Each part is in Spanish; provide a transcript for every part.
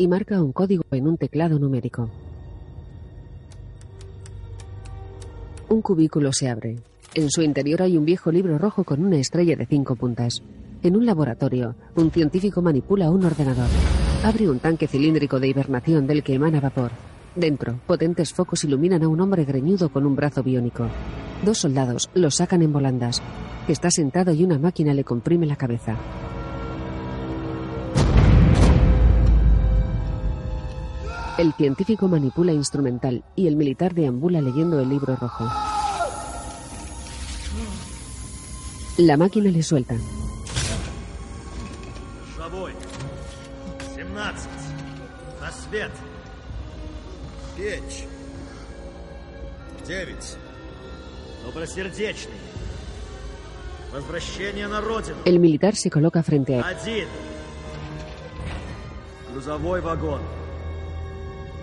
y marca un código en un teclado numérico. Un cubículo se abre. En su interior hay un viejo libro rojo con una estrella de cinco puntas. En un laboratorio, un científico manipula un ordenador. Abre un tanque cilíndrico de hibernación del que emana vapor. Dentro, potentes focos iluminan a un hombre greñudo con un brazo biónico. Dos soldados lo sacan en volandas. Está sentado y una máquina le comprime la cabeza. El científico manipula instrumental y el militar deambula leyendo el libro rojo. La máquina le suelta. El militar se coloca frente a él.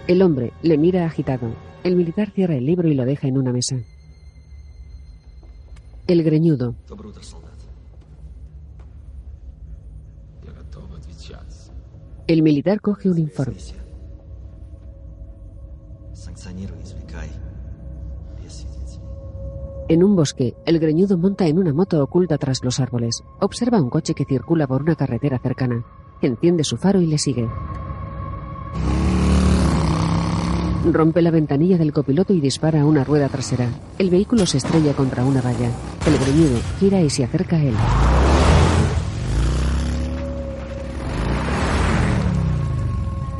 El hombre le mira agitado. El militar cierra el libro y lo deja en una mesa. El greñudo. El militar coge un informe. En un bosque, el greñudo monta en una moto oculta tras los árboles. Observa un coche que circula por una carretera cercana. Enciende su faro y le sigue. Rompe la ventanilla del copiloto y dispara a una rueda trasera. El vehículo se estrella contra una valla. El greñudo gira y se acerca a él.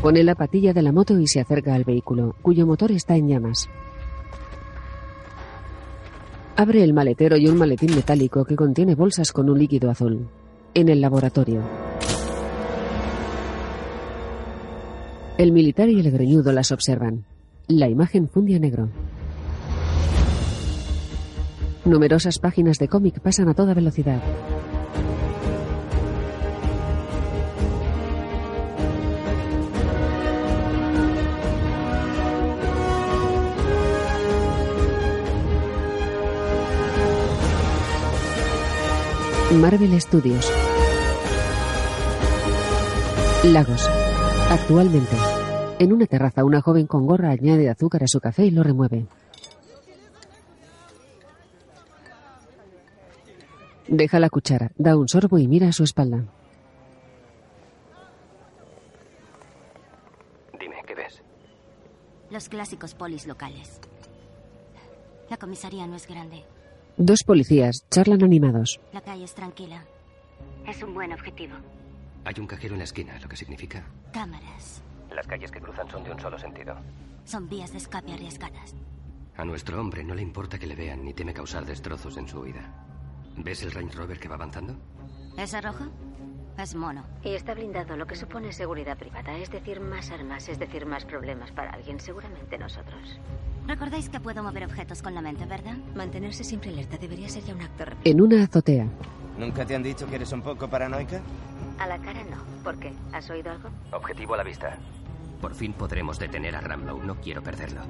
Pone la patilla de la moto y se acerca al vehículo, cuyo motor está en llamas. Abre el maletero y un maletín metálico que contiene bolsas con un líquido azul. En el laboratorio. El militar y el greñudo las observan. La imagen funde a negro. Numerosas páginas de cómic pasan a toda velocidad. Marvel Studios. Lagos. Actualmente. En una terraza, una joven con gorra añade azúcar a su café y lo remueve. Deja la cuchara, da un sorbo y mira a su espalda. Dime, ¿qué ves? Los clásicos polis locales. La comisaría no es grande. Dos policías charlan animados. La calle es tranquila. Es un buen objetivo. Hay un cajero en la esquina, lo que significa. Cámaras. Las calles que cruzan son de un solo sentido. Son vías de escape arriesgadas. A nuestro hombre no le importa que le vean ni teme causar destrozos en su huida. ¿Ves el Range Rover que va avanzando? ¿Esa roja? Es mono. Y está blindado, lo que supone seguridad privada. Es decir, más armas, es decir, más problemas para alguien, seguramente nosotros. Recordáis que puedo mover objetos con la mente, ¿verdad? Mantenerse siempre alerta debería ser ya un acto repetido. En una azotea. ¿Nunca te han dicho que eres un poco paranoica? A la cara no. ¿Por qué? ¿Has oído algo? Objetivo a la vista. Por fin podremos detener a Ramlow. No quiero perderlo.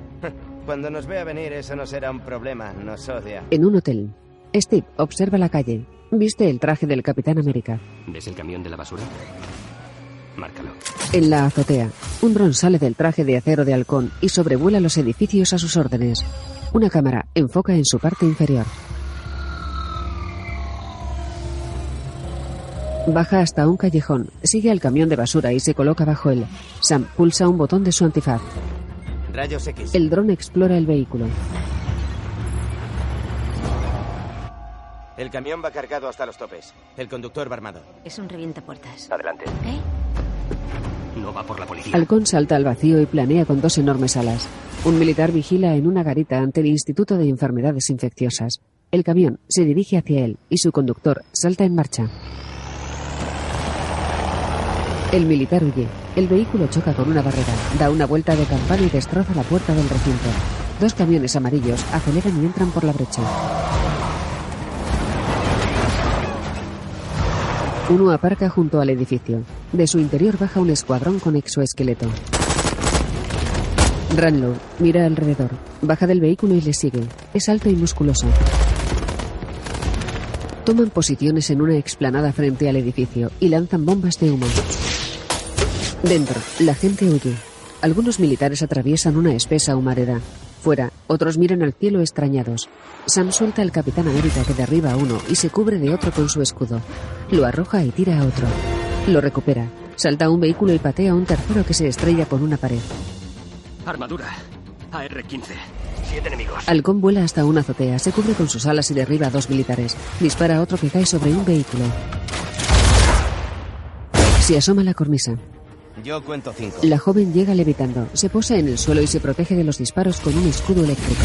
Cuando nos vea venir, eso no será un problema. Nos odia. En un hotel. Steve observa la calle. Viste el traje del Capitán América. ¿Ves el camión de la basura? Márcalo. En la azotea, un dron sale del traje de acero de halcón y sobrevuela los edificios a sus órdenes. Una cámara enfoca en su parte inferior. Baja hasta un callejón, sigue al camión de basura y se coloca bajo él. Sam pulsa un botón de su antifaz. Rayos X. El dron explora el vehículo. El camión va cargado hasta los topes. El conductor va armado. Es un revientapuertas. Adelante. ¿Eh? No va por la policía. Halcón salta al vacío y planea con dos enormes alas. Un militar vigila en una garita ante el Instituto de Enfermedades Infecciosas. El camión se dirige hacia él y su conductor salta en marcha. El militar huye. El vehículo choca con una barrera, da una vuelta de campana y destroza la puerta del recinto. Dos camiones amarillos aceleran y entran por la brecha. Uno aparca junto al edificio. De su interior baja un escuadrón con exoesqueleto. Ranlow mira alrededor. Baja del vehículo y le sigue. Es alto y musculoso. Toman posiciones en una explanada frente al edificio y lanzan bombas de humo. Dentro, la gente huye. Algunos militares atraviesan una espesa humareda. Fuera, otros miran al cielo extrañados. Sam suelta al Capitán América que derriba a uno y se cubre de otro con su escudo. Lo arroja y tira a otro. Lo recupera. Salta a un vehículo y patea a un tercero que se estrella con una pared. Armadura. AR-15. Siete enemigos. Halcón vuela hasta una azotea, se cubre con sus alas y derriba a dos militares. Dispara a otro que cae sobre un vehículo. Se asoma a la cornisa. Yo cuento cinco. La joven llega levitando, se posa en el suelo y se protege de los disparos con un escudo eléctrico.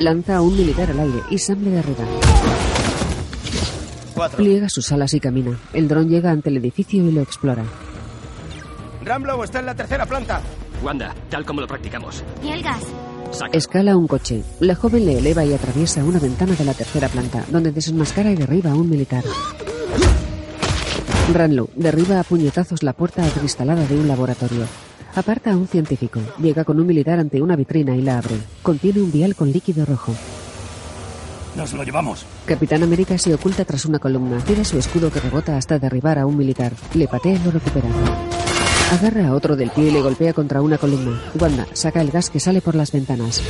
Lanza a un militar al aire y Sam le derriba. Cuatro. Pliega sus alas y camina. El dron llega ante el edificio y lo explora. Ramblow está en la tercera planta. Wanda, tal como lo practicamos. ¿Y el gas? Escala un coche. La joven le eleva y atraviesa una ventana de la tercera planta, donde desenmascara y derriba a un militar. Ranlow derriba a puñetazos la puerta acristalada de un laboratorio. Aparta a un científico. Llega con un militar ante una vitrina y la abre. Contiene un vial con líquido rojo. Nos lo llevamos. Capitán América se oculta tras una columna. Tira su escudo que rebota hasta derribar a un militar. Le patea y lo recupera. Agarra a otro del pie y le golpea contra una columna. Wanda saca el gas que sale por las ventanas.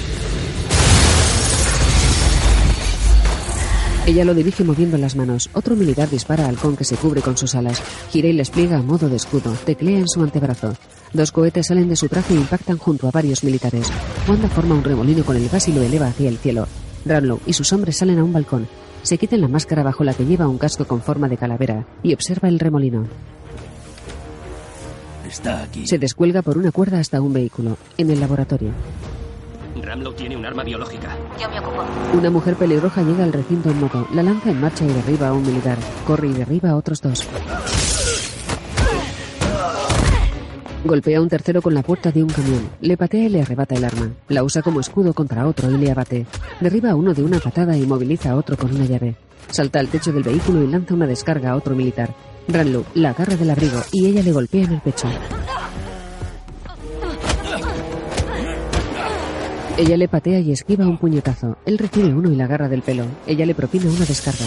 Ella lo dirige moviendo las manos. Otro militar dispara al halcón que se cubre con sus alas. Gira y les pliega a modo de escudo. Teclea en su antebrazo. Dos cohetes salen de su traje e impactan junto a varios militares. Wanda forma un remolino con el gas y lo eleva hacia el cielo. Ranlow y sus hombres salen a un balcón. Se quitan la máscara bajo la que lleva un casco con forma de calavera y observa el remolino. Está aquí. Se descuelga por una cuerda hasta un vehículo. En el laboratorio. Ramlow tiene un arma biológica. Yo me ocupo. Una mujer pelirroja llega al recinto en moto, la lanza en marcha y derriba a un militar. Corre y derriba a otros dos. Golpea a un tercero con la puerta de un camión. Le patea y le arrebata el arma. La usa como escudo contra otro y le abate. Derriba a uno de una patada y moviliza a otro con una llave. Salta al techo del vehículo y lanza una descarga a otro militar. Ranlow la agarra del abrigo y ella le golpea en el pecho. Ella le patea y esquiva un puñetazo. Él recibe uno y la agarra del pelo. Ella le propina una descarga.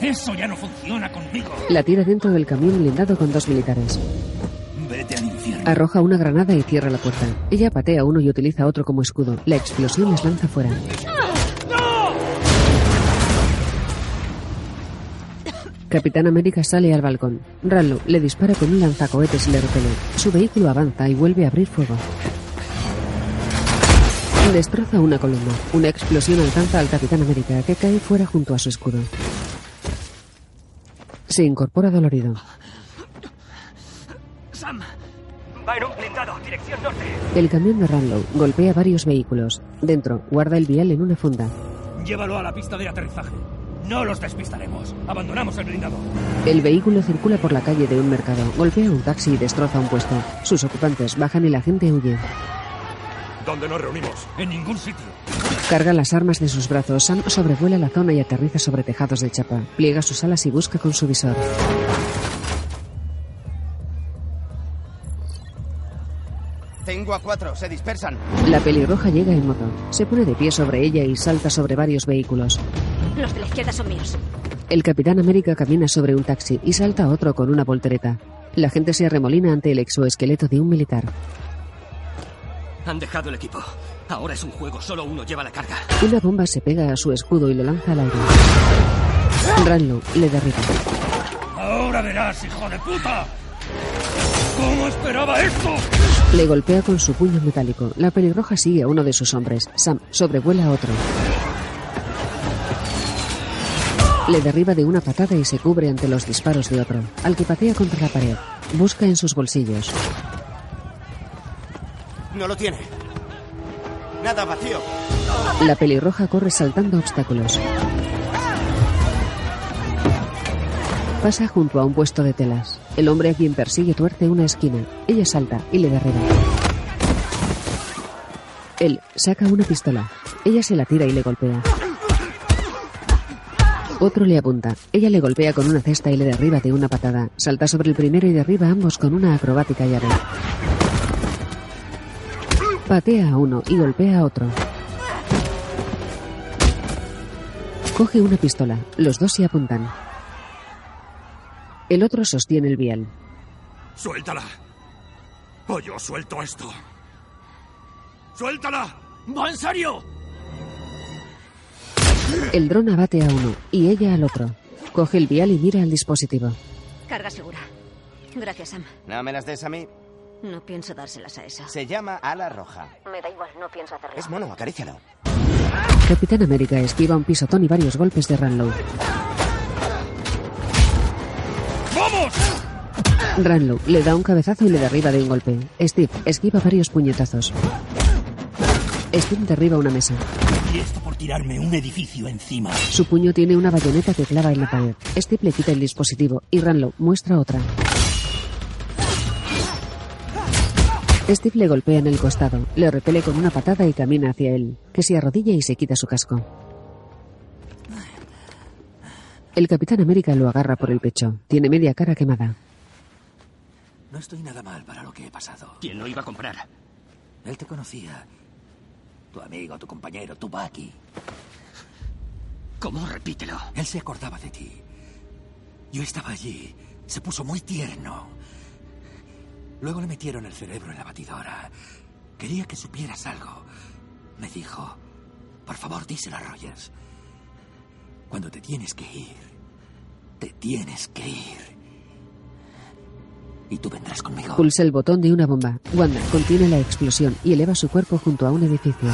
Eso ya no funciona conmigo. La tira dentro del camión blindado con dos militares. Vete al infierno. Arroja una granada y cierra la puerta. Ella patea uno y utiliza otro como escudo. La explosión les lanza fuera. Capitán América sale al balcón. Ranlo le dispara con un lanzacohetes y le repele. Su vehículo avanza y vuelve a abrir fuego. Destroza una columna. Una explosión alcanza al Capitán América, que cae fuera junto a su escudo. Se incorpora dolorido. Sam, va en un blindado, dirección norte. El camión de Ranlow golpea varios vehículos. Dentro, guarda el vial en una funda. Llévalo a la pista de aterrizaje. No los despistaremos. Abandonamos el blindado. El vehículo circula por la calle de un mercado, golpea un taxi y destroza un puesto. Sus ocupantes bajan y la gente huye. ¿Dónde nos reunimos? En ningún sitio. Carga las armas de sus brazos. Sam sobrevuela la zona y aterriza sobre tejados de chapa. Pliega sus alas y busca con su visor. Tengo a cuatro, se dispersan. La pelirroja llega en moto. Se pone de pie sobre ella y salta sobre varios vehículos. Los de la izquierda son míos. El Capitán América camina sobre un taxi y salta otro con una voltereta. La gente se arremolina ante el exoesqueleto de un militar. Han dejado el equipo. Ahora es un juego, solo uno lleva la carga. Una bomba se pega a su escudo y lo lanza al aire. Ranlo le derriba. Ahora verás, hijo de puta. ¿Cómo esperaba esto? Le golpea con su puño metálico. La pelirroja sigue a uno de sus hombres. Sam sobrevuela a otro. Le derriba de una patada y se cubre ante los disparos de otro, al que patea contra la pared. Busca en sus bolsillos. No lo tiene. Nada vacío. La pelirroja corre saltando obstáculos. Pasa junto a un puesto de telas. El hombre a quien persigue tuerce una esquina. Ella salta y le derriba. Él saca una pistola. Ella se la tira y le golpea. Otro le apunta. Ella le golpea con una cesta y le derriba de una patada. Salta sobre el primero y derriba a ambos con una acrobática llave. Patea a uno y golpea a otro. Coge una pistola. Los dos se apuntan. El otro sostiene el vial. Suéltala. O yo suelto esto. ¡Suéltala! ¡Va en serio! El dron abate a uno y ella al otro. Coge el vial y mira al dispositivo. Carga segura. Gracias, Sam. No me las des a mí. No pienso dárselas a esa. Se llama ala roja. Me da igual, no pienso hacerlo. Es mono, acarícialo. Capitán América esquiva un pisotón y varios golpes de Ranlow. ¡Vamos! Ranlow le da un cabezazo y le derriba de un golpe. Steve esquiva varios puñetazos. Steve derriba una mesa. Y esto por tirarme un edificio encima. Su puño tiene una bayoneta que clava en la pared. Steve le quita el dispositivo y Ranlow muestra otra. Steve le golpea en el costado, le repele con una patada y camina hacia él, que se arrodilla y se quita su casco. El Capitán América lo agarra por el pecho. Tiene media cara quemada. No estoy nada mal para lo que he pasado. ¿Quién lo iba a comprar? Él te conocía. Tu amigo, tu compañero, tu Bucky. ¿Cómo? Repítelo. Él se acordaba de ti. Yo estaba allí. Se puso muy tierno. Luego le metieron el cerebro en la batidora. Quería que supieras algo. Me dijo, por favor, díselo a Rogers. Cuando te tienes que ir, te tienes que ir. Y tú vendrás conmigo. Pulsa el botón de una bomba. Wanda contiene la explosión y eleva su cuerpo junto a un edificio.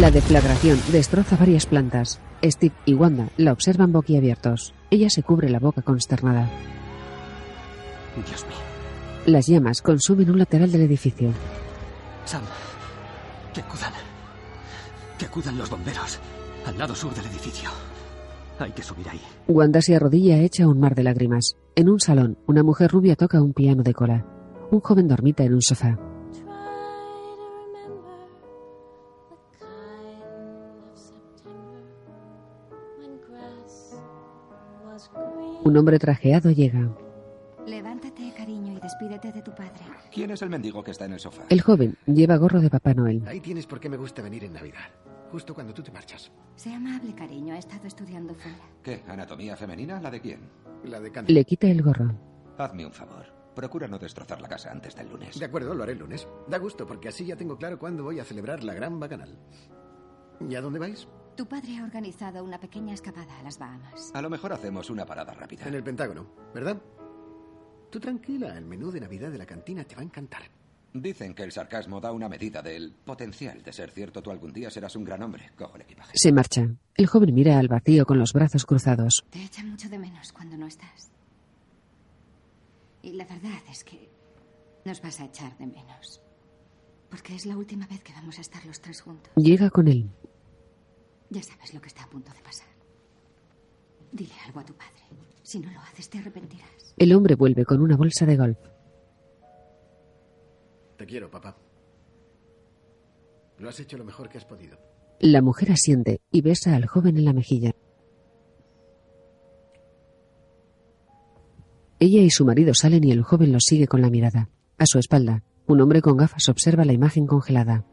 La deflagración destroza varias plantas. Steve y Wanda la observan boquiabiertos. Ella se cubre la boca consternada. Dios mío. Las llamas consumen un lateral del edificio. Sam, que acudan. Que acudan los bomberos. Al lado sur del edificio. Hay que subir ahí. Wanda se arrodilla hecha un mar de lágrimas. En un salón, una mujer rubia toca un piano de cola. Un joven dormita en un sofá. Un hombre trajeado llega. Levántate, cariño, y despídete de tu padre. ¿Quién es el mendigo que está en el sofá? El joven lleva gorro de Papá Noel. Ahí tienes por qué me gusta venir en Navidad. Justo cuando tú te marchas. Sé amable, cariño. He estado estudiando fuera. ¿Qué? ¿Anatomía femenina? ¿La de quién? La de Candy. Le quita el gorro. Hazme un favor. Procura no destrozar la casa antes del lunes. De acuerdo, lo haré el lunes. Da gusto, porque así ya tengo claro cuándo voy a celebrar la gran bacanal. ¿Y a dónde vais? Tu padre ha organizado una pequeña escapada a las Bahamas. A lo mejor hacemos una parada rápida. En el Pentágono, ¿verdad? Tú tranquila, el menú de Navidad de la cantina te va a encantar. Dicen que el sarcasmo da una medida del potencial de ser cierto. Tú algún día serás un gran hombre. Cojo el equipaje. Se marcha. El joven mira al vacío con los brazos cruzados. Te echa mucho de menos cuando no estás. Y la verdad es que nos vas a echar de menos. Porque es la última vez que vamos a estar los tres juntos. Llega con él. Ya sabes lo que está a punto de pasar. Dile algo a tu padre. Si no lo haces, te arrepentirás. El hombre vuelve con una bolsa de golf. Te quiero, papá. Lo has hecho lo mejor que has podido. La mujer asiente y besa al joven en la mejilla. Ella y su marido salen y el joven los sigue con la mirada. A su espalda, un hombre con gafas observa la imagen congelada.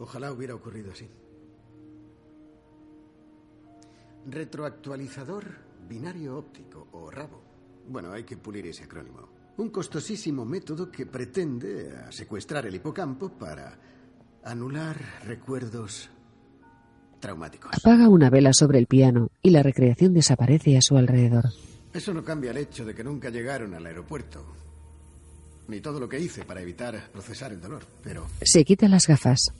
Ojalá hubiera ocurrido así. Retroactualizador binario óptico o RABO. Bueno, hay que pulir ese acrónimo. Un costosísimo método que pretende a secuestrar el hipocampo para anular recuerdos traumáticos. Apaga una vela sobre el piano y la recreación desaparece a su alrededor. Eso no cambia el hecho de que nunca llegaron al aeropuerto. Ni todo lo que hice para evitar procesar el dolor, pero... Se quita las gafas.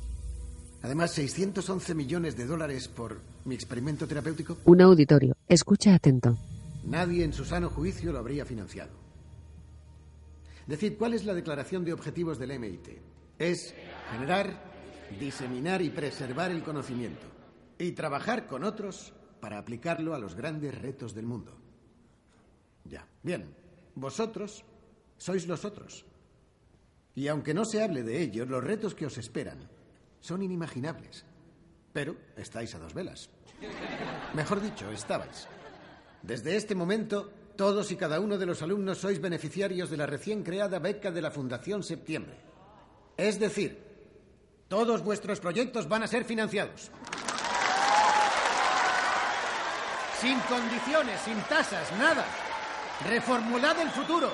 Además, 611 millones de dólares por mi experimento terapéutico. Un auditorio. Escucha atento. Nadie en su sano juicio lo habría financiado. Decid, ¿cuál es la declaración de objetivos del MIT? Es generar, diseminar y preservar el conocimiento. Y trabajar con otros para aplicarlo a los grandes retos del mundo. Ya. Bien. Vosotros sois los otros. Y aunque no se hable de ellos, los retos que os esperan son inimaginables. Pero estáis a dos velas. Mejor dicho, estabais. Desde este momento, todos y cada uno de los alumnos sois beneficiarios de la recién creada beca de la Fundación Septiembre. Es decir, todos vuestros proyectos van a ser financiados. Sin condiciones, sin tasas, nada. Reformulad el futuro.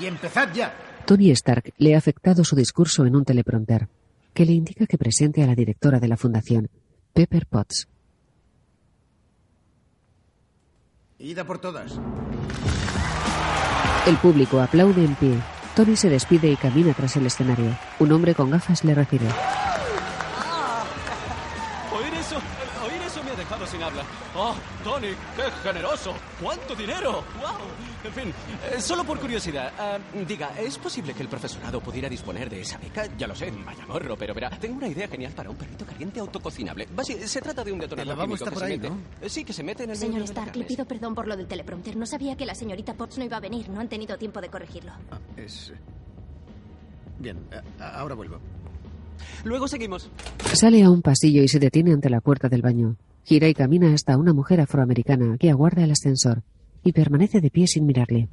Y empezad ya. Tony Stark le ha afectado su discurso en un teleprompter, que le indica que presente a la directora de la fundación, Pepper Potts. Ida por todas. El público aplaude en pie. Tony se despide y camina tras el escenario. Un hombre con gafas le recibe. Sin habla. Oh, Tony, qué generoso. ¿Cuánto dinero? ¡Wow! En fin, eh, solo por curiosidad, ah, diga, ¿es posible que el profesorado pudiera disponer de esa beca? Ya lo sé, vaya morro, pero verá, tengo una idea genial para un perrito caliente autococinable. Basi, se trata de un detonador químico está que por se ahí, mete- ¿no? Eh, Sí, que se mete en el Señor Stark, le pido perdón por lo del teleprompter. No sabía que la señorita Potts no iba a venir. No han tenido tiempo de corregirlo. Ah, es. eh, Bien, a- ahora vuelvo. Luego seguimos. Sale a un pasillo y se detiene ante la puerta del baño. Gira y camina hasta una mujer afroamericana que aguarda el ascensor y permanece de pie sin mirarle.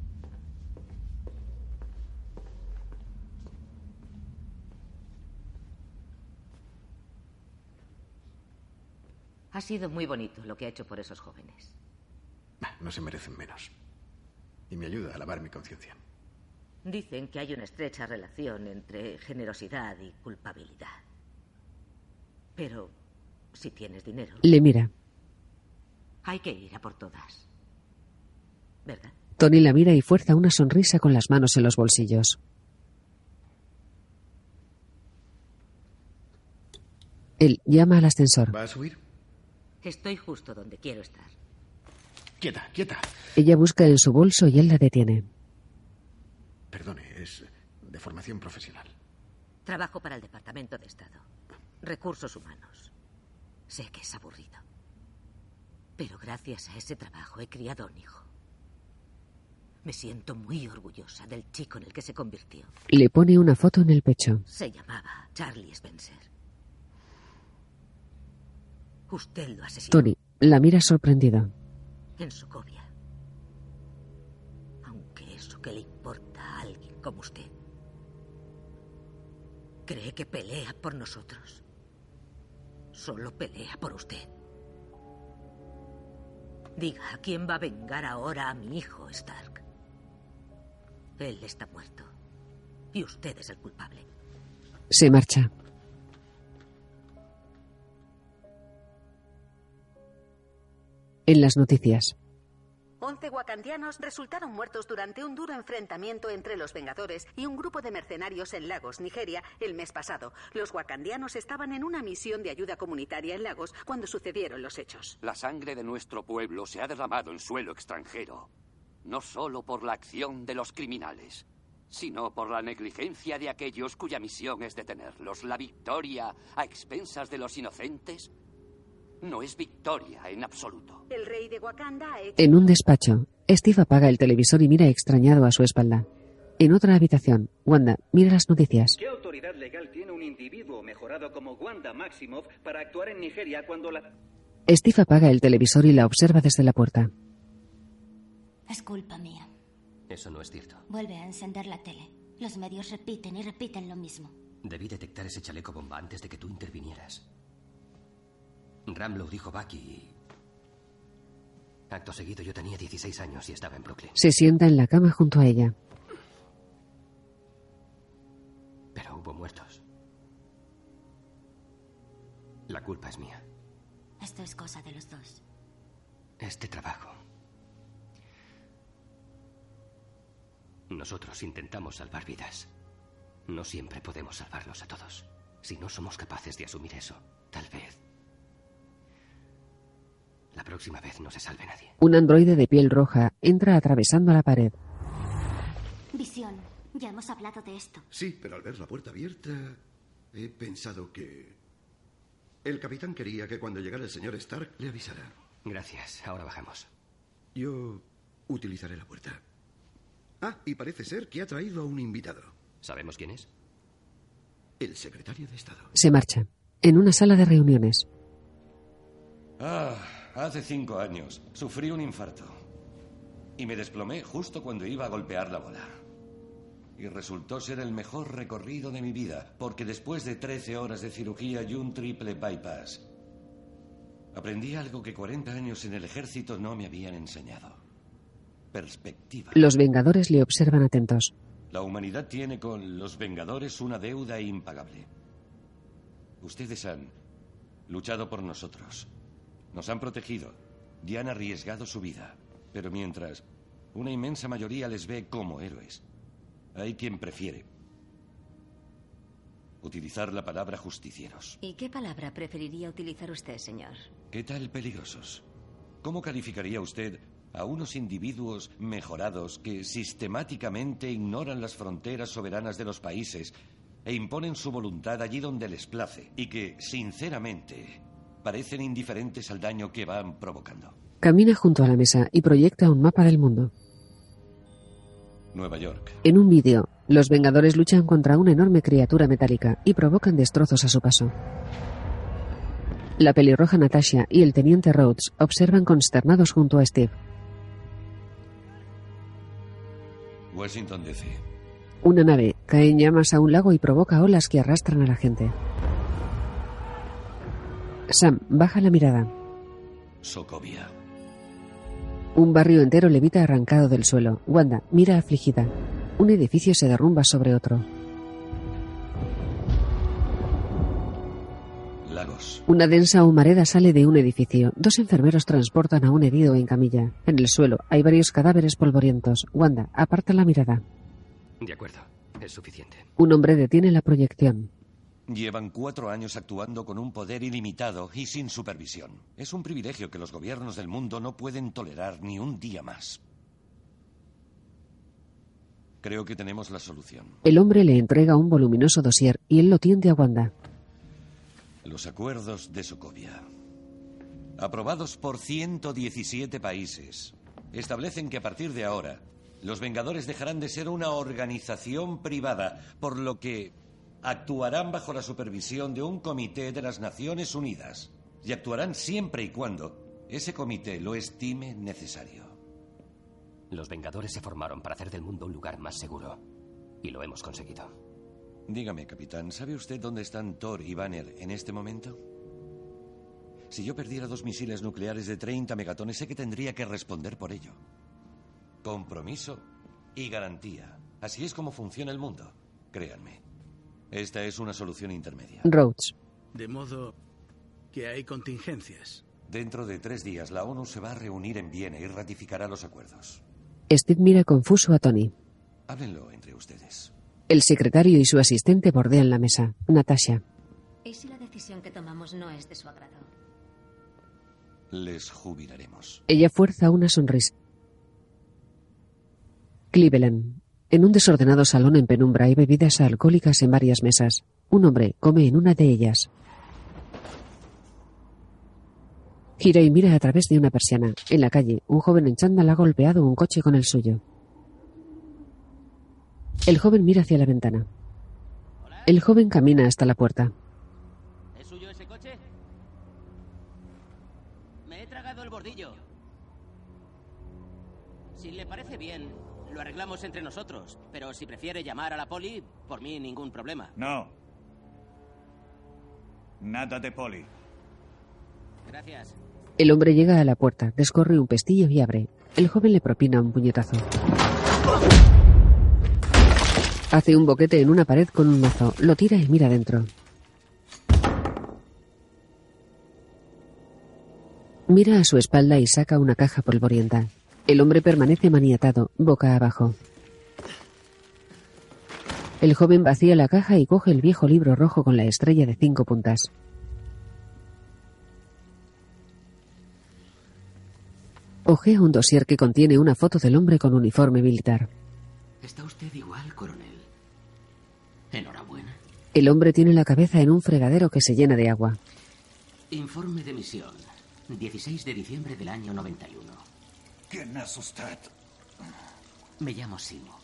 Ha sido muy bonito lo que ha hecho por esos jóvenes. Bah, No se merecen menos. Y me ayuda a lavar mi conciencia. Dicen que hay una estrecha relación entre generosidad y culpabilidad. Pero si tienes dinero, Le mira. hay que ir a por todas. ¿Verdad? Tony la mira y fuerza una sonrisa con las manos en los bolsillos. Él llama al ascensor. ¿Va a subir? Estoy justo donde quiero estar. Quieta, quieta. Ella busca en su bolso y él la detiene. Perdone, es de formación profesional. Trabajo para el Departamento de Estado. Recursos humanos. Sé que es aburrido. Pero gracias a ese trabajo he criado a un hijo. Me siento muy orgullosa del chico en el que se convirtió. Le pone una foto en el pecho. Se llamaba Charlie Spencer. Usted lo asesinó Tony la mira sorprendido. en Sokovia. Aunque eso que le importa a alguien como usted. ¿Cree que pelea por nosotros? Solo pelea por usted. Diga, ¿a quién va a vengar ahora a mi hijo Stark? Él está muerto. Y usted es el culpable. Se marcha. En las noticias. Once wakandianos resultaron muertos durante un duro enfrentamiento entre los Vengadores y un grupo de mercenarios en Lagos, Nigeria, el mes pasado. Los wakandianos estaban en una misión de ayuda comunitaria en Lagos cuando sucedieron los hechos. La sangre de nuestro pueblo se ha derramado en suelo extranjero, no solo por la acción de los criminales, sino por la negligencia de aquellos cuya misión es detenerlos. La victoria a expensas de los inocentes no es victoria en absoluto. El rey de Wakanda ha hecho En un despacho, Steve apaga el televisor y mira extrañado a su espalda. En otra habitación, Wanda mira las noticias. ¿Qué autoridad legal tiene un individuo mejorado como Wanda Maximoff para actuar en Nigeria cuando la... Steve apaga el televisor y la observa desde la puerta. Es culpa mía. Eso no es cierto. Vuelve a encender la tele. Los medios repiten y repiten lo mismo. Debí detectar ese chaleco bomba antes de que tú intervinieras. Ram lo dijo Bucky y... Acto seguido yo tenía 16 años y estaba en Brooklyn. Se sienta en la cama junto a ella. Pero hubo muertos. La culpa es mía. Esto es cosa de los dos. Este trabajo. Nosotros intentamos salvar vidas. No siempre podemos salvarlos a todos. Si no somos capaces de asumir eso, tal vez. La próxima vez no se salve nadie. Un androide de piel roja entra atravesando la pared. Visión. Ya hemos hablado de esto. Sí, pero al ver la puerta abierta, he pensado que... El capitán quería que cuando llegara el señor Stark le avisara. Gracias. Ahora bajamos. Yo utilizaré la puerta. Ah, y parece ser que ha traído a un invitado. ¿Sabemos quién es? El secretario de Estado. Se marcha. En una sala de reuniones. Ah, hace cinco años sufrí un infarto. Y me desplomé justo cuando iba a golpear la bola. Y resultó ser el mejor recorrido de mi vida, porque después de 13 horas de cirugía y un triple bypass, Aprendí algo que 40 años en el ejército no me habían enseñado. Perspectiva. Los Vengadores le observan atentos. La humanidad tiene con los Vengadores una deuda impagable. Ustedes han luchado por nosotros. Nos han protegido y han arriesgado su vida. Pero mientras una inmensa mayoría les ve como héroes, hay quien prefiere utilizar la palabra justicieros. ¿Y qué palabra preferiría utilizar usted, señor? ¿Qué tal peligrosos? ¿Cómo calificaría usted a unos individuos mejorados que sistemáticamente ignoran las fronteras soberanas de los países e imponen su voluntad allí donde les place y que, sinceramente, parecen indiferentes al daño que van provocando? Camina junto a la mesa y proyecta un mapa del mundo. Nueva York. En un vídeo, los Vengadores luchan contra una enorme criatura metálica y provocan destrozos a su paso. La pelirroja Natasha y el teniente Rhodes observan consternados junto a Steve. Washington DC. Una nave cae en llamas a un lago y provoca olas que arrastran a la gente. Sam baja la mirada. Sokovia. Un barrio entero levita arrancado del suelo. Wanda mira afligida. Un edificio se derrumba sobre otro. Lagos. Una densa humareda sale de un edificio. Dos enfermeros transportan a un herido en camilla. En el suelo hay varios cadáveres polvorientos. Wanda aparta la mirada. De acuerdo, es suficiente. Un hombre detiene la proyección. Llevan cuatro años actuando con un poder ilimitado y sin supervisión. Es un privilegio que los gobiernos del mundo no pueden tolerar ni un día más. Creo que tenemos la solución. El hombre le entrega un voluminoso dossier y él lo tiende a Wanda. Los acuerdos de Sokovia, aprobados por 117 países, establecen que a partir de ahora los Vengadores dejarán de ser una organización privada, por lo que actuarán bajo la supervisión de un comité de las Naciones Unidas y actuarán siempre y cuando ese comité lo estime necesario. Los Vengadores se formaron para hacer del mundo un lugar más seguro. Y lo hemos conseguido. Dígame, capitán, ¿sabe usted dónde están Thor y Banner en este momento? Si yo perdiera dos misiles nucleares de 30 megatones, sé que tendría que responder por ello. Compromiso y garantía. Así es como funciona el mundo. Créanme. Esta es una solución intermedia. Rhodes. De modo que hay contingencias. Dentro de tres días, la ONU se va a reunir en Viena y ratificará los acuerdos. Steve mira confuso a Tony. Háblenlo entre ustedes. El secretario y su asistente bordean la mesa. Natasha. ¿Y si la decisión que tomamos no es de su agrado? Les jubilaremos. Ella fuerza una sonrisa. Cleveland. En un desordenado salón en penumbra hay bebidas alcohólicas en varias mesas. Un hombre come en una de ellas. Gira y mira a través de una persiana. En la calle, un joven en chándal ha golpeado un coche con el suyo. El joven mira hacia la ventana. El joven camina hasta la puerta. ¿Es suyo ese coche? Me he tragado el bordillo. Si le parece bien, arreglamos entre nosotros. Pero si prefiere llamar a la poli, por mí ningún problema. No. Nada de poli. Gracias. El hombre llega a la puerta, descorre un pestillo y abre. El joven le propina un puñetazo. Hace un boquete en una pared con un mazo, lo tira y mira dentro. Mira a su espalda y saca una caja polvorienta. El hombre permanece maniatado, boca abajo. El joven vacía la caja y coge el viejo libro rojo con la estrella de cinco puntas. Ojea un dossier que contiene una foto del hombre con uniforme militar. Está usted igual, coronel. Enhorabuena. El hombre tiene la cabeza en un fregadero que se llena de agua. Informe de misión. 16 de diciembre del año 91. ¿Quién es usted? Me llamo Simo.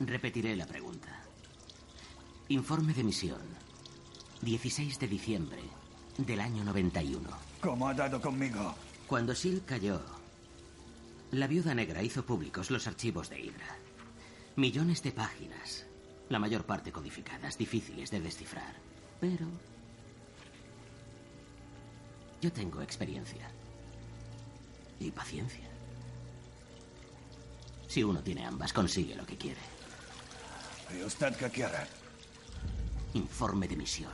Repetiré la pregunta. Informe de misión. 16 de diciembre del año 91. ¿Cómo ha dado conmigo? Cuando Sil cayó, la viuda negra hizo públicos los archivos de Hydra. Millones de páginas, la mayor parte codificadas, difíciles de descifrar. Pero Yo tengo experiencia. Y paciencia. Si uno tiene ambas, consigue lo que quiere. ¿Y usted qué quiere? Informe de misión.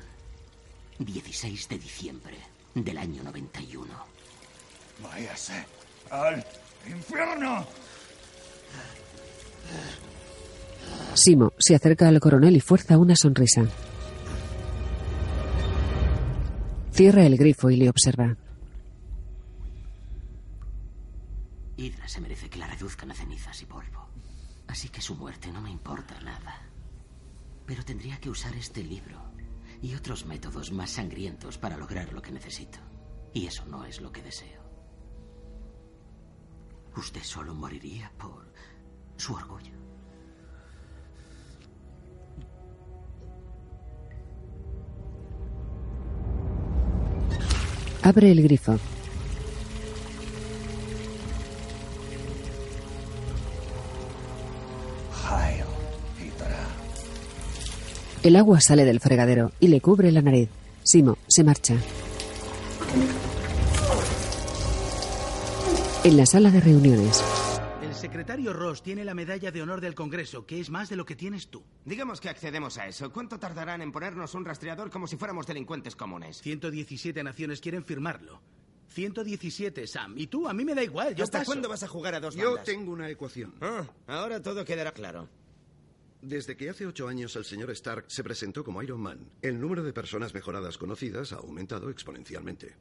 16 de diciembre del año 91. Váyase al infierno. Simo se acerca al coronel y fuerza una sonrisa. Cierra el grifo y le observa. Hydra se merece que la reduzcan a cenizas y polvo. Así que su muerte no me importa nada. Pero tendría que usar este libro y otros métodos más sangrientos para lograr lo que necesito. Y eso no es lo que deseo. Usted solo moriría por su orgullo. Abre el grifo. El agua sale del fregadero y le cubre la nariz. Simo se marcha. En la sala de reuniones, El secretario Ross tiene la medalla de honor del Congreso, que es más de lo que tienes tú. Digamos que accedemos a eso. ¿Cuánto tardarán en ponernos un rastreador como si fuéramos delincuentes comunes? 117 naciones quieren firmarlo. 117, Sam. Y tú, a mí me da igual. Yo ¿Hasta paso. cuándo vas a jugar a dos Yo bandas? tengo una ecuación. Ah, ahora todo quedará claro. Desde que hace ocho años el señor Stark se presentó como Iron Man, el número de personas mejoradas conocidas ha aumentado exponencialmente.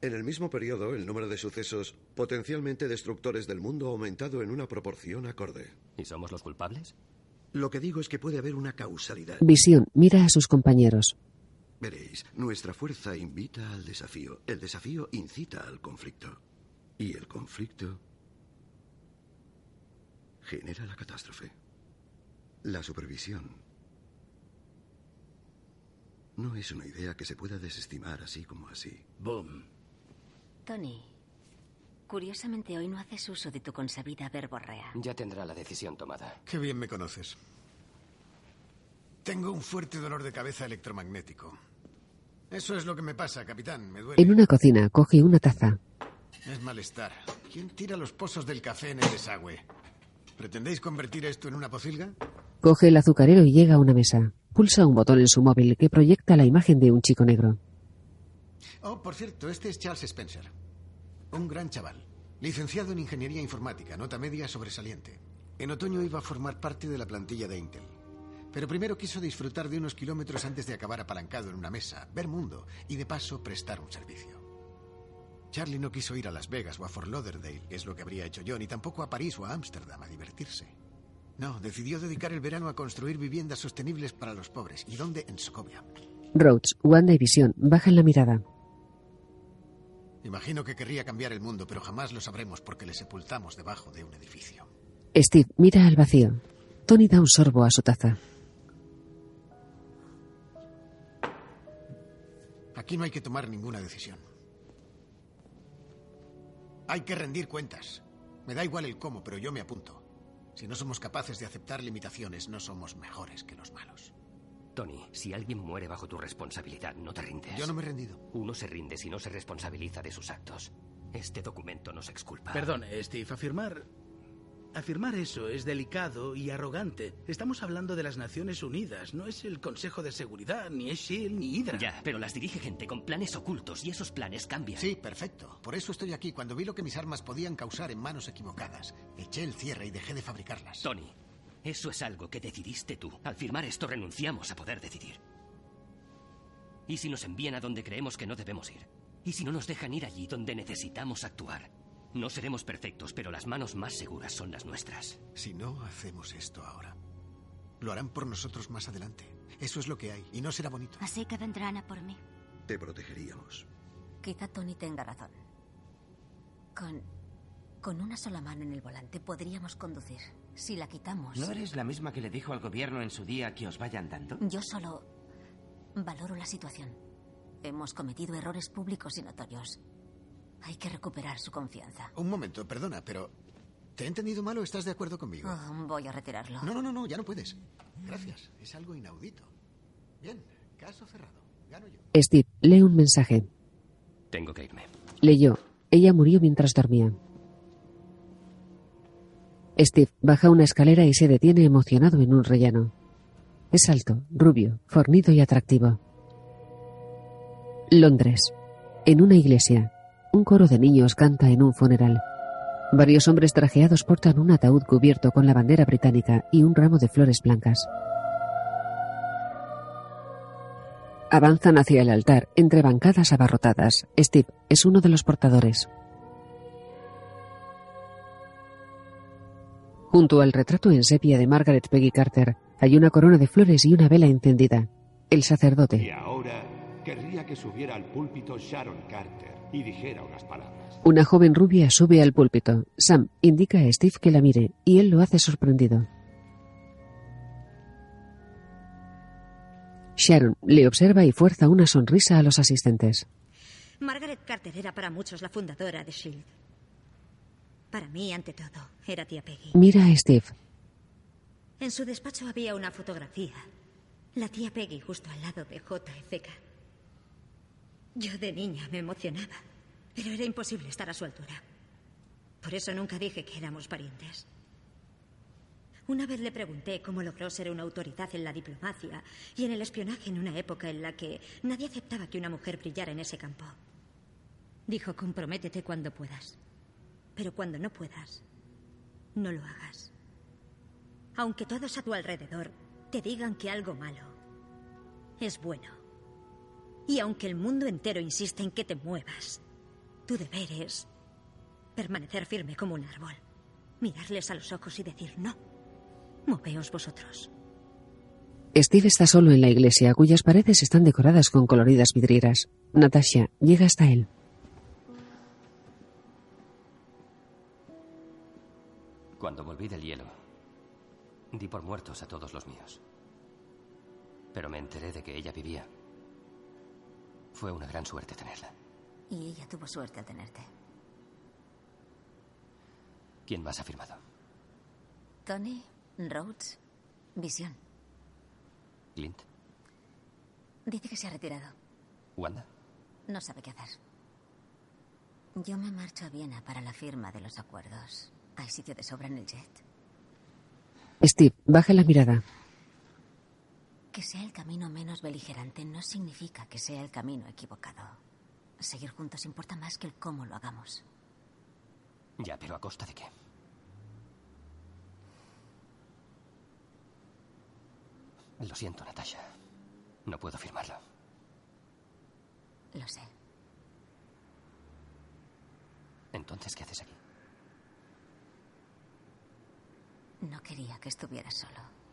En el mismo periodo, el número de sucesos potencialmente destructores del mundo ha aumentado en una proporción acorde. ¿Y somos los culpables? Lo que digo es que puede haber una causalidad. Visión mira a sus compañeros. Veréis, nuestra fuerza invita al desafío, el desafío incita al conflicto. Y el conflicto genera la catástrofe. La supervisión no es una idea que se pueda desestimar así como así. Boom. Tony, curiosamente hoy no haces uso de tu consabida verborrea. Ya tendrá la decisión tomada. Qué bien me conoces. Tengo un fuerte dolor de cabeza electromagnético. Eso es lo que me pasa, capitán. Me duele. En una cocina coge una taza. Es malestar. ¿Quién tira los pozos del café en el desagüe? ¿Pretendéis convertir esto en una pocilga? Coge el azucarero y llega a una mesa. Pulsa un botón en su móvil que proyecta la imagen de un chico negro. Oh, por cierto, este es Charles Spencer. Un gran chaval. Licenciado en Ingeniería Informática, nota media sobresaliente. En otoño iba a formar parte de la plantilla de Intel. Pero primero quiso disfrutar de unos kilómetros antes de acabar apalancado en una mesa, ver mundo y de paso prestar un servicio. Charlie no quiso ir a Las Vegas o a Fort Lauderdale, que es lo que habría hecho yo, ni tampoco a París o a Ámsterdam a divertirse. No, decidió dedicar el verano a construir viviendas sostenibles para los pobres. ¿Y dónde? En Sokovia. Rhodes, Wanda y Visión bajan la mirada. Imagino que querría cambiar el mundo, pero jamás lo sabremos porque le sepultamos debajo de un edificio. Steve mira al vacío. Tony da un sorbo a su taza. Aquí no hay que tomar ninguna decisión. Hay que rendir cuentas. Me da igual el cómo, pero yo me apunto. Si no somos capaces de aceptar limitaciones, no somos mejores que los malos. Tony, si alguien muere bajo tu responsabilidad, no te rindes. Yo no me he rendido. Uno se rinde si no se responsabiliza de sus actos. Este documento nos exculpa. Perdón, Steve, afirmar. Afirmar eso es delicado y arrogante. Estamos hablando de las Naciones Unidas, no es el Consejo de Seguridad, ni es SHIELD, ni Hydra. Ya, pero las dirige gente con planes ocultos y esos planes cambian. Sí, perfecto. Por eso estoy aquí. Cuando vi lo que mis armas podían causar en manos equivocadas, eché el cierre y dejé de fabricarlas. Tony, eso es algo que decidiste tú. Al firmar esto renunciamos a poder decidir. ¿Y si nos envían a donde creemos que no debemos ir? ¿Y si no nos dejan ir allí donde necesitamos actuar? No seremos perfectos, pero las manos más seguras son las nuestras. Si no hacemos esto ahora, lo harán por nosotros más adelante. Eso es lo que hay, y no será bonito. Así que vendrán a por mí. Te protegeríamos. Quizá Tony tenga razón. Con. Con una sola mano en el volante podríamos conducir. Si la quitamos. ¿No eres la misma que le dijo al gobierno en su día que os vayan dando? Yo solo valoro la situación. Hemos cometido errores públicos y notorios. Hay que recuperar su confianza. Un momento, perdona, pero ¿te he entendido mal o estás de acuerdo conmigo? Oh, voy a retirarlo. No, no, no, no, ya no puedes. Gracias, es algo inaudito. Bien, caso cerrado. Gano yo. Steve lee un mensaje. Tengo que irme. Leyó. Ella murió mientras dormía. Steve baja una escalera y se detiene emocionado en un rellano. Es alto, rubio, fornido y atractivo. Londres. En una iglesia. Un coro de niños canta en un funeral. Varios hombres trajeados portan un ataúd cubierto con la bandera británica y un ramo de flores blancas. Avanzan hacia el altar entre bancadas abarrotadas. Steve es uno de los portadores. Junto al retrato en sepia de Margaret Peggy Carter hay una corona de flores y una vela encendida. El Y sacerdote. ahora querría que subiera al púlpito Sharon Carter y dijera unas palabras. Una joven rubia sube al púlpito. Sam indica a Steve que la mire y él lo hace sorprendido. Sharon le observa y fuerza una sonrisa a los asistentes. Margaret Carter era para muchos la fundadora de Shield. Para mí, ante todo, era tía Peggy. Mira a Steve. En su despacho había una fotografía. La tía Peggy justo al lado de JFK. Yo de niña me emocionaba, pero era imposible estar a su altura. Por eso nunca dije que éramos parientes. Una vez le pregunté cómo logró ser una autoridad en la diplomacia y en el espionaje en una época en la que nadie aceptaba que una mujer brillara en ese campo. Dijo, comprométete cuando puedas. Pero cuando no puedas, no lo hagas. Aunque todos a tu alrededor te digan que algo malo es bueno. Y aunque el mundo entero insiste en que te muevas, tu deber es permanecer firme como un árbol, mirarles a los ojos y decir no. Moveos vosotros. Steve está solo en la iglesia, cuyas paredes están decoradas con coloridas vidrieras. Natasha llega hasta él. Cuando volví del hielo, di por muertos a todos los míos. Pero me enteré de que ella vivía. Fue una gran suerte tenerla. Y ella tuvo suerte al tenerte. ¿Quién más ha firmado? Tony, Rhodes, Visión. ¿Clint? Dice que se ha retirado. ¿Wanda? No sabe qué hacer. Yo me marcho a Viena para la firma de los acuerdos. ¿Hay sitio de sobra en el jet? Steve baja la mirada. Que sea el camino menos beligerante no significa que sea el camino equivocado. Seguir juntos importa más que el cómo lo hagamos. Ya, pero ¿a costa de qué? Lo siento, Natasha. No puedo firmarlo. Lo sé. Entonces, ¿qué haces aquí? No quería que estuvieras solo.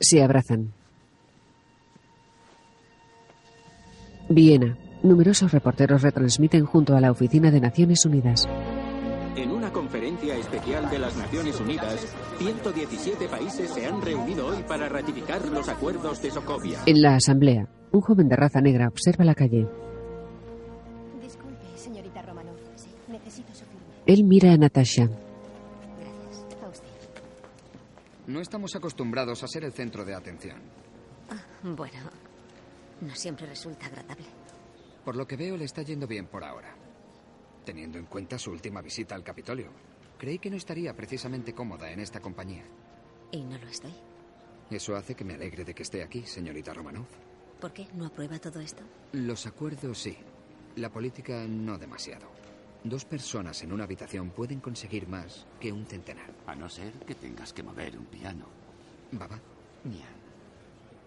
Se abrazan. Viena. Numerosos reporteros retransmiten junto a la oficina de Naciones Unidas. En una conferencia especial de las Naciones Unidas, 117 países se han reunido hoy para ratificar los acuerdos de Sokovia. En la asamblea, un joven de raza negra observa la calle. Disculpe, señorita Romanov. Sí, necesito su firma. Él mira a Natasha. No estamos acostumbrados a ser el centro de atención. Ah, bueno, no siempre resulta agradable. Por lo que veo, le está yendo bien por ahora. Teniendo en cuenta su última visita al Capitolio. Creí que no estaría precisamente cómoda en esta compañía. Y no lo estoy. Eso hace que me alegre de que esté aquí, señorita Romanov. ¿Por qué? ¿No aprueba todo esto? Los acuerdos sí. La política no demasiado. Dos personas en una habitación pueden conseguir más que un centenar. A no ser que tengas que mover un piano. Baba. Bien.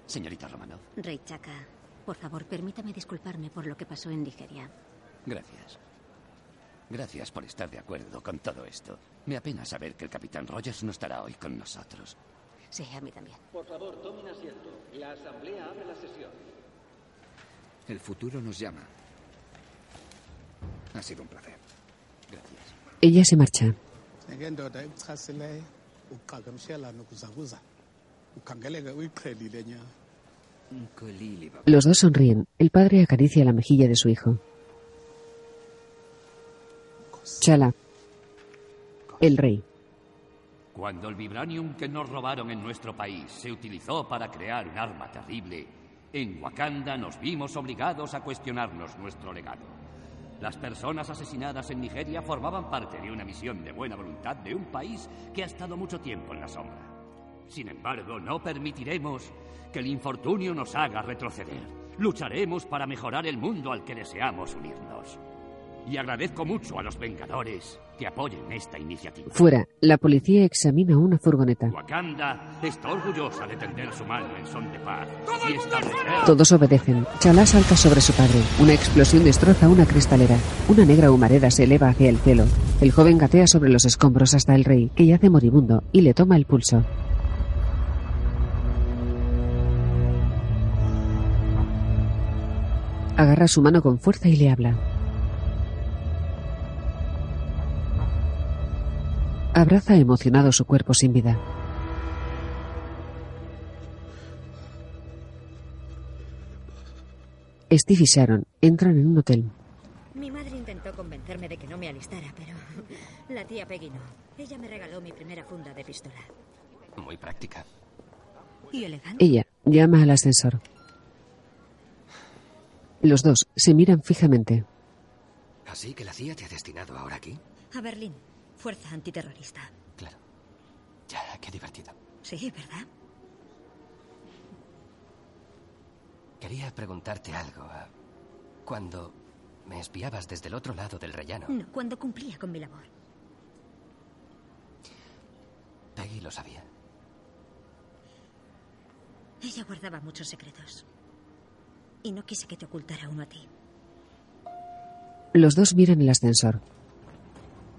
Señorita Romanov. Rey Chaka, por favor, permítame disculparme por lo que pasó en Nigeria. Gracias. Gracias por estar de acuerdo con todo esto. Me apena saber que el capitán Rogers no estará hoy con nosotros. Sí, a mí también. Por favor, tomen asiento. La asamblea abre la sesión. El futuro nos llama. Ha sido un placer. Ella se marcha. Los dos sonríen. El padre acaricia la mejilla de su hijo. Chala. El rey. Cuando el vibranium que nos robaron en nuestro país se utilizó para crear un arma terrible, En Wakanda nos vimos obligados a cuestionarnos nuestro legado. Las personas asesinadas en Nigeria formaban parte de una misión de buena voluntad de un país que ha estado mucho tiempo en la sombra. Sin embargo, no permitiremos que el infortunio nos haga retroceder. Lucharemos para mejorar el mundo al que deseamos unirnos. Y agradezco mucho a los Vengadores que apoyen esta iniciativa. Fuera, la policía examina una furgoneta. Wakanda está orgullosa de tender su mano en son de paz y establecer... Todos obedecen. Chalá salta sobre su padre. Una explosión destroza una cristalera. Una negra humareda se eleva hacia el cielo. El joven gatea sobre los escombros hasta el rey, que yace moribundo, y le toma el pulso. Agarra su mano con fuerza y le habla. Abraza emocionado su cuerpo sin vida. Steve y Sharon entran en un hotel. Mi madre intentó convencerme de que no me alistara, pero la tía Peggy no. Ella me regaló mi primera funda de pistola. Muy práctica. Y elegante. Ella llama al ascensor. Los dos se miran fijamente. ¿Así que la CIA te ha destinado ahora aquí? A Berlín, fuerza antiterrorista. Claro. Ya, qué divertido. Sí, ¿verdad? Quería preguntarte algo. Cuando me espiabas desde el otro lado del rellano, No, cuando cumplía con mi labor. Peggy lo sabía. Ella guardaba muchos secretos. Y no quise que te ocultara uno a ti. Los dos miran el ascensor.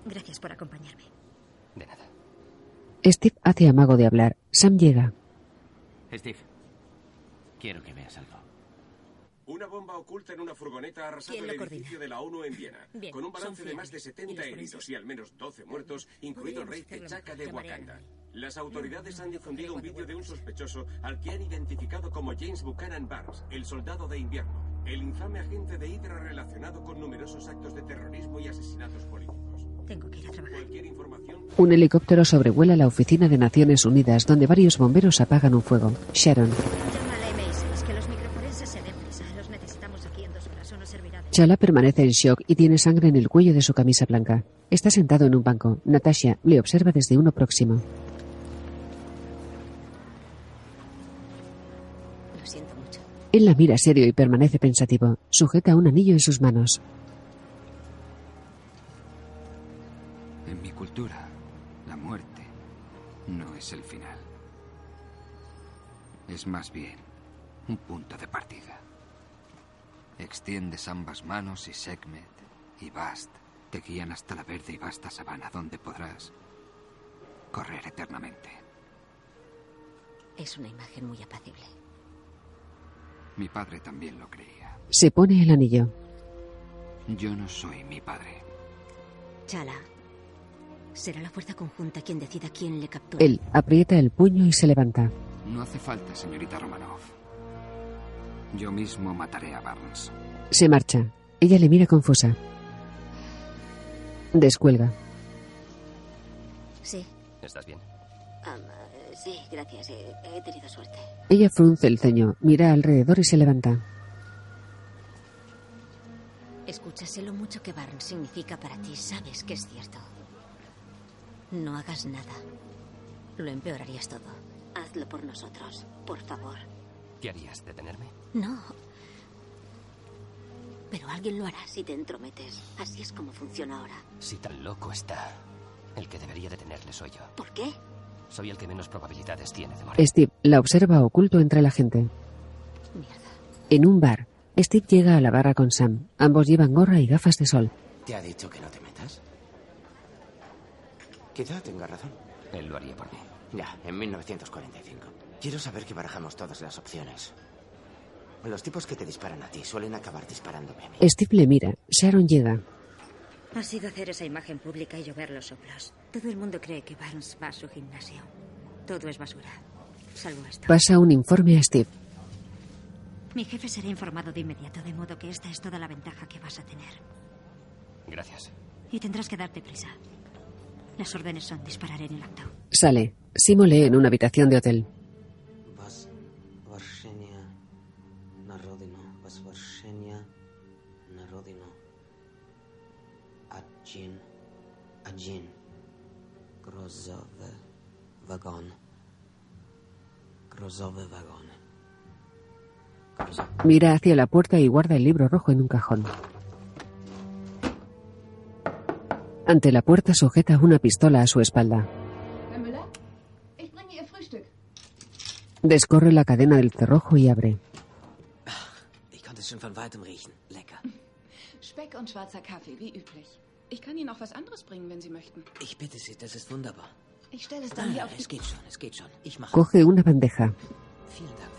Gracias por acompañarme. De nada. Steve hace amago de hablar. Sam llega. Steve, quiero que veas algo. Una bomba oculta en una furgoneta ha arrasado ¿Quién el edificio de la ONU en Viena, Bien, con un balance de más de fiables. 70 ¿Y los heridos y al menos 12 muertos, incluido el rey mejor, de Wakanda. Las autoridades han difundido un vídeo de un sospechoso al que han identificado como James Buchanan Barnes, el soldado de invierno, el infame agente de Hydra relacionado con numerosos actos de terrorismo y asesinatos políticos. Tengo que ir a trabajar. Un helicóptero sobrevuela la oficina de Naciones Unidas donde varios bomberos apagan un fuego. Sharon. Llama a la MI6, que los microforenses se den prisa. Los necesitamos aquí en dos horas o no servirá de Chala permanece en shock y tiene sangre en el cuello de su camisa blanca. Está sentado en un banco. Natasha le observa desde uno próximo. Lo siento mucho. Él la mira serio y permanece pensativo. Sujeta un anillo en sus manos. Cultura, la muerte no es el final. Es más bien un punto de partida. Extiendes ambas manos y Sekhmet y Bast te guían hasta la verde y vasta sabana donde podrás correr eternamente. Es una imagen muy apacible. Mi padre también lo creía. Se pone el anillo. Yo no soy mi padre. Chala. Será la fuerza conjunta quien decida quién le captura. Él aprieta el puño y se levanta. No hace falta, señorita Romanov. Yo mismo mataré a Barnes. Se marcha. Ella le mira confusa. Descuelga. Sí. ¿Estás bien? Eh, sí, gracias. He, he tenido suerte. Ella frunce el ceño, mira alrededor y se levanta. Escucha, sé lo mucho que Barnes significa para ti. Sabes que es cierto. No hagas nada. Lo empeorarías todo. Hazlo por nosotros, por favor. ¿Qué harías? ¿Detenerme? No. Pero alguien lo hará si te entrometes. Así es como funciona ahora. Si tan loco está, el que debería detenerle soy yo. ¿Por qué? Soy el que menos probabilidades tiene de morir. Steve la observa oculto entre la gente. En un bar, Steve llega a la barra con Sam. Ambos llevan gorra y gafas de sol. ¿Te ha dicho que no te metas? Quizá tenga razón. Él lo haría por mí. Ya, en 1945. Quiero saber que barajamos todas las opciones. Los tipos que te disparan a ti suelen acabar disparándome a mí. Steve le mira. Sharon llega. Ha sido hacer esa imagen pública y llover los soplos. Todo el mundo cree que Barnes va a su gimnasio. Todo es basura. Salvo esto. Pasa un informe a Steve. Mi jefe será informado de inmediato, de modo que esta es toda la ventaja que vas a tener. Gracias. Y tendrás que darte prisa. Las órdenes son disparar en el acto. Sale. Simo lee en una habitación de hotel. Mira hacia la puerta y guarda el libro rojo en un cajón. Ante la puerta sujeta una pistola a su espalda. Descorre la cadena del cerrojo y abre. Ich konnte es schon von weitem riechen. Lecker. Speck und schwarzer Kaffee, wie üblich. Ich kann Ihnen auch was anderes bringen, wenn Sie möchten. Ich bitte Sie, das ist wunderbar. Ich stelle es dann hier Ah, auf es geht schon, es geht schon. Ich mache. Coge una bandeja. Vielen Dank.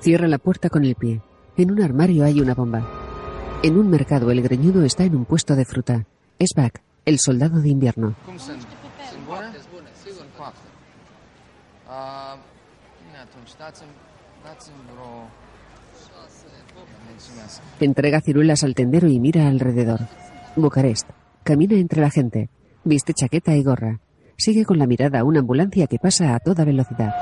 Cierra la puerta con el pie. En un armario hay una bomba. En un mercado el greñudo está en un puesto de fruta. Es Buck, el soldado de invierno. Mulțumesc. Entrega ciruelas al tendero y mira alrededor. Bucarest. Camina entre la gente. Viste chaqueta y gorra. Sigue con la mirada una ambulancia que pasa a toda velocidad.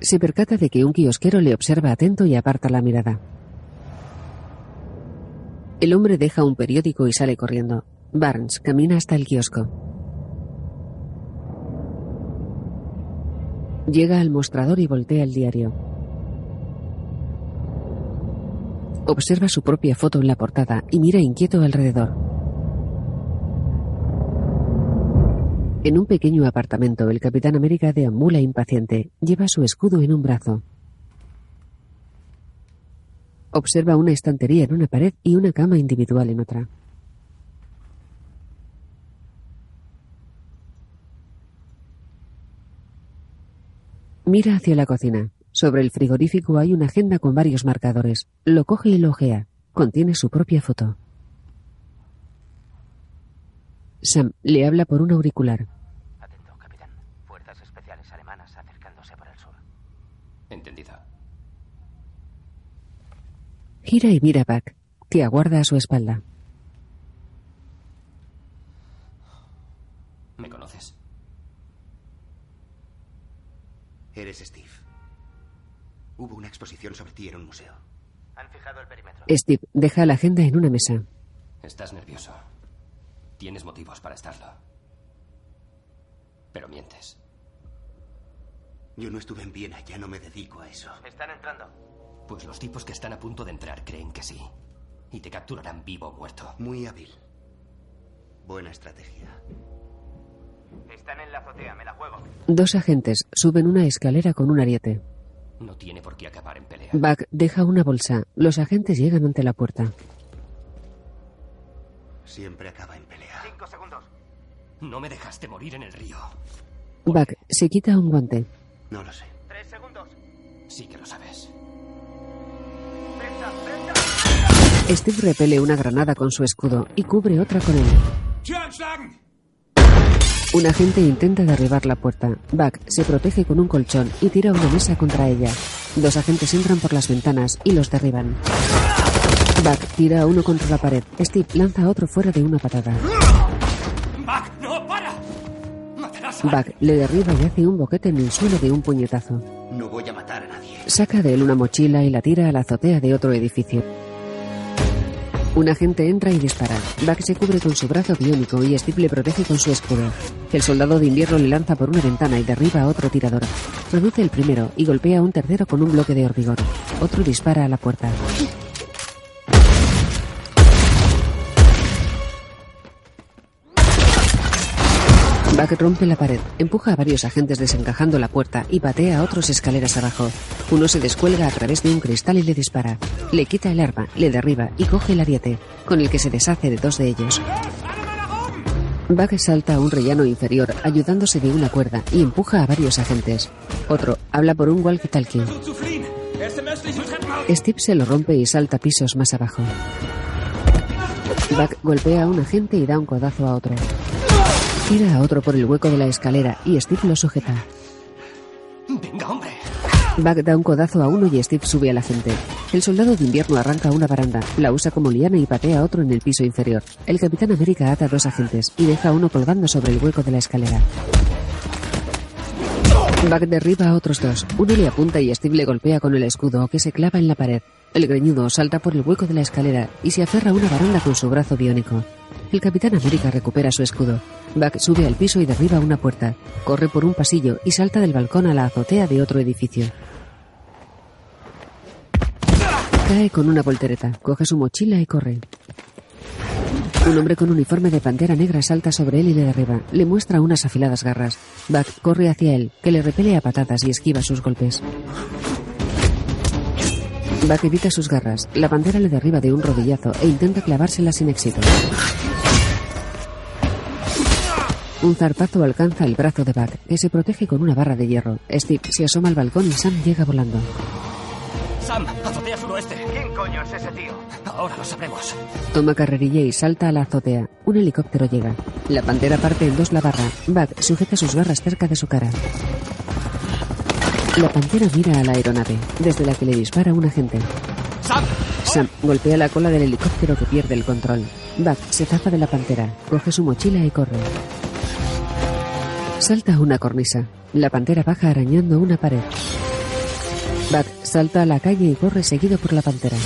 Se percata de que un kiosquero le observa atento y aparta la mirada. El hombre deja un periódico y sale corriendo. Barnes camina hasta el kiosco. Llega al mostrador y voltea el diario. Observa su propia foto en la portada y mira inquieto alrededor. En un pequeño apartamento, el Capitán América deambula impaciente. Lleva su escudo en un brazo. Observa una estantería en una pared y una cama individual en otra. Mira hacia la cocina. Sobre el frigorífico hay una agenda con varios marcadores. Lo coge y lo ojea. Contiene su propia foto. Sam le habla por un auricular. Atento, capitán. Fuerzas especiales alemanas acercándose por el sur. Entendido. Gira y mira a Buck, que aguarda a su espalda. ¿Me conoces? Eres Steve. Hubo una exposición sobre ti en un museo. Han fijado el perímetro. Steve deja la agenda en una mesa. Estás nervioso. Tienes motivos para estarlo. Pero mientes. Yo no estuve en Viena, ya no me dedico a eso. Están entrando. Pues los tipos que están a punto de entrar creen que sí. Y te capturarán vivo o muerto. Muy hábil. Buena estrategia. Están en la azotea, me la juego. Dos agentes suben una escalera con un ariete. No tiene por qué acabar en pelea. Buck deja una bolsa. Los agentes llegan ante la puerta. Siempre acaba en pelea. Cinco segundos. No me dejaste morir en el río. Buck se quita un guante. No lo sé. Tres segundos. Sí que lo sabes. Steve repele una granada con su escudo y cubre otra con él. Un agente intenta derribar la puerta. Buck se protege con un colchón y tira una mesa contra ella. Dos agentes entran por las ventanas y los derriban. Buck tira a uno contra la pared. Steve lanza a otro fuera de una patada. ¡Buck, no, para! ¡Matarás a Buck le derriba y hace un boquete en el suelo de un puñetazo. No voy a matar a nadie. Saca de él una mochila y la tira a la azotea de otro edificio. Un agente entra y dispara. Buck se cubre con su brazo biónico y Steve le protege con su escudo. El soldado de invierno le lanza por una ventana y derriba a otro tirador. Produce el primero y golpea a un tercero con un bloque de hormigón. Otro dispara a la puerta. Buck rompe la pared, empuja a varios agentes desencajando la puerta y patea a otros escaleras abajo. Uno se descuelga a través de un cristal y le dispara. Le quita el arma, le derriba y coge el ariete, con el que se deshace de dos de ellos. Buck salta a un rellano inferior, ayudándose de una cuerda, y empuja a varios agentes. Otro habla por un walkie-talkie. Steve se lo rompe y salta pisos más abajo. Buck golpea a un agente y da un codazo a otro. Tira a otro por el hueco de la escalera y Steve lo sujeta. Venga, hombre. Buck da un codazo a uno y Steve sube a la gente. El soldado de invierno arranca una baranda, la usa como liana y patea a otro en el piso inferior. El Capitán América ata a dos agentes y deja a uno colgando sobre el hueco de la escalera. Buck derriba a otros dos. Uno le apunta y Steve le golpea con el escudo que se clava en la pared. El greñudo salta por el hueco de la escalera y se aferra a una baranda con su brazo biónico. El Capitán América recupera su escudo. Buck sube al piso y derriba una puerta. Corre por un pasillo y salta del balcón a la azotea de otro edificio. Cae con una voltereta, coge su mochila y corre. Un hombre con uniforme de pantera negra salta sobre él y le derriba. Le muestra unas afiladas garras. Buck corre hacia él, que le repele a patatas y esquiva sus golpes. Buck evita sus garras. La pantera le derriba de un rodillazo e intenta clavársela sin éxito. Un zarpazo alcanza el brazo de Buck, que se protege con una barra de hierro. Steve se asoma al balcón y Sam llega volando. Sam, azotea suroeste. ¿Quién coño es ese tío? Ahora lo sabremos. Toma carrerilla y salta a la azotea. Un helicóptero llega. La pantera parte en dos la barra. Buck sujeta sus garras cerca de su cara. La pantera mira a la aeronave, desde la que le dispara un agente. ¡Sam! Sam golpea la cola del helicóptero que pierde el control. Buck se zafa de la pantera, coge su mochila y corre. Salta una cornisa. La pantera baja arañando una pared. Buck salta a la calle y corre seguido por la pantera.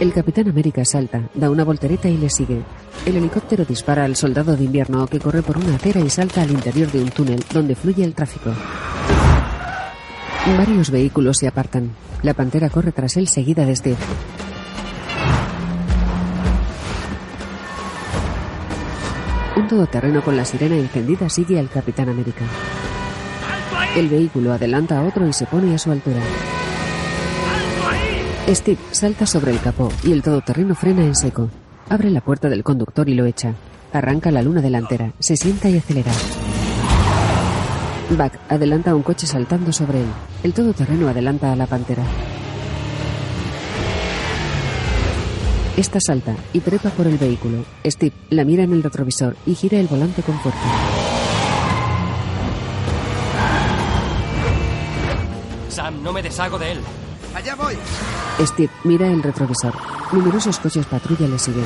El Capitán América salta, da una voltereta y le sigue. El helicóptero dispara al soldado de invierno que corre por una acera y salta al interior de un túnel donde fluye el tráfico. Varios vehículos se apartan. La pantera corre tras él seguida de Steve. Un todoterreno con la sirena encendida sigue al Capitán América. El vehículo adelanta a otro y se pone a su altura. Steve salta sobre el capó y el todoterreno frena en seco. Abre la puerta del conductor y lo echa. Arranca la luna delantera, se sienta y acelera. Buck adelanta un coche saltando sobre él. El todoterreno adelanta a la pantera. Esta salta y trepa por el vehículo. Steve la mira en el retrovisor y gira el volante con fuerza. Sam, no me deshago de él. Allá voy. Steve mira el retrovisor. Numerosos coches patrulla le siguen.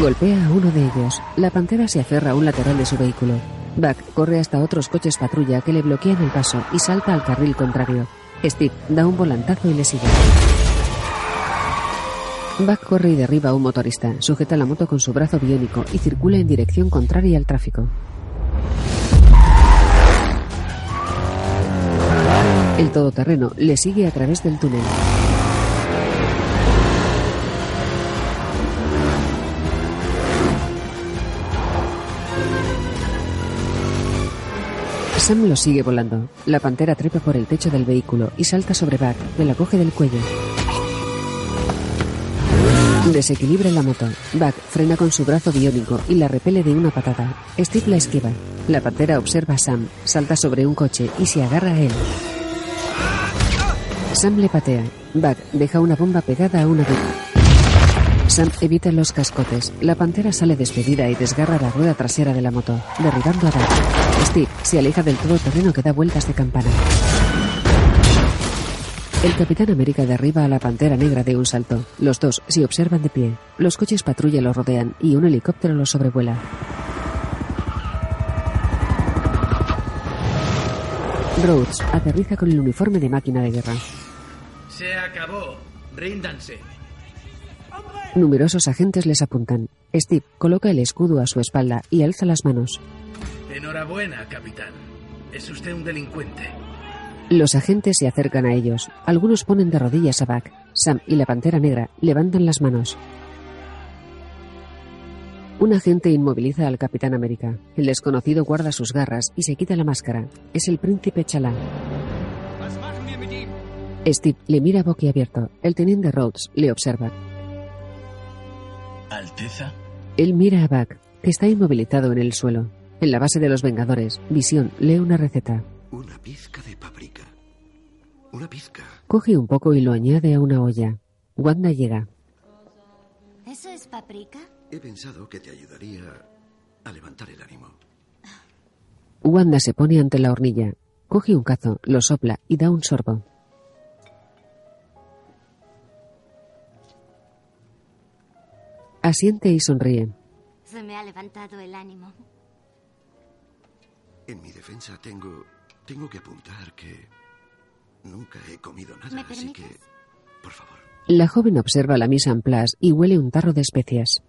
Golpea a uno de ellos. La pantera se aferra a un lateral de su vehículo. Buck corre hasta otros coches patrulla que le bloquean el paso y salta al carril contrario. Steve da un volantazo y le sigue. Buck corre y derriba a un motorista, sujeta la moto con su brazo biónico y circula en dirección contraria al tráfico. El todoterreno le sigue a través del túnel. Sam lo sigue volando. La pantera trepa por el techo del vehículo y salta sobre Buck, que la coge del cuello. Desequilibra la moto. Buck frena con su brazo biónico y la repele de una patada. Steve la esquiva. La pantera observa a Sam, salta sobre un coche y se agarra a él. Sam le patea. Buck deja una bomba pegada a una rueda. Sam evita los cascotes. La pantera sale despedida y desgarra la rueda trasera de la moto, derribando a Buck. Steve se aleja del todoterreno que da vueltas de campana. El Capitán América derriba a la pantera negra de un salto. Los dos se observan de pie. Los coches patrulla los rodean y un helicóptero los sobrevuela. Rhodes aterriza con el uniforme de máquina de guerra. Se acabó. Ríndanse. Numerosos agentes les apuntan. Steve coloca el escudo a su espalda y alza las manos. Enhorabuena, capitán. Es usted un delincuente. Los agentes se acercan a ellos. Algunos ponen de rodillas a Buck. Sam y la pantera negra levantan las manos. Un agente inmoviliza al Capitán América. El desconocido guarda sus garras y se quita la máscara. Es el príncipe Chalá. Steve le mira boquiabierto. El teniente Rhodes le observa. Alteza. Él mira a Buck, que está inmovilizado en el suelo. En la base de los Vengadores, Visión lee una receta. Una pizca de paprika. Una pizca. Coge un poco y lo añade a una olla. Wanda llega. ¿Eso es paprika? He pensado que te ayudaría a levantar el ánimo. Wanda se pone ante la hornilla. Coge un cazo, lo sopla y da un sorbo. Asiente y sonríe. Se me ha levantado el ánimo. En mi defensa tengo Tengo que apuntar que nunca he comido nada, ¿Me así que, por favor. La joven observa la mise en place y huele un tarro de especias.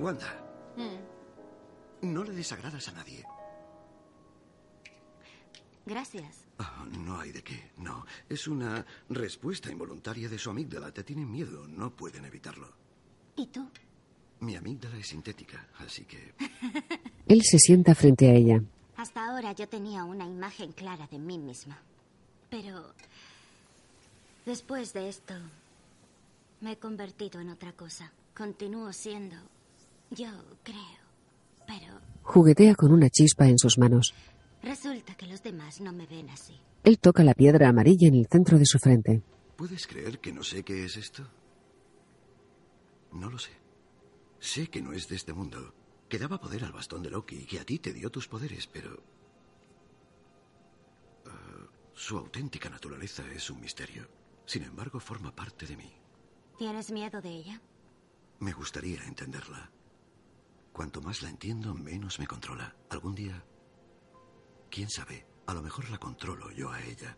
Wanda, Mm, no le desagradas a nadie. Gracias. Ah, no hay de qué, no. Es una respuesta involuntaria de su amígdala. Te tienen miedo, no pueden evitarlo. ¿Y tú? Mi amígdala es sintética, así que... Él se sienta frente a ella. Hasta ahora yo tenía una imagen clara de mí misma. Pero después de esto me he convertido en otra cosa. Continúo siendo yo, creo. Pero Juguetea con una chispa en sus manos. resulta que los demás no me ven así. Él toca la piedra amarilla en el centro de su frente. ¿Puedes creer que no sé qué es esto? No lo sé. Sé que no es de este mundo, que daba poder al bastón de Loki y que a ti te dio tus poderes, pero... ah, su auténtica naturaleza es un misterio. Sin embargo, forma parte de mí. ¿Tienes miedo de ella? Me gustaría entenderla. Cuanto más la entiendo, menos me controla. Algún día, quién sabe, a lo mejor la controlo yo a ella.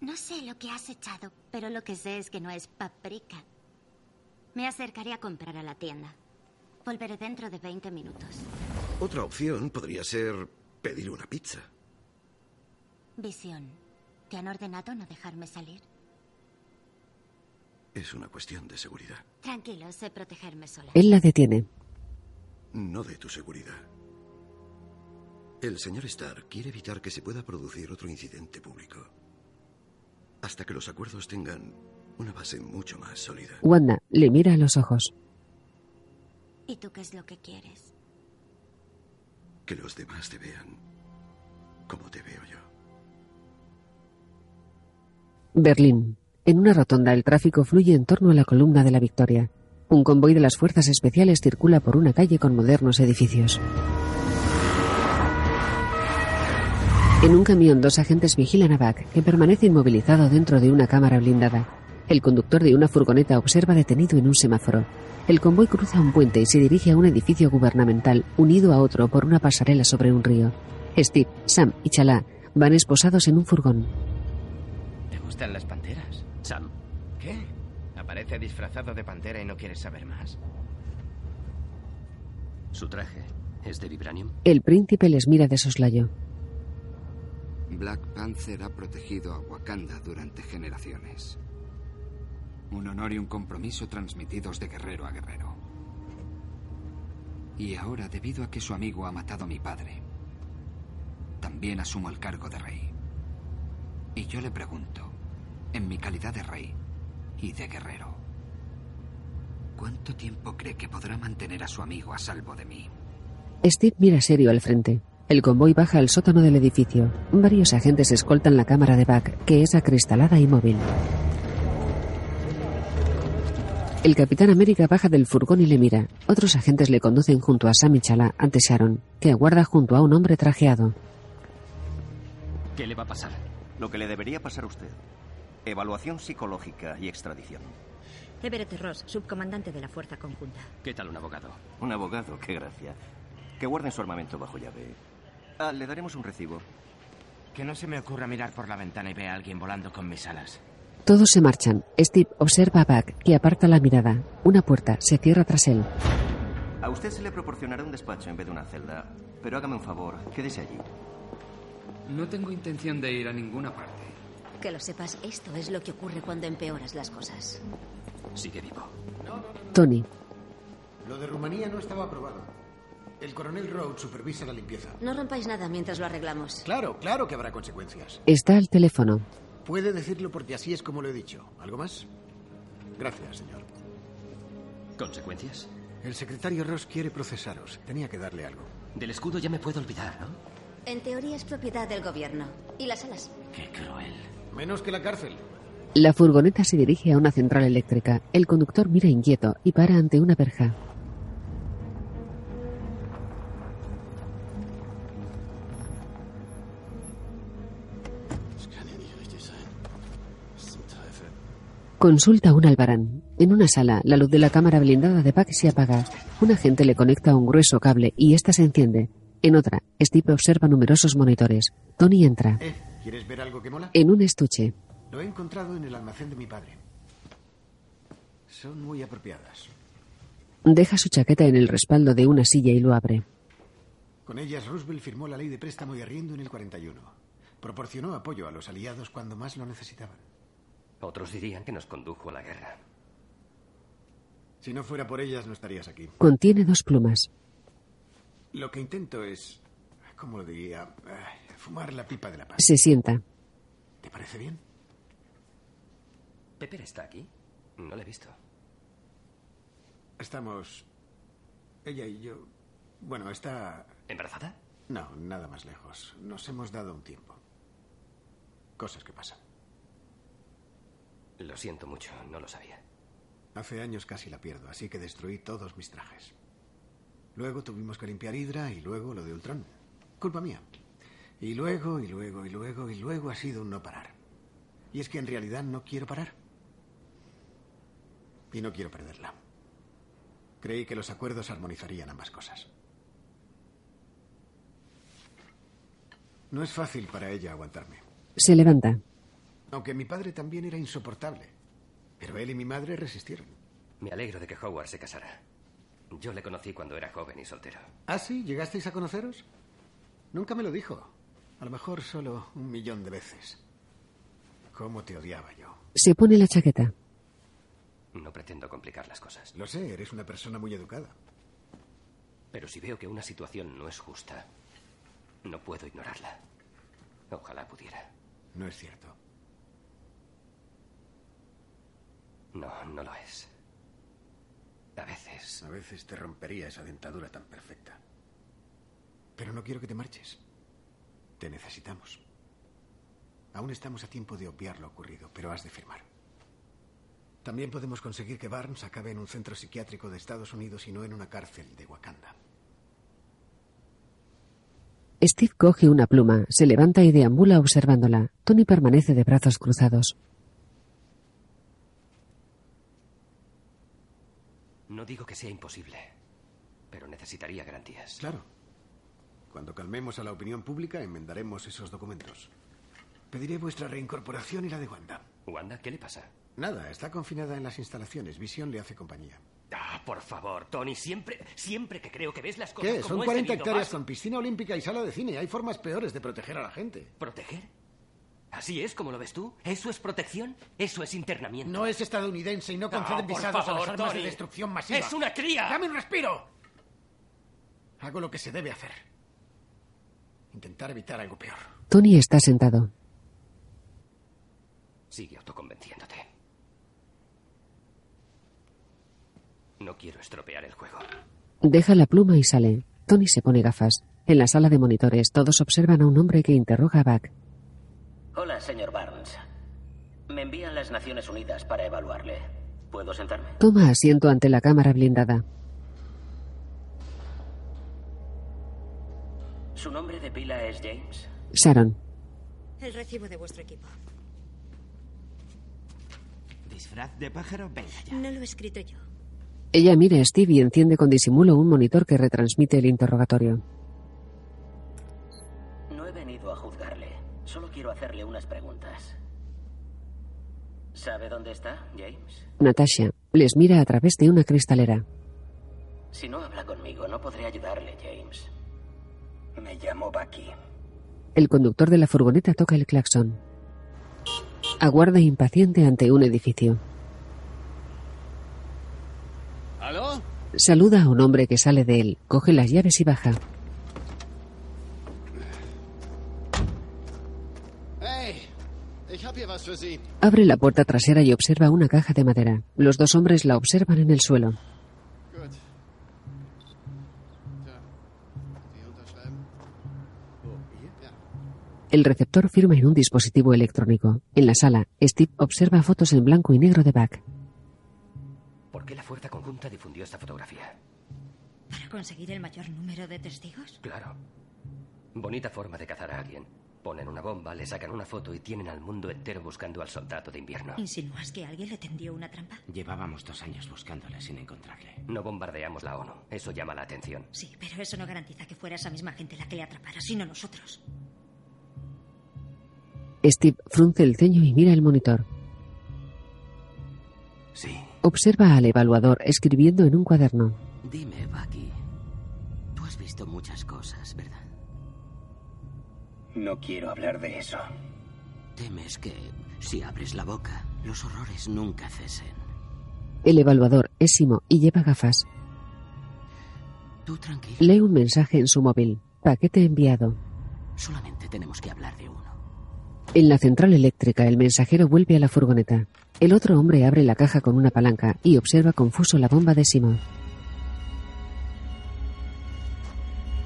No sé lo que has echado, pero lo que sé es que no es paprika. Me acercaré a comprar a la tienda. Volveré dentro de 20 minutos. Otra opción podría ser pedir una pizza. Visión, ¿te han ordenado no dejarme salir? Es una cuestión de seguridad, Tranquilo, sé protegerme sola. Él la detiene. no de tu seguridad. El señor Stark quiere evitar que se pueda producir otro incidente público. Hasta que los acuerdos tengan una base mucho más sólida. Wanda le mira a los ojos. ¿Y tú qué es lo que quieres? Que los demás te vean como te veo yo. Berlín. En una rotonda el tráfico fluye en torno a la columna de la Victoria. Un convoy de las fuerzas especiales circula por una calle con modernos edificios. En un camión dos agentes vigilan a Buck, que permanece inmovilizado dentro de una cámara blindada. El conductor de una furgoneta observa detenido en un semáforo. El convoy cruza un puente y se dirige a un edificio gubernamental unido a otro por una pasarela sobre un río. Steve, Sam y Chalá van esposados en un furgón. ¿Te gustan las panteras? Sam, ¿Qué? Aparece disfrazado de pantera y no quieres saber más. ¿su traje es de vibranium? El príncipe les mira de soslayo. Black Panther ha protegido a Wakanda durante generaciones. Un honor y un compromiso transmitidos de guerrero a guerrero. Y ahora, debido a que su amigo ha matado a mi padre, también asumo el cargo de rey. Y yo le pregunto, en mi calidad de rey y de guerrero, ¿cuánto tiempo cree que podrá mantener a su amigo a salvo de mí? Steve mira serio al frente. El convoy baja al sótano del edificio. Varios agentes escoltan la cámara de Buck, que es acristalada y móvil. El Capitán América baja del furgón y le mira. Otros agentes le conducen junto a Sam y Chala ante Sharon, que aguarda junto a un hombre trajeado. ¿Qué le va a pasar? Lo que le debería pasar a usted. Evaluación psicológica y extradición. Everett Ross, subcomandante de la Fuerza Conjunta. ¿Qué tal un abogado? Un abogado, qué gracia. Que guarden su armamento bajo llave. Ah, le daremos un recibo. Que no se me ocurra mirar por la ventana y vea a alguien volando con mis alas. Todos se marchan. Steve observa a Buck, que aparta la mirada. Una puerta se cierra tras él. A usted se le proporcionará un despacho en vez de una celda. Pero hágame un favor, quédese allí. No tengo intención de ir a ninguna parte. Que lo sepas, esto es lo que ocurre cuando empeoras las cosas. Sigue vivo. Tony. Lo de Rumanía no estaba aprobado. El coronel Rhodes supervisa la limpieza. No rompáis nada mientras lo arreglamos. Claro, claro que habrá consecuencias. Está al teléfono. Puede decirlo porque así es como lo he dicho. ¿Algo más? Gracias, señor. ¿Consecuencias? El secretario Ross quiere procesaros. Tenía que darle algo. Del escudo ya me puedo olvidar, ¿no? En teoría es propiedad del gobierno. ¿Y las alas? Qué cruel. Menos que la cárcel. La furgoneta se dirige a una central eléctrica. El conductor mira inquieto y para ante una verja. Consulta un albarán. En una sala, la luz de la cámara blindada de Pac se apaga. Un agente le conecta un grueso cable y ésta se enciende. En otra, Steve observa numerosos monitores. Tony entra. Eh, ¿Quieres ver algo que mola? En un estuche. Lo he encontrado en el almacén de mi padre. Son muy apropiadas. Deja su chaqueta en el respaldo de una silla y lo abre. Con ellas, Roosevelt firmó la ley de préstamo y arriendo en el 41. Proporcionó apoyo a los aliados cuando más lo necesitaban. Otros dirían que nos condujo a la guerra. Si no fuera por ellas, no estarías aquí. Contiene dos plumas. Lo que intento es, ¿cómo lo diría? Fumar la pipa de la paz. Se sienta. ¿Te parece bien? ¿Pepper está aquí? No le he visto. Estamos... Ella y yo... Bueno, está... ¿Embarazada? No, nada más lejos. Nos hemos dado un tiempo. Cosas que pasan. Lo siento mucho, no lo sabía. Hace años casi la pierdo, así que destruí todos mis trajes. Luego tuvimos que limpiar Hydra y luego lo de Ultron. Culpa mía. Y luego, y luego, y luego, y luego ha sido un no parar. Y es que en realidad no quiero parar. Y no quiero perderla. Creí que los acuerdos armonizarían ambas cosas. No es fácil para ella aguantarme. Se levanta. Aunque mi padre también era insoportable. Pero él y mi madre resistieron. Me alegro de que Howard se casara. Yo le conocí cuando era joven y soltero. ¿Ah, sí? ¿Llegasteis a conoceros? Nunca me lo dijo. A lo mejor solo un millón de veces. ¿Cómo te odiaba yo? Se pone la chaqueta. No pretendo complicar las cosas. Lo sé, eres una persona muy educada. Pero si veo que una situación no es justa, no puedo ignorarla. Ojalá pudiera. No es cierto. No, no lo es. A veces. A veces te rompería esa dentadura tan perfecta. Pero no quiero que te marches. Te necesitamos. Aún estamos a tiempo de obviar lo ocurrido, pero has de firmar. También podemos conseguir que Barnes acabe en un centro psiquiátrico de Estados Unidos y no en una cárcel de Wakanda. Steve coge una pluma, se levanta y deambula observándola. Tony permanece de brazos cruzados. No digo que sea imposible, pero necesitaría garantías. Claro. Cuando calmemos a la opinión pública, enmendaremos esos documentos. Pediré vuestra reincorporación y la de Wanda. ¿Wanda? ¿Qué le pasa? Nada, está confinada en las instalaciones. Visión le hace compañía. Ah, por favor, Tony, siempre, siempre que creo que ves las cosas ¿Qué? como Son es 40 debido, hectáreas con piscina olímpica y sala de cine. Hay formas peores de proteger a la gente. ¿Proteger? ¿Así es como lo ves tú? ¿Eso es protección? ¿Eso es internamiento? No es estadounidense y no conceden Ah, por visados a favor, las armas Tony. de destrucción masiva. ¡Es una cría! ¡Dame un respiro! Hago lo que se debe hacer. Intentar evitar algo peor. Tony está sentado. Sigue autoconvenciéndote. No quiero estropear el juego. Deja la pluma y sale. Tony se pone gafas. En la sala de monitores, todos observan a un hombre que interroga a Buck. Hola, señor Barnes. Me envían las Naciones Unidas para evaluarle. ¿Puedo sentarme? Toma asiento ante la cámara blindada. ¿Su nombre de pila es James? Sharon. El recibo de vuestro equipo. Disfraz de pájaro, venga ya. No lo he escrito yo. Ella mira a Steve y enciende con disimulo un monitor que retransmite el interrogatorio. No he venido a juzgarle. Solo quiero hacerle unas preguntas. ¿Sabe dónde está, James? Natasha les mira a través de una cristalera. Si no habla conmigo, no podré ayudarle, James. Me llamo Bucky. El conductor de la furgoneta toca el claxon. Aguarda impaciente ante un edificio. ¿Aló? Saluda a un hombre que sale de él, coge las llaves y baja. Abre la puerta trasera y observa una caja de madera. Los dos hombres la observan en el suelo. El receptor firma en un dispositivo electrónico. En la sala, Steve observa fotos en blanco y negro de Buck. ¿Por qué la fuerza conjunta difundió esta fotografía? ¿Para conseguir el mayor número de testigos? Claro. Bonita forma de cazar a alguien. Ponen una bomba, le sacan una foto y tienen al mundo entero buscando al soldado de invierno. ¿Insinúas que alguien le tendió una trampa? Llevábamos dos años buscándole sin encontrarle. No bombardeamos la ONU. Eso llama la atención. Sí, pero eso no garantiza que fuera esa misma gente la que le atrapara, sino nosotros. Steve frunce el ceño y mira el monitor. Sí. Observa al evaluador escribiendo en un cuaderno. Dime, Bucky. Tú has visto muchas cosas, ¿verdad? No quiero hablar de eso. Temes que, si abres la boca, los horrores nunca cesen. El evaluador es Simo y lleva gafas. Tú tranquilo. Lee un mensaje en su móvil. Paquete enviado. Solamente tenemos que hablar de uno. En la central eléctrica, el mensajero vuelve a la furgoneta. El otro hombre abre la caja con una palanca y observa confuso la bomba de Simo.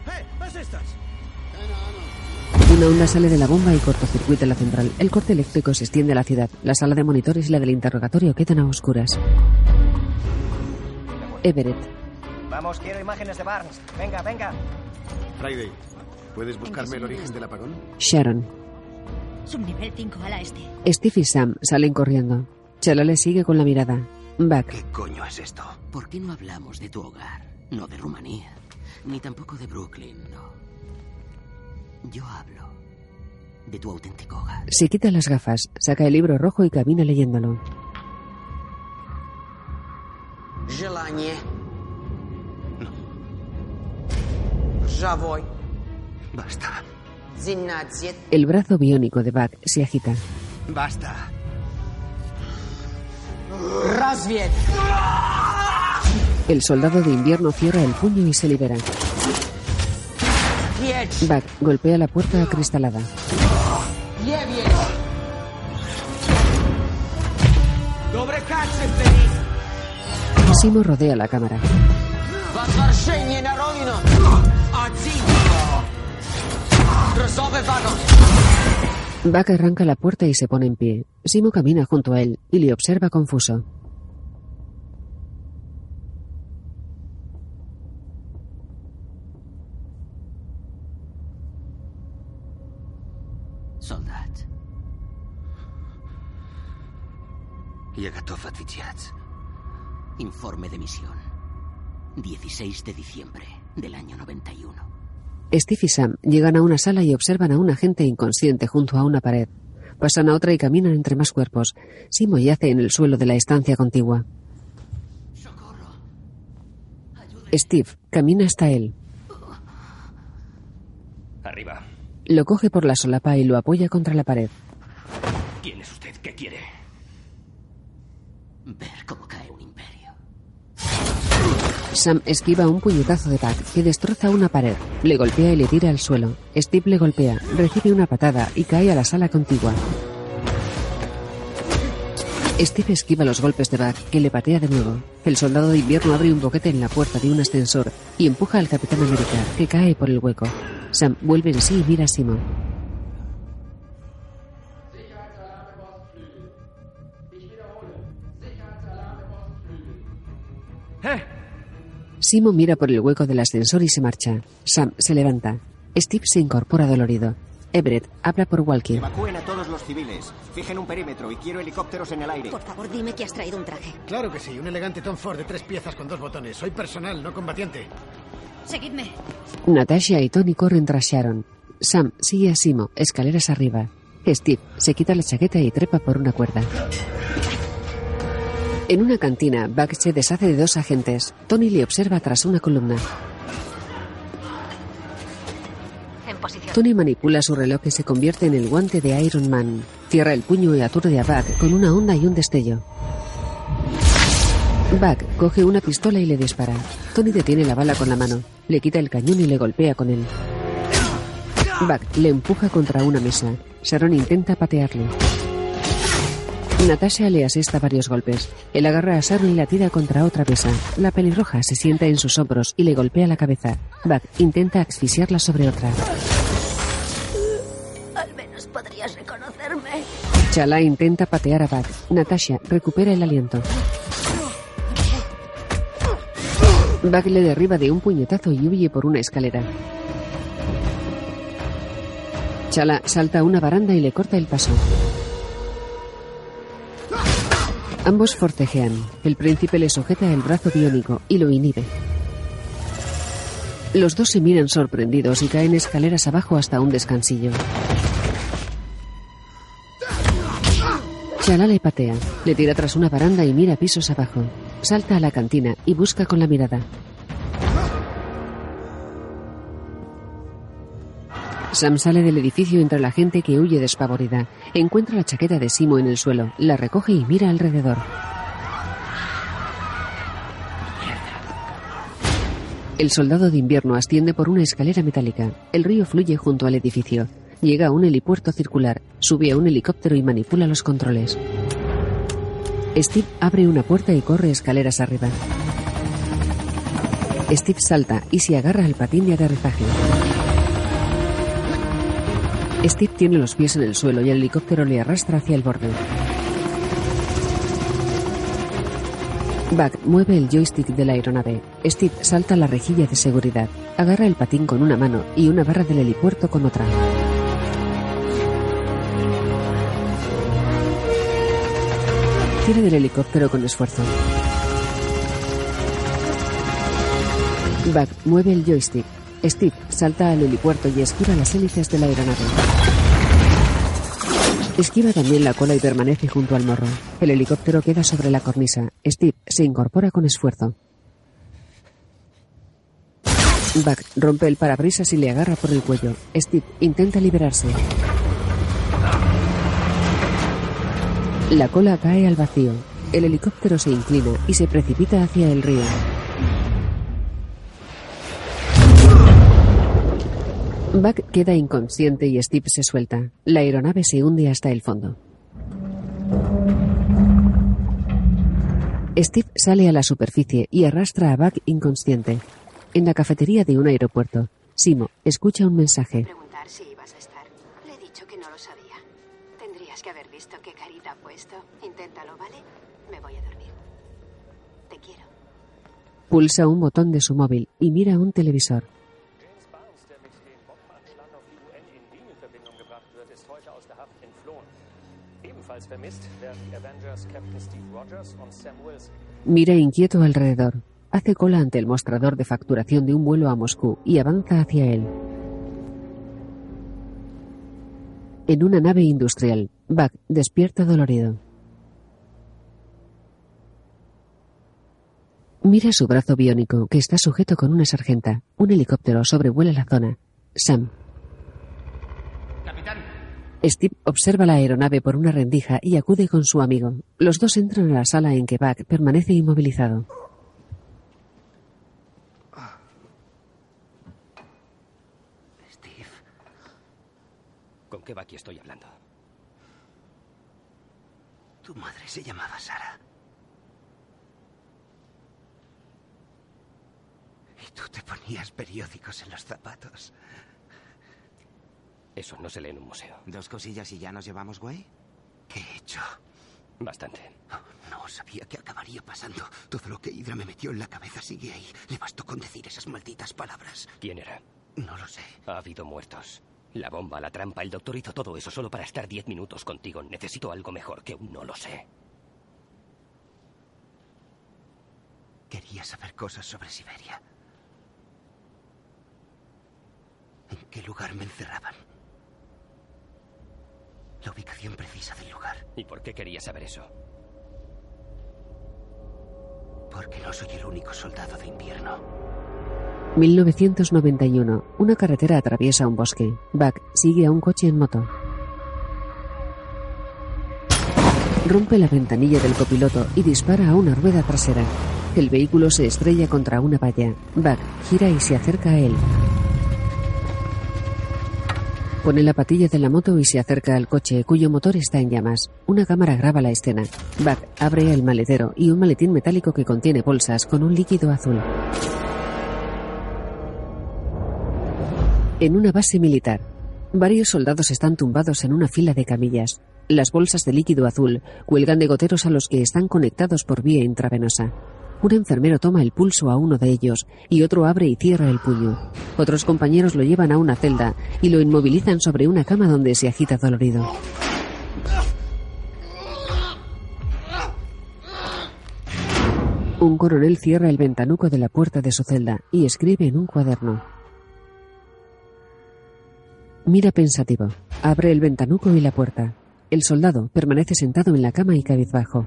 ¡Eh! Una onda sale de la bomba y cortocircuita la central. El corte eléctrico se extiende a la ciudad. La sala de monitores y la del interrogatorio quedan a oscuras. Everett. Vamos, quiero imágenes de Barnes. Venga, venga. Friday, ¿puedes buscarme el origen del apagón? Sharon. Subnivel 5 a la este. Steve y Sam salen corriendo. Chala le sigue con la mirada. Buck. ¿Qué coño es esto? ¿Por qué no hablamos de tu hogar? No de Rumanía. Ni tampoco de Brooklyn, no. Yo hablo de tu auténtico hogar. Se quita las gafas, saca el libro rojo y camina leyéndolo. Желание. Já voy. Basta. El brazo biónico de Bach se agita. Basta. Rasviet. El soldado de invierno cierra el puño y se libera. Bach golpea la puerta acristalada. Simo rodea la cámara. Buck arranca la puerta y se pone en pie. Simo camina junto a él y le observa confuso. Soldat. Я готов отвечать. Informe de misión. 16 de diciembre del año 91. Steve y Sam llegan a una sala y observan a un agente inconsciente junto a una pared. Pasan a otra y caminan entre más cuerpos. Simo yace en el suelo de la estancia contigua. Steve camina hasta él. Arriba. Lo coge por la solapa y lo apoya contra la pared. ¿Quién es usted? ¿Qué quiere? Ver cómo. Sam esquiva un puñetazo de Buck que destroza una pared. Le golpea y le tira al suelo. Steve le golpea, recibe una patada y cae a la sala contigua. Steve esquiva los golpes de Buck, que le patea de nuevo. El soldado de invierno abre un boquete en la puerta de un ascensor y empuja al Capitán América, que cae por el hueco. Sam vuelve en sí y mira a Simon. Simon mira por el hueco del ascensor y se marcha. Sam se levanta. Steve se incorpora dolorido. Everett habla por walkie. Evacúen a todos los civiles. Fijen un perímetro y quiero helicópteros en el aire. Por favor, dime que has traído un traje. Claro que sí, un elegante Tom Ford de tres piezas con dos botones. Soy personal, no combatiente. Seguidme. Natasha y Tony corren tras Sharon. Sam sigue a Simo, escaleras arriba. Steve se quita la chaqueta y trepa por una cuerda. En una cantina, Buck se deshace de dos agentes. Tony le observa tras una columna. Tony manipula su reloj que se convierte en el guante de Iron Man. Cierra el puño y aturde a Buck con una onda y un destello. Buck coge una pistola y le dispara. Tony detiene la bala con la mano, le quita el cañón y le golpea con él. Buck le empuja contra una mesa. Sharon intenta patearle. Natasha le asesta varios golpes. Él agarra a Sharon y la tira contra otra mesa. La pelirroja se sienta en sus hombros y le golpea la cabeza. Buck intenta asfixiarla sobre otra. Al menos podrías reconocerme. Chala intenta patear a Buck. Natasha recupera el aliento. Buck le derriba de un puñetazo y huye por una escalera. Chala salta a una baranda y le corta el paso. Ambos forcejean. El príncipe le sujeta el brazo biónico y lo inhibe. Los dos se miran sorprendidos y caen escaleras abajo hasta un descansillo. Chala le patea, le tira tras una baranda y mira pisos abajo. Salta a la cantina y busca con la mirada. Sam sale del edificio entre la gente que huye despavorida. Encuentra la chaqueta de Simo en el suelo, la recoge y mira alrededor. El soldado de invierno asciende por una escalera metálica. El río fluye junto al edificio. Llega a un helipuerto circular, sube a un helicóptero y manipula los controles. Steve abre una puerta y corre escaleras arriba. Steve salta y se agarra al patín de aterrizaje. Steve tiene los pies en el suelo y el helicóptero le arrastra hacia el borde. Buck mueve el joystick de la aeronave. Steve salta la rejilla de seguridad, agarra el patín con una mano y una barra del helipuerto con otra. Tira del helicóptero con esfuerzo. Buck mueve el joystick. Steve salta al helipuerto y esquiva las hélices de la aeronave. Esquiva también la cola y permanece junto al morro. El helicóptero queda sobre la cornisa. Steve se incorpora con esfuerzo. Buck rompe el parabrisas y le agarra por el cuello. Steve intenta liberarse. La cola cae al vacío. El helicóptero se inclina y se precipita hacia el río. Buck queda inconsciente y Steve se suelta. La aeronave se hunde hasta el fondo. Steve sale a la superficie y arrastra a Buck inconsciente. En la cafetería de un aeropuerto, Simo escucha un mensaje. Preguntar si ibas a estar. Le he dicho que no lo sabía. Tendrías que haber visto qué carita ha puesto. Inténtalo, ¿vale? Me voy a dormir. Te quiero. Pulsa un botón de su móvil y mira un televisor. Mira inquieto alrededor. Hace cola ante el mostrador de facturación de un vuelo a Moscú y avanza hacia él. En una nave industrial, Buck despierta dolorido. Mira su brazo biónico, que está sujeto con una sargenta. Un helicóptero sobrevuela la zona. Sam. Steve observa la aeronave por una rendija y acude con su amigo. Los dos entran a la sala en que Buck permanece inmovilizado. ¿Con qué Bucky estoy hablando? Tu madre se llamaba Sara. Y tú te ponías periódicos en los zapatos. Eso no se lee en un museo. ¿Dos cosillas y ya nos llevamos, güey? ¿Qué he hecho? Bastante. No sabía que acabaría pasando. Todo lo que Hydra me metió en la cabeza sigue ahí. Le bastó con decir esas malditas palabras. ¿Quién era? No lo sé. Ha habido muertos. La bomba, la trampa, el doctor hizo todo eso solo para estar diez minutos contigo. Necesito algo mejor que aún no lo sé. Quería saber cosas sobre Siberia. ¿En qué lugar me encerraban? La ubicación precisa del lugar. ¿Y por qué quería saber eso? Porque no soy el único soldado de invierno. 1991. Una carretera atraviesa un bosque. Buck sigue a un coche en moto. Rompe la ventanilla del copiloto y dispara a una rueda trasera. El vehículo se estrella contra una valla. Buck gira y se acerca a él. Pone la patilla de la moto y se acerca al coche, cuyo motor está en llamas. Una cámara graba la escena. Buck abre el maletero y un maletín metálico que contiene bolsas con un líquido azul. En una base militar, varios soldados están tumbados en una fila de camillas. Las bolsas de líquido azul cuelgan de goteros a los que están conectados por vía intravenosa. Un enfermero toma el pulso a uno de ellos y otro abre y cierra el puño. Otros compañeros lo llevan a una celda y lo inmovilizan sobre una cama donde se agita dolorido. Un coronel cierra el ventanuco de la puerta de su celda y escribe en un cuaderno. Mira pensativo. Abre el ventanuco y la puerta. El soldado permanece sentado en la cama y cabizbajo.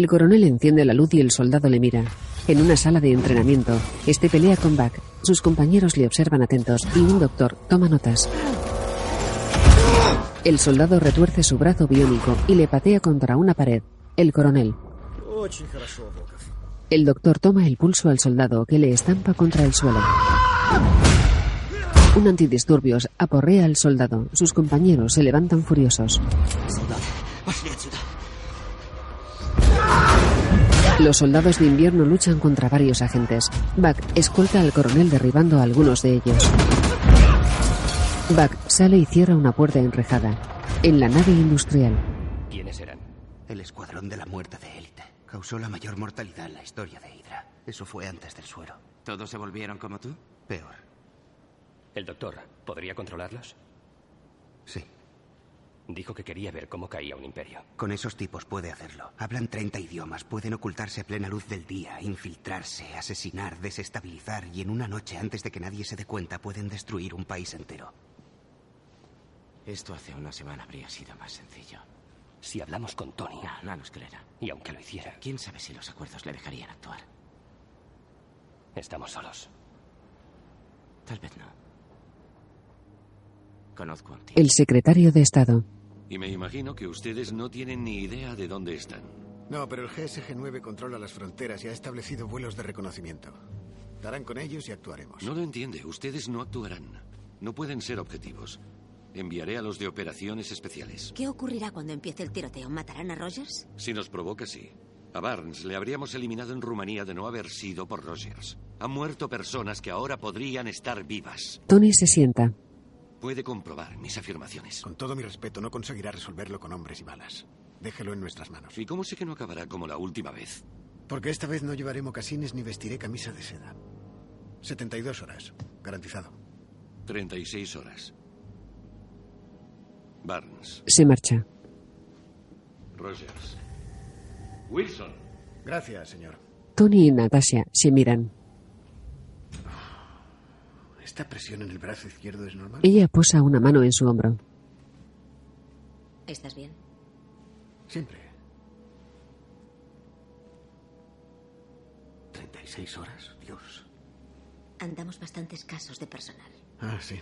El coronel enciende la luz y el soldado le mira. En una sala de entrenamiento, este pelea con Buck. Sus compañeros le observan atentos y un doctor toma notas. El soldado retuerce su brazo biónico y le patea contra una pared. El coronel. El doctor toma el pulso al soldado que le estampa contra el suelo. Un antidisturbios aporrea al soldado. Sus compañeros se levantan furiosos. Los soldados de invierno luchan contra varios agentes. Buck escolta al coronel derribando a algunos de ellos. Buck sale y cierra una puerta enrejada. En la nave industrial. ¿Quiénes eran? El escuadrón de la muerte de élite. Causó la mayor mortalidad en la historia de Hydra. Eso fue antes del suero. ¿Todos se volvieron como tú? Peor. ¿El doctor podría controlarlos? Sí. Dijo que quería ver cómo caía un imperio. Con esos tipos puede hacerlo. Hablan 30 idiomas, pueden ocultarse a plena luz del día, infiltrarse, asesinar, desestabilizar y en una noche antes de que nadie se dé cuenta pueden destruir un país entero. Esto hace una semana habría sido más sencillo. Si hablamos con Tony. No, no nos creerá. Y aunque lo hiciera, ¿Quién sabe si los acuerdos le dejarían actuar? estamos solos. Tal vez no. Conozco a un tío. el secretario de Estado. Y me imagino que ustedes no tienen ni idea de dónde están. No, pero el GSG-9 controla las fronteras y ha establecido vuelos de reconocimiento. Darán con ellos y actuaremos. No lo entiende. Ustedes no actuarán. No pueden ser objetivos. Enviaré a los de operaciones especiales. ¿Qué ocurrirá cuando empiece el tiroteo? ¿Matarán a Rogers? Si nos provoca, sí. A Barnes le habríamos eliminado en Rumanía de no haber sido por Rogers. Han muerto personas que ahora podrían estar vivas. Tony se sienta. Puede comprobar mis afirmaciones. Con todo mi respeto, no conseguirá resolverlo con hombres y balas. Déjelo en nuestras manos. ¿Y cómo sé que no acabará como la última vez? Porque esta vez no llevaré mocasines ni vestiré camisa de seda. 72 horas. Garantizado. 36 horas. Barnes. Se marcha. Rogers. Wilson. Gracias, señor. Tony y Natasha se miran. ¿Esta presión en el brazo izquierdo es normal? Ella posa una mano en su hombro. ¿Estás bien? Siempre. 36 horas, Dios. Andamos bastante escasos de personal. Ah, sí.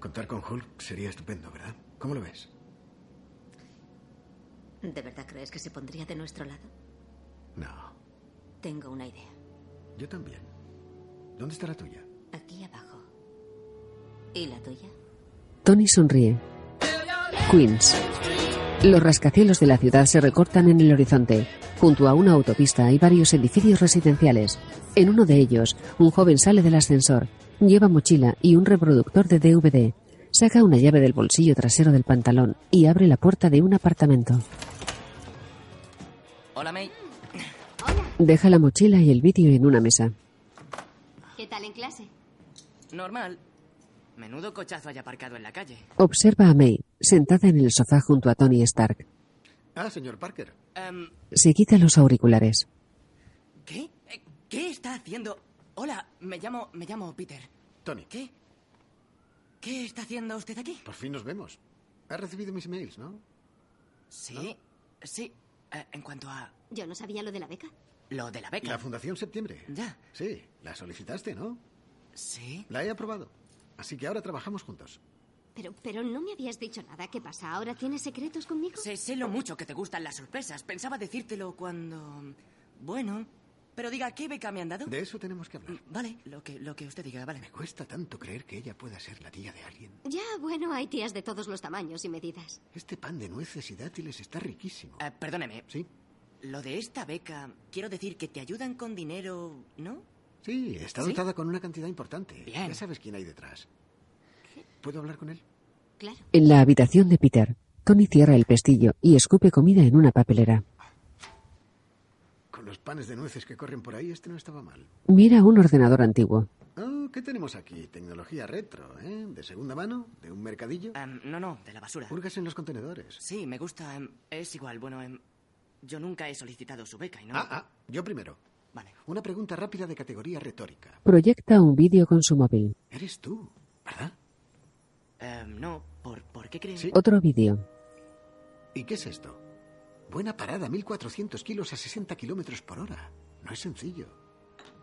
Contar con Hulk sería estupendo, ¿verdad? ¿Cómo lo ves? ¿De verdad crees que se pondría de nuestro lado? No. Tengo una idea. Yo también. ¿Dónde está la tuya? Aquí abajo. ¿Y la tuya? Tony sonríe. Queens. Los rascacielos de la ciudad se recortan en el horizonte. Junto a una autopista hay varios edificios residenciales. En uno de ellos, un joven sale del ascensor. Lleva mochila y un reproductor de DVD. Saca una llave del bolsillo trasero del pantalón y abre la puerta de un apartamento. Hola, May. Deja la mochila y el vídeo en una mesa. ¿Qué tal en clase? Normal. Menudo cochazo haya aparcado en la calle. Observa a May, sentada en el sofá junto a Tony Stark. Ah, señor Parker. Em, Se quita los auriculares. ¿Qué? Eh, ¿Qué está haciendo? Hola, me llamo, me llamo Peter. Tony. ¿Qué? ¿Qué está haciendo usted aquí? Por fin nos vemos. Has recibido mis emails, ¿no? Sí, sí. Eh, en cuanto a Yo no sabía lo de la beca. lo de la beca. La Fundación Septiembre. Ya. Sí, la solicitaste, ¿no? Sí. La he aprobado. Así que ahora trabajamos juntos. Pero, pero no me habías dicho nada. ¿Qué pasa? ¿Ahora tienes secretos conmigo? Sé, sé lo mucho que te gustan las sorpresas. Pensaba decírtelo cuando... Bueno, pero diga, ¿qué beca me han dado? De eso tenemos que hablar. Vale, lo que, lo que usted diga, vale. Me cuesta tanto creer que ella pueda ser la tía de alguien. Ya, bueno, hay tías de todos los tamaños y medidas. Este pan de nueces y dátiles está riquísimo. Eh, perdóneme. Sí. Lo de esta beca, quiero decir que te ayudan con dinero, ¿no? Sí, está ¿Sí? dotada con una cantidad importante. Bien. Ya sabes quién hay detrás. ¿Puedo hablar con él? Claro. En la habitación de Peter, Tony cierra el pestillo y escupe comida en una papelera. los panes de nueces que corren por ahí, este no estaba mal. Mira un ordenador antiguo. Oh, ¿Qué tenemos aquí? Tecnología retro, ¿eh? ¿De segunda mano? ¿De un mercadillo? Em, no, no, de la basura. Hurgas en los contenedores. Sí, me gusta. em, es igual, bueno, em, yo nunca he solicitado su beca y no. Ah, ah, yo primero. Vale. Una pregunta rápida de categoría retórica. Proyecta un vídeo con su móvil. Eres tú, ¿verdad? Em, no, ¿por, ¿por qué crees? Otro vídeo. ¿Y qué es esto? Buena parada, 1400 kilos a 60 kilómetros por hora. No es sencillo.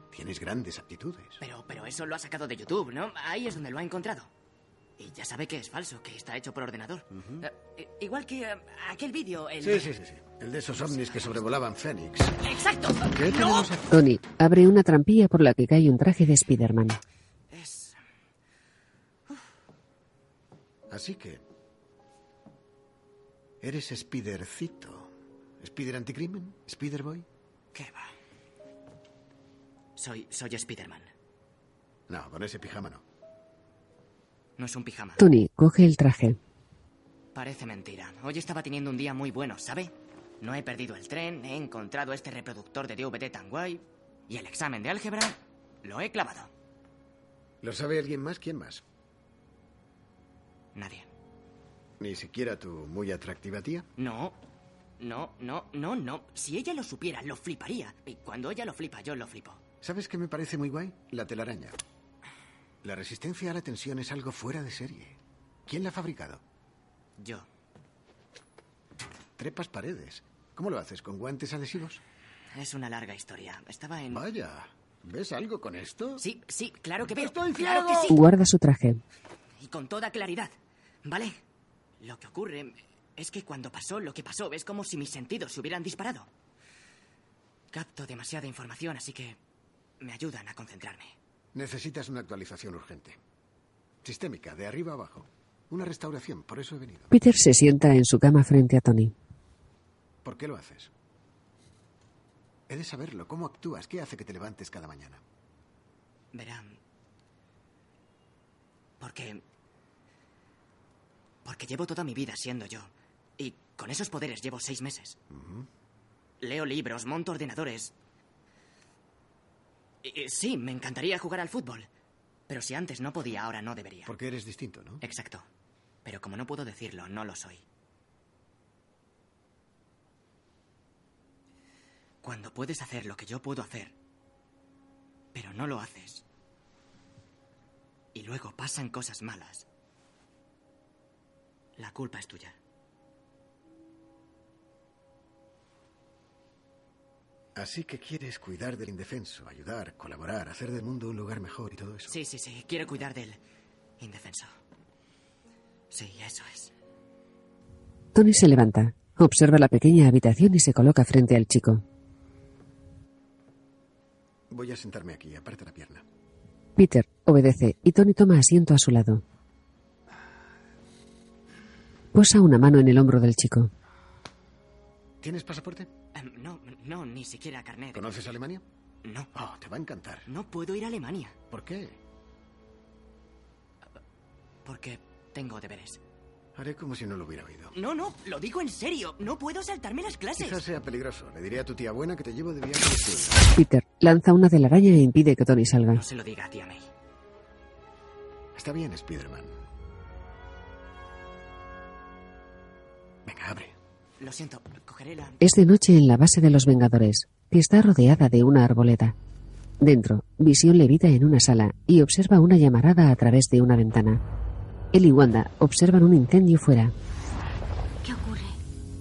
Tienes grandes aptitudes. Pero, pero eso lo ha sacado de YouTube, ¿no? Ahí es donde lo ha encontrado. Y ya sabe que es falso, que está hecho por ordenador. Eh, igual que eh, aquel vídeo, el... Sí, sí, sí, sí. El de esos ovnis que sobrevolaban Fénix. ¡Exacto! ¿Qué tenemos aquí? Tony abre una trampilla por la que cae un traje de Spider-Man. Es... Así que... Eres Spidercito. ¿Spider anticrimen? ¿Spiderboy? ¿Qué va? Soy, soy Spiderman. No, con ese pijama no. No es un pijama. Tony coge el traje. Parece mentira. Hoy estaba teniendo un día muy bueno, ¿sabe? No he perdido el tren, he encontrado este reproductor de DVD tan guay y el examen de álgebra lo he clavado. ¿Lo sabe alguien más? ¿Quién más? Nadie. ¿Ni siquiera tu muy atractiva tía? No, no, no, no, no. Si ella lo supiera, lo fliparía. Y cuando ella lo flipa, yo lo flipo. ¿Sabes qué me parece muy guay? La telaraña. La resistencia a la tensión es algo fuera de serie. ¿Quién la ha fabricado? Yo. Trepas paredes. ¿Cómo lo haces? ¿Con guantes adhesivos? Es una larga historia. Estaba en... Vaya. ¿Ves algo con esto? Sí, sí, claro que veo. ¡Estoy claro que sí. Guarda su traje. Y con toda claridad. ¿Vale? Lo que ocurre es que cuando pasó lo que pasó es como si mis sentidos se hubieran disparado. Capto demasiada información, así que me ayudan a concentrarme. Necesitas una actualización urgente. Sistémica, de arriba a abajo. Una restauración, por eso he venido. Peter se sienta en su cama frente a Tony. ¿Por qué lo haces? He de saberlo. ¿Cómo actúas? ¿Qué hace que te levantes cada mañana? Verán. Porque. Porque llevo toda mi vida siendo yo. Y con esos poderes llevo seis meses. Leo libros, monto ordenadores. Y- y sí, me encantaría jugar al fútbol. Pero si antes no podía, ahora no debería. Porque eres distinto, ¿no? Exacto. Pero como no puedo decirlo, no lo soy. Cuando puedes hacer lo que yo puedo hacer, pero no lo haces, y luego pasan cosas malas, la culpa es tuya. Así que quieres cuidar del indefenso, ayudar, colaborar, hacer del mundo un lugar mejor y todo eso. Sí, sí, sí, quiero cuidar del indefenso. Sí, eso es. Tony se levanta, observa la pequeña habitación y se coloca frente al chico. Voy a sentarme aquí, aparta la pierna. Peter obedece y Tony toma asiento a su lado. Posa una mano en el hombro del chico. ¿Tienes pasaporte? Em, no, no, ni siquiera carnet. ¿Conoces Alemania? No. Oh, te va a encantar. No puedo ir a Alemania. ¿Por qué? Porque tengo deberes. Haré como si no lo hubiera oído. No, no, lo digo en serio. No puedo saltarme las clases. Quizás sea peligroso. Le diré a tu tía buena que te llevo de viaje a. Peter lanza una telaraña e impide que Tony salga. No se lo diga a tía May. Está bien, Spiderman. Venga, abre. Lo siento. Es de noche en la base de los Vengadores, que está rodeada de una arboleda. Dentro, Visión levita en una sala y observa una llamarada a través de una ventana. Él y Wanda observan un incendio fuera. ¿Qué ocurre?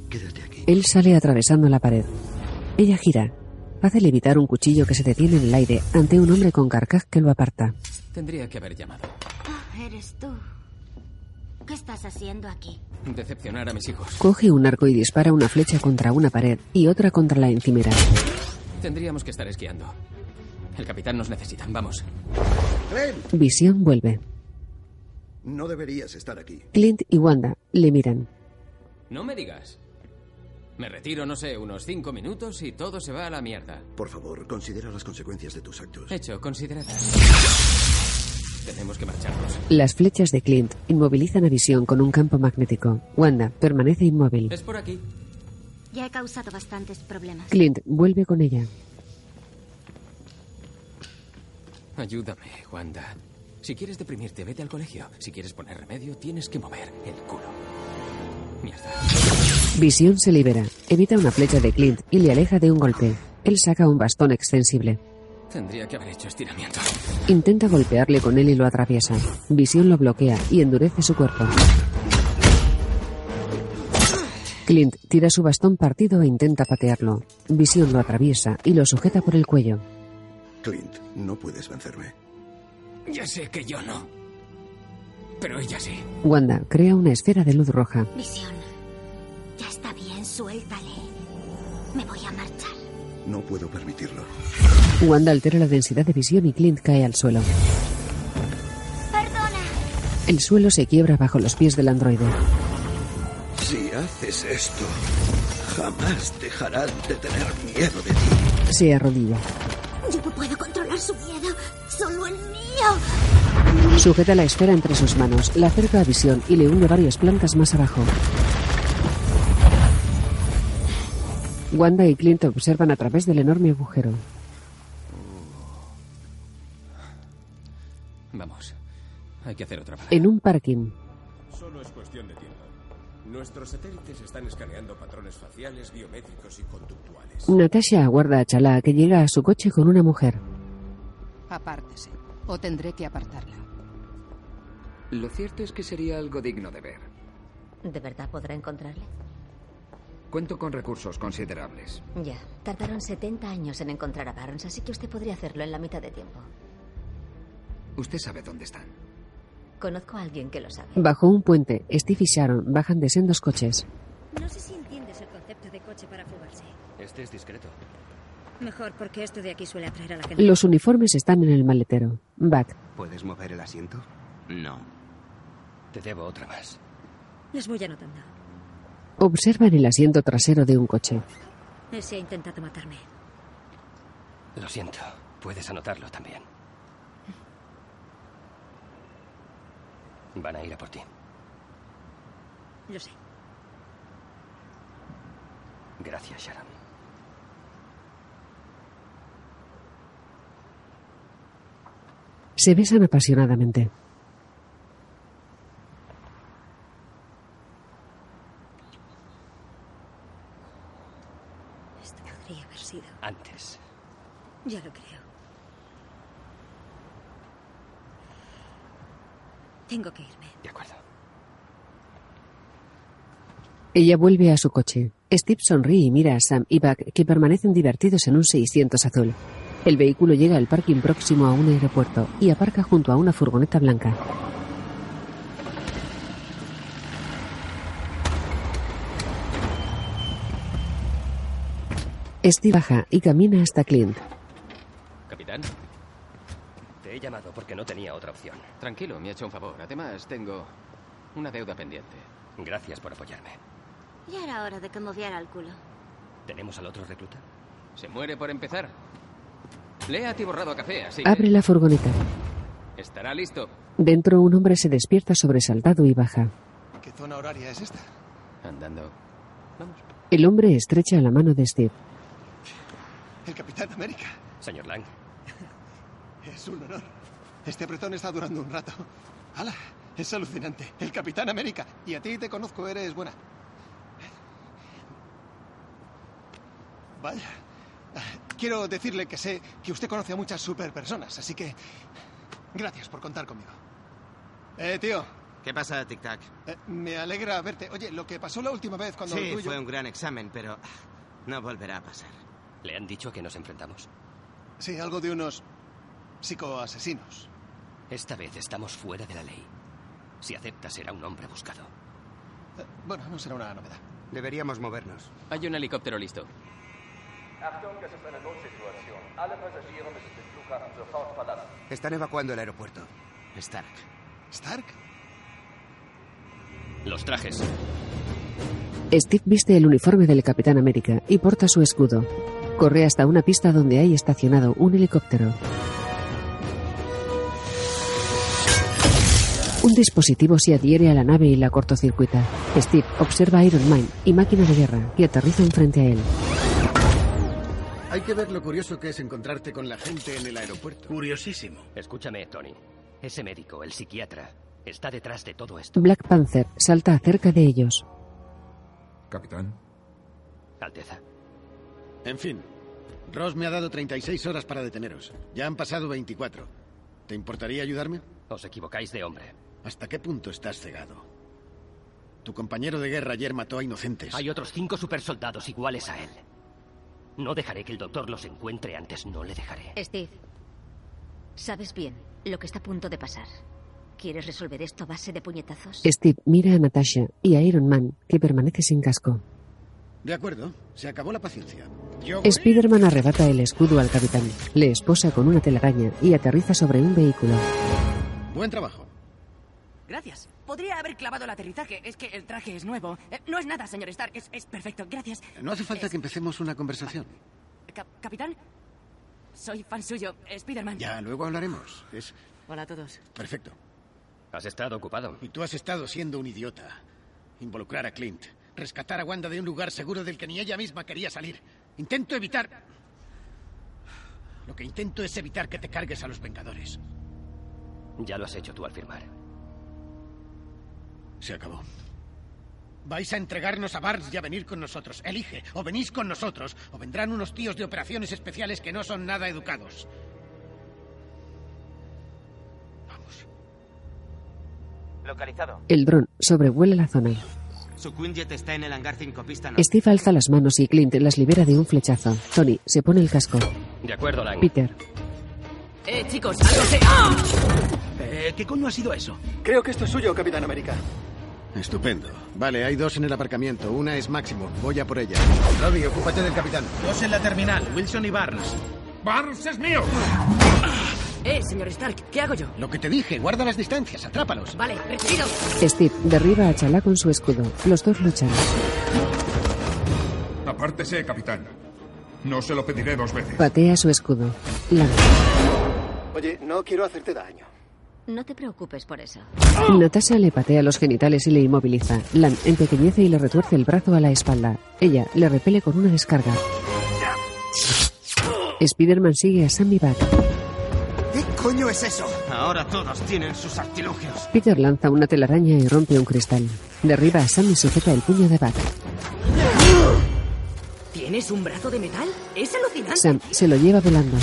Quédate aquí. Él sale atravesando la pared. Ella gira. Hace levitar un cuchillo que se detiene en el aire ante un hombre con carcaj que lo aparta. Tendría que haber llamado. Ah, eres tú. ¿Qué estás haciendo aquí? Decepcionar a mis hijos. Coge un arco y dispara una flecha contra una pared y otra contra la encimera. Tendríamos que estar esquiando. El capitán nos necesita. Vamos. Visión vuelve. no deberías estar aquí. Clint y Wanda le miran. No me digas. Me retiro, no sé, unos cinco minutos y todo se va a la mierda. Por favor, considera las consecuencias de tus actos. Hecho, considerada. Tenemos que marcharnos. Las flechas de Clint inmovilizan a Visión con un campo magnético. Wanda permanece inmóvil. Es por aquí. Ya he causado bastantes problemas. Clint vuelve con ella. Ayúdame, Wanda. Si quieres deprimirte, vete al colegio. Si quieres poner remedio, tienes que mover el culo. Mierda. Visión se libera, evita una flecha de Clint y le aleja de un golpe. Él saca un bastón extensible. Tendría que haber hecho estiramiento. Intenta golpearle con él y lo atraviesa. Visión lo bloquea y endurece su cuerpo. Clint tira su bastón partido e intenta patearlo. Visión lo atraviesa y lo sujeta por el cuello. Clint, no puedes vencerme. Ya sé que yo no. Pero ella sí. Wanda crea una esfera de luz roja. Visión. Ya está bien, suéltale. Me voy a marchar. No puedo permitirlo. Wanda altera la densidad de visión y Clint cae al suelo. Perdona. El suelo se quiebra bajo los pies del androide. Si haces esto, jamás dejarán de tener miedo de ti. Se arrodilla. Yo no puedo controlar su miedo. Solo el mío. Sujeta la esfera entre sus manos, la acerca a visión y le hunde varias plantas más abajo. Wanda y Clint observan a través del enorme agujero. Vamos. Hay que hacer otra parada. En un parking, Solo es cuestión de tiempo. Nuestros satélites están escaneando patrones faciales, biométricos y conductuales. Natasha aguarda a Chala que llega a su coche con una mujer. Apártese, o tendré que apartarla. Lo cierto es que sería algo digno de ver. ¿De verdad podrá encontrarle? Cuento con recursos considerables. Ya. Tardaron 70 años en encontrar a Barnes, así que usted podría hacerlo en la mitad de tiempo. Usted sabe dónde están. Conozco a alguien que lo sabe. Bajo un puente, Steve y Sharon bajan de sendos coches. No sé si entiendes el concepto de coche para fugarse. Este es discreto. Mejor, porque esto de aquí suele atraer a la gente. Los uniformes están en el maletero. Back. ¿Puedes mover el asiento? No. Te debo otra más. Les voy anotando. Observan el asiento trasero de un coche. Ese ha intentado matarme. Lo siento. Puedes anotarlo también. Van a ir a por ti. Lo sé. Gracias, Sharon. Se besan apasionadamente. Esto podría haber sido. Antes. Ya lo creo. Tengo que irme. De acuerdo. Ella vuelve a su coche. Steve sonríe y mira a Sam y Buck, que permanecen divertidos en un 600 azul. El vehículo llega al parking próximo a un aeropuerto y aparca junto a una furgoneta blanca. Steve baja y camina hasta Clint. Capitán. Te he llamado porque no tenía otra opción. Tranquilo, me ha hecho un favor. Además, tengo una deuda pendiente. Gracias por apoyarme. Ya era hora de que moviera el culo. ¿Tenemos al otro recluta? Se muere por empezar. Le he atiborrado a café, así. Abre la furgoneta. Estará listo. Dentro un hombre se despierta sobresaltado y baja. ¿Qué zona horaria es esta? Andando. Vamos. El hombre estrecha la mano de Steve. El Capitán América. Señor Lang. Es un honor. Este apretón está durando un rato. ¡Hala! Es alucinante. El Capitán América. Y a ti te conozco, eres buena. Vaya. Quiero decirle que sé que usted conoce a muchas superpersonas, así que gracias por contar conmigo. Eh, tío. ¿Qué pasa, Tic Tac? eh, me alegra verte. Oye, lo que pasó la última vez cuando Sí, tú y yo... fue un gran examen, pero no volverá a pasar. ¿Le han dicho que nos enfrentamos? Sí, algo de unos psicoasesinos. Esta vez estamos fuera de la ley. Si acepta, será un hombre buscado. Eh, bueno, no será una novedad. Deberíamos movernos. Hay un helicóptero listo. Están evacuando el aeropuerto. Stark. ¿Stark? Los trajes. Steve viste el uniforme del Capitán América y porta su escudo. Corre hasta una pista donde hay estacionado un helicóptero. Un dispositivo se adhiere a la nave y la cortocircuita. Steve observa Iron Man y máquina de guerra que aterrizan frente a él. Hay que ver lo curioso que es encontrarte con la gente en el aeropuerto. Curiosísimo. Escúchame, Tony. Ese médico, el psiquiatra, está detrás de todo esto. Black Panther salta cerca de ellos. Capitán. Alteza. En fin, Ross me ha dado 36 horas para deteneros. Ya han pasado 24. ¿Te importaría ayudarme? Os equivocáis de hombre. ¿Hasta qué punto estás cegado? Tu compañero de guerra ayer mató a inocentes. Hay otros cinco supersoldados iguales a él. No dejaré que el doctor los encuentre antes, no le dejaré. Steve, sabes bien lo que está a punto de pasar. ¿Quieres resolver esto a base de puñetazos? Steve mira a Natasha y a Iron Man, que permanece sin casco. De acuerdo, se acabó la paciencia. Yo... Spider-Man arrebata el escudo al capitán, le esposa con una telaraña y aterriza sobre un vehículo. Buen trabajo. Gracias. Podría haber clavado el aterrizaje. Es que el traje es nuevo. Eh, no es nada, señor Stark. Es, es perfecto. Gracias. No hace falta Es- que empecemos una conversación. Cap- Capitán, soy fan suyo, Spider-Man. Ya, luego hablaremos. Es Hola a todos. perfecto. Has estado ocupado. Y tú has estado siendo un idiota. Involucrar a Clint. Rescatar a Wanda de un lugar seguro del que ni ella misma quería salir. Intento evitar... Lo que intento es evitar que te cargues a los Vengadores. Ya lo has hecho tú al firmar. Se acabó. Vais a entregarnos a Barnes y a venir con nosotros. Elige, o venís con nosotros, o vendrán unos tíos de operaciones especiales que no son nada educados. Localizado. El dron sobrevuela la zona. Su Quinjet está en el hangar 5 pista Steve alza las manos y Clint las libera de un flechazo. Tony se pone el casco. De acuerdo, Lang. Peter. Eh, chicos, algo se... ¡Ah! Eh, ¿Qué coño ha sido eso? Creo que esto es suyo, Capitán América. Estupendo. Vale, hay dos en el aparcamiento. Una es Máximo. Voy a por ella. Robbie, ocúpate del capitán. Dos en la terminal, Wilson y Barnes. ¡Barnes es mío! Eh, señor Stark, ¿qué hago yo? Lo que te dije, guarda las distancias, atrápalos. Vale, recibido. Steve derriba a Chalá con su escudo. Los dos luchan. Apártese, capitán. No se lo pediré dos veces. Patea su escudo. Lang. Oye, no quiero hacerte daño. No te preocupes por eso. Natasha le patea los genitales y le inmoviliza. Lan empequeñece y le retuerce el brazo a la espalda. Ella le repele con una descarga. Spider-Man sigue a Sam y Bat. ¿Qué coño es eso? Ahora todos tienen sus artilugios. Peter lanza una telaraña y rompe un cristal. Derriba a Sam y sujeta el puño de Bat. ¿Tienes un brazo de metal? Es alucinante. Sam se lo lleva volando.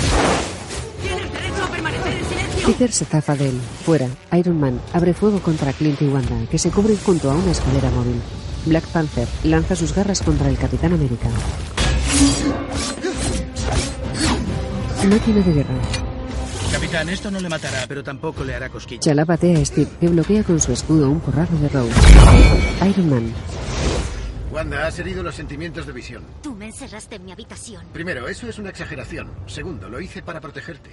Peter se zafa de él. Fuera, Iron Man abre fuego contra Clint y Wanda, que se cubren junto a una escalera móvil. Black Panther lanza sus garras contra el Capitán América. Máquina de guerra. Capitán, esto no le matará, pero tampoco le hará cosquillas. Chala patea a Steve, que bloquea con su escudo un porrado de Rose. Iron Man. Wanda, has herido los sentimientos de visión. Tú me encerraste en mi habitación. Primero, eso es una exageración. Segundo, lo hice para protegerte.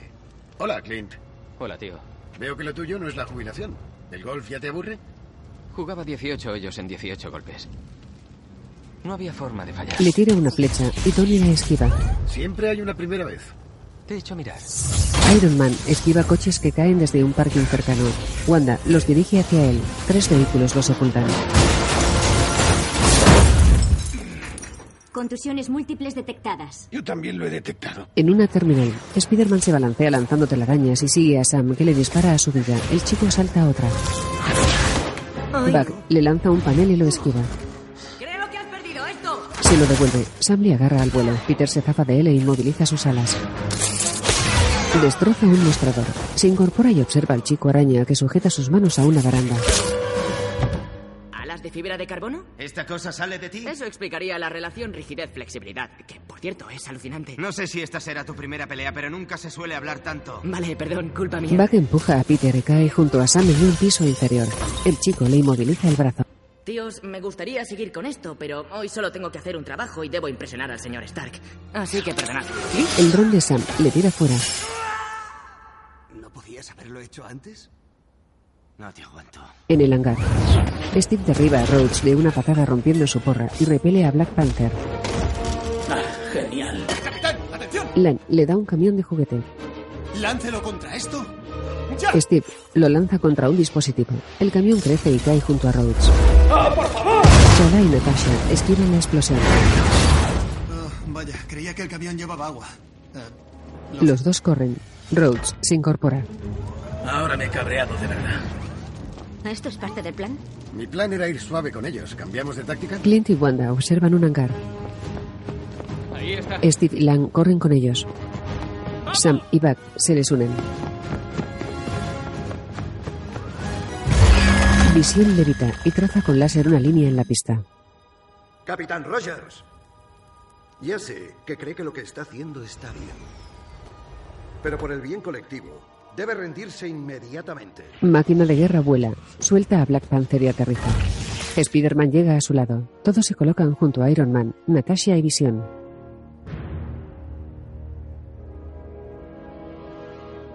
Hola, Clint. Hola, tío. Veo que lo tuyo no es la jubilación. ¿El golf ya te aburre? Jugaba 18 hoyos en 18 golpes. No había forma de fallar. Le tira una flecha y Tony la esquiva. Siempre hay una primera vez. Te he hecho mirar. Iron Man esquiva coches que caen desde un parking cercano. Wanda los dirige hacia él. Tres vehículos los ocultan. Contusiones múltiples detectadas. Yo también lo he detectado. En una terminal, Spider-Man se balancea lanzando telarañas y sigue a Sam, que le dispara a su vida. El chico salta a otra. Buck le lanza un panel y lo esquiva. Creo que has perdido esto. Se lo devuelve. Sam le agarra al vuelo. Peter se zafa de él e inmoviliza sus alas. Destroza un mostrador. Se incorpora y observa al chico araña que sujeta sus manos a una baranda. ¿Alas de fibra de carbono? ¿Esta cosa sale de ti? Eso explicaría la relación rigidez-flexibilidad, que por cierto es alucinante. No sé si esta será tu primera pelea, pero nunca se suele hablar tanto. Vale, perdón, culpa mía. Buck empuja a Peter y cae junto a Sam en un piso inferior. El chico le inmoviliza el brazo. Tíos, me gustaría seguir con esto, pero hoy solo tengo que hacer un trabajo y debo impresionar al señor Stark. Así que perdonad. El dron de Sam le tira fuera. ¿No podías haberlo hecho antes? No te aguanto. En el hangar, Steve derriba a Rhodes de una patada rompiendo su porra y repele a Black Panther. Ah, genial. ¡Capitán, atención! Lan le da un camión de juguete. ¡Láncelo contra esto! Steve lo lanza contra un dispositivo. El camión crece y cae junto a Rhodes. ¡Ah, por favor! Chala y Natasha esquivan la explosión. Oh, vaya, creía que el camión llevaba agua. Eh, Los dos corren. Rhodes se incorpora. Ahora me he cabreado de verdad. ¿Esto es parte del plan? Mi plan era ir suave con ellos. ¿Cambiamos de táctica? Clint y Wanda observan un hangar. Ahí está. Steve y Lang corren con ellos. Sam y Buck se les unen. Visión levita y traza con láser una línea en la pista. Capitán Rogers. Ya sé que cree que lo que está haciendo está bien. Pero por el bien colectivo, debe rendirse inmediatamente. Máquina de guerra vuela, suelta a Black Panther y aterriza. Spider-Man llega a su lado. Todos se colocan junto a Iron Man, Natasha y Visión.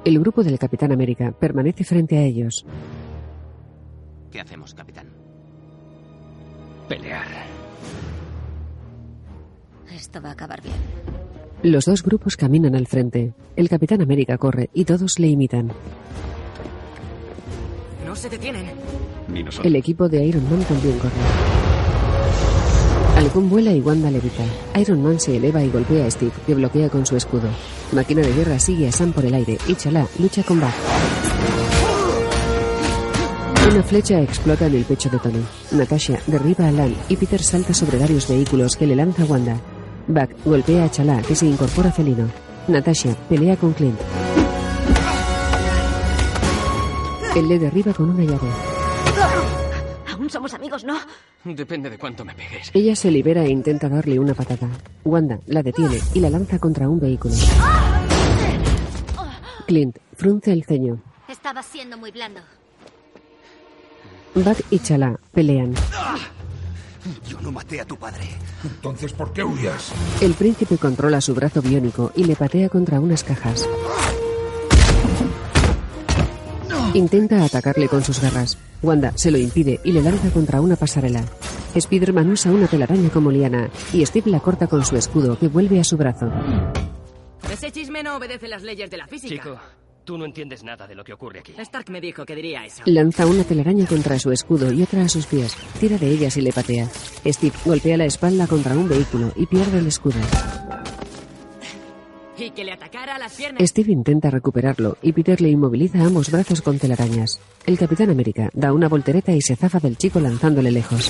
El grupo del Capitán América permanece frente a ellos. ¿Qué hacemos, capitán? Pelear. Esto va a acabar bien. Los dos grupos caminan al frente. El Capitán América corre y todos le imitan. No se detienen. Ni El equipo de Iron Man también corre. Halcón vuela y Wanda levita. Iron Man se eleva y golpea a Steve, que bloquea con su escudo. Máquina de guerra sigue a Sam por el aire y Chala lucha con Buck. Una flecha explota en el pecho de Tony. Natasha derriba a Lan y Peter salta sobre varios vehículos que le lanza Wanda. Buck golpea a Chala, que se incorpora felino. Natasha pelea con Clint. Él le derriba con una llave. Aún somos amigos, ¿no? Depende de cuánto me pegues. Ella se libera e intenta darle una patada. Wanda la detiene y la lanza contra un vehículo. Clint frunce el ceño. Estaba siendo muy blando. Buck y Chala pelean. Yo no maté a tu padre. Entonces, ¿por qué huías? El príncipe controla su brazo biónico y le patea contra unas cajas. Intenta atacarle con sus garras. Wanda se lo impide y le lanza contra una pasarela. Spider-Man usa una telaraña como liana y Steve la corta con su escudo que vuelve a su brazo. Ese chisme no obedece las leyes de la física. Chico, tú no entiendes nada de lo que ocurre aquí. Stark me dijo que diría eso. Lanza una telaraña contra su escudo y otra a sus pies. Tira de ellas y le patea. Steve golpea la espalda contra un vehículo y pierde el escudo. Y que le atacara a las piernas. Steve intenta recuperarlo y Peter le inmoviliza ambos brazos con telarañas. El Capitán América da una voltereta y se zafa del chico lanzándole lejos.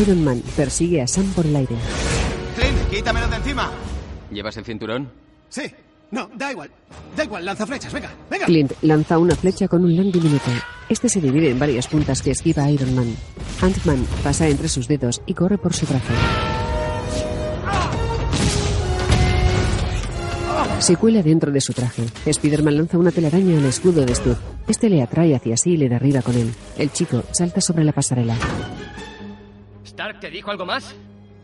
Iron Man persigue a Sam por el aire. Clint, quítamelo de encima. ¿Llevas el cinturón? Sí. No, da igual. Da igual, lanza flechas, venga, venga. Clint lanza una flecha con un lang diminuto. Este se divide en varias puntas que esquiva Iron Man. Ant-Man pasa entre sus dedos y corre por su traje. Se cuela dentro de su traje. Spider-Man lanza una telaraña al escudo de Steve. Este le atrae hacia sí y le derriba con él. El chico salta sobre la pasarela. ¿Stark te dijo algo más?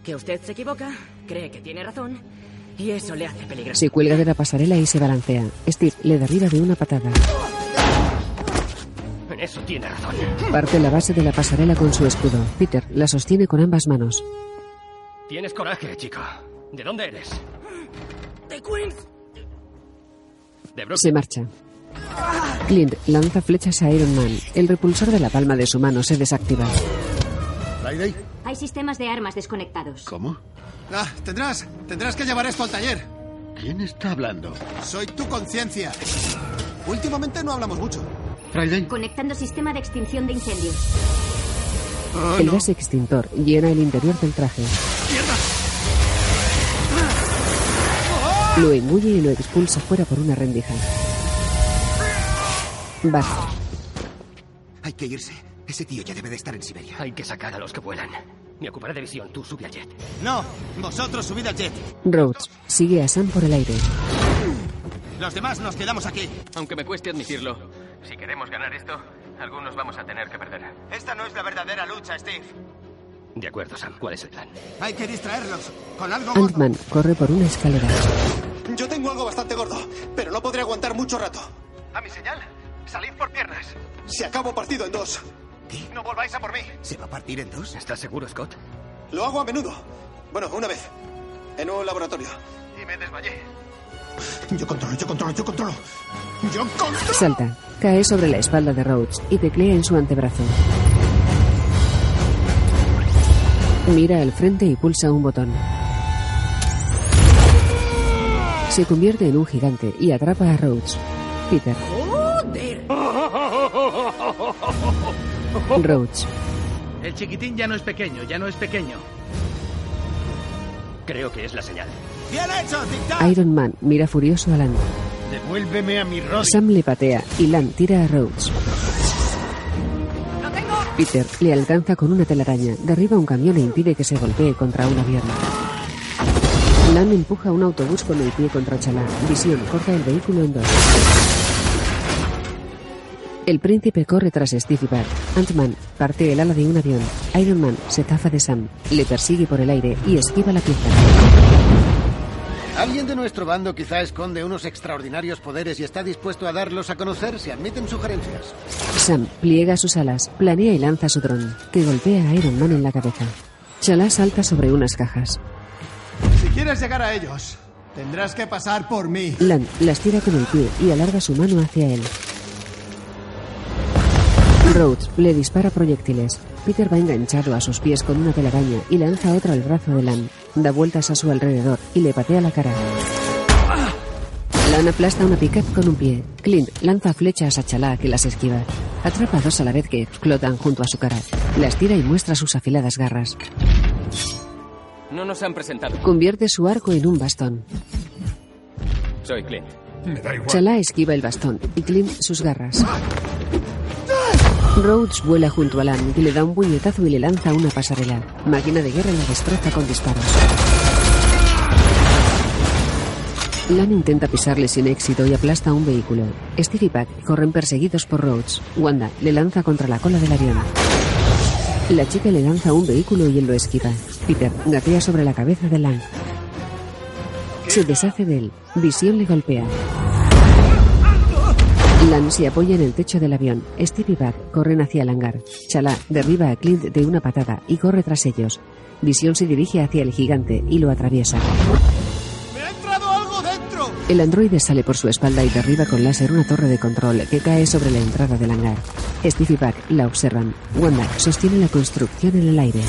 Que usted se equivoca, cree que tiene razón, y eso le hace peligroso. Se cuelga de la pasarela y se balancea. Steve le derriba de una patada. En eso tiene razón. Parte la base de la pasarela con su escudo. Peter la sostiene con ambas manos. Tienes coraje, chico. ¿De dónde eres? De Queens. De Brooklyn. Se marcha. Clint lanza flechas a Iron Man. El repulsor de la palma de su mano se desactiva. Friday. Hay sistemas de armas desconectados. ¿Cómo? Ah, tendrás, tendrás que llevar esto al taller. ¿Quién está hablando? Soy tu conciencia. Últimamente no hablamos mucho. Friday. Conectando sistema de extinción de incendios. Oh, el no. gas extintor llena el interior del traje. Lo engulle y lo expulsa fuera por una rendija. Bart. Hay que irse. Ese tío ya debe de estar en Siberia. Hay que sacar a los que vuelan. Me ocuparé de visión. Tú sube al jet. No, vosotros subid al jet. Rhodes sigue a Sam por el aire. Los demás nos quedamos aquí. Aunque me cueste admitirlo, si queremos ganar esto, algunos vamos a tener que perder. Esta no es la verdadera lucha, Steve. De acuerdo, Sam. ¿Cuál es el plan? Hay que distraerlos con algo. Ant-Man corre por una escalera. Yo tengo algo bastante gordo, pero no podré aguantar mucho rato. A mi señal, salid por piernas. Se acabo partido en dos. No volváis a por mí. ¿Se va a partir en dos? ¿Estás seguro, Scott? Lo hago a menudo. Bueno, una vez. En un laboratorio. Y me desmayé. Yo controlo, yo controlo, yo controlo. Yo controlo. Salta, cae sobre la espalda de Rhodes y teclea en su antebrazo. Mira al frente y pulsa un botón. Se convierte en un gigante y atrapa a Rhodes. Peter. Rhodes. El chiquitín ya no es pequeño, ya no es pequeño. Creo que es la señal. ¡Bien hecho, Iron Man mira furioso a Lan. Devuélveme a mi Robin. Sam le patea y Lan tira a Rhodes. Peter le alcanza con una telaraña, derriba un camión e impide que se golpee contra un avión. Lan empuja un autobús con el pie contra Chala. Visión corta el vehículo en dos. El príncipe corre tras Stevie Bat. Ant-Man parte el ala de un avión. Iron Man se zafa de Sam, le persigue por el aire y esquiva la pieza. Alguien de nuestro bando quizá esconde unos extraordinarios poderes y está dispuesto a darlos a conocer si admiten sugerencias. Sam pliega sus alas, planea y lanza su dron, que golpea a Iron Man en la cabeza. Chala salta sobre unas cajas. Si quieres llegar a ellos, tendrás que pasar por mí. Lan las tira con el pie y alarga su mano hacia él. Rhodes le dispara proyectiles. Peter va enganchado a sus pies con una telaraña y lanza otra al brazo de Lan. Da vueltas a su alrededor y le patea la cara. Lan aplasta una pickup con un pie. Clint lanza flechas a Chalá que las esquiva. Atrapa dos a la vez que explotan junto a su cara. Las tira y muestra sus afiladas garras. No nos han presentado. Convierte su arco en un bastón. Soy Clint. Me da igual. Chalá esquiva el bastón y Clint sus garras. Rhodes vuela junto a Lan, que le da un puñetazo y le lanza una pasarela. Máquina de guerra la destroza con disparos. Lan intenta pisarle sin éxito y aplasta un vehículo. Steve y Pac corren perseguidos por Rhodes. Wanda le lanza contra la cola del avión. La chica le lanza un vehículo y él lo esquiva. Peter gatea sobre la cabeza de Lan. Se deshace de él. Visión le golpea. Lan se apoya en el techo del avión. Steve y Buck corren hacia el hangar. Chala derriba a Clint de una patada y corre tras ellos. Visión se dirige hacia el gigante y lo atraviesa. ¡Me ha entrado algo dentro! El androide sale por su espalda y derriba con láser una torre de control que cae sobre la entrada del hangar. Steve y Buck la observan. Wanda sostiene la construcción en el aire.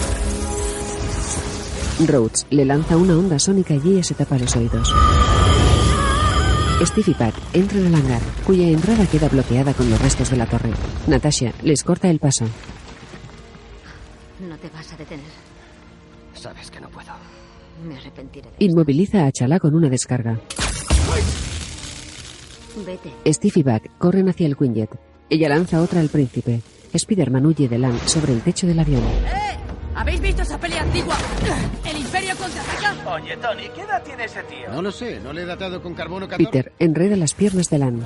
Rhodes le lanza una onda sónica y ella se tapa los oídos. Steve y Pat entran al hangar, cuya entrada queda bloqueada con los restos de la torre. Natasha les corta el paso. No te vas a detener. Sabes que no puedo. Me arrepentiré. Inmoviliza a Chala con una descarga. Vete. Steve y Buck corren hacia el Quinjet. Ella lanza otra al príncipe. Spider-Man huye de Lan sobre el techo del avión. ¿Habéis visto esa pelea antigua? ¿El Imperio contraataca? Oye, Tony, ¿qué edad tiene ese tío? No lo sé, no le he datado con carbono 14. Peter enreda las piernas de Lan.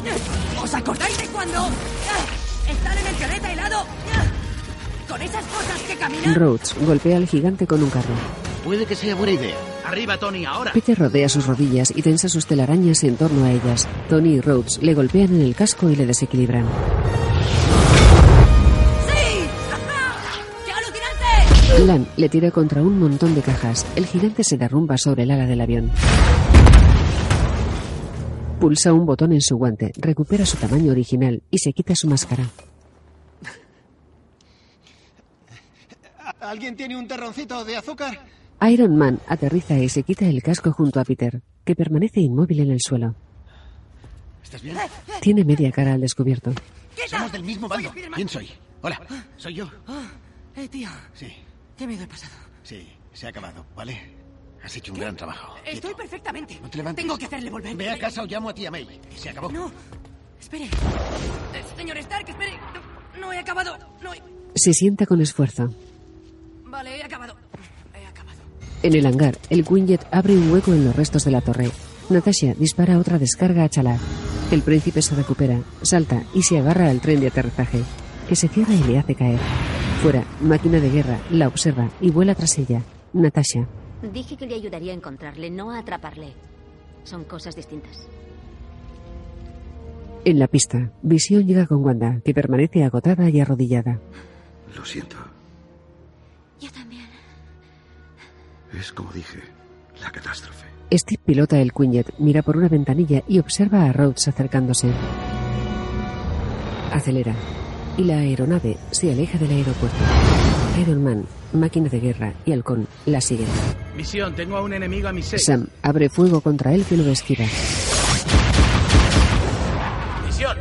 ¿Os acordáis de cuando ah, están en el planeta helado? Ah, Con esas cosas que caminan. Rhodes golpea al gigante con un carro. Puede que sea buena idea. Arriba, Tony, ahora. Peter rodea sus rodillas y tensa sus telarañas en torno a ellas. Tony y Rhodes le golpean en el casco y le desequilibran. Lan le tira contra un montón de cajas. El gigante se derrumba sobre el ala del avión. Pulsa un botón en su guante, recupera su tamaño original y se quita su máscara. ¿Alguien tiene un terroncito de azúcar? Iron Man aterriza y se quita el casco junto a Peter, que permanece inmóvil en el suelo. ¿Estás bien? Tiene media cara al descubierto. Somos del mismo bando. ¿Quién soy? Hola, soy yo. Eh, tío. Sí, Qué miedo he pasado. sí, se ha acabado, ¿vale? Has hecho un gran trabajo. Estoy perfectamente. No te levantes. Tengo que hacerle volver. Ve a casa o llamo a tía May. Se acabó. No. Espere. Eh, señor Stark, espere. No, no he acabado. No he... Se sienta con esfuerzo. Vale, he acabado. En el hangar, el Quinjet abre un hueco en los restos de la torre. Natasha dispara otra descarga a Chala. El príncipe se recupera, salta y se agarra al tren de aterrizaje, que se cierra y le hace caer. Fuera, máquina de guerra la observa y vuela tras ella. Natasha. Dije que le ayudaría a encontrarle, no a atraparle. Son cosas distintas. En la pista, Visión llega con Wanda, que permanece agotada y arrodillada. Lo siento. Yo también. Es como dije. La catástrofe. Steve pilota el Quinjet, mira por una ventanilla y observa a Rhodes acercándose. Acelera y la aeronave se aleja del aeropuerto. Iron Man, máquina de guerra y halcón la siguen. Misión, tengo a un enemigo a mis seis. Sam abre fuego contra él que lo esquiva. Misión,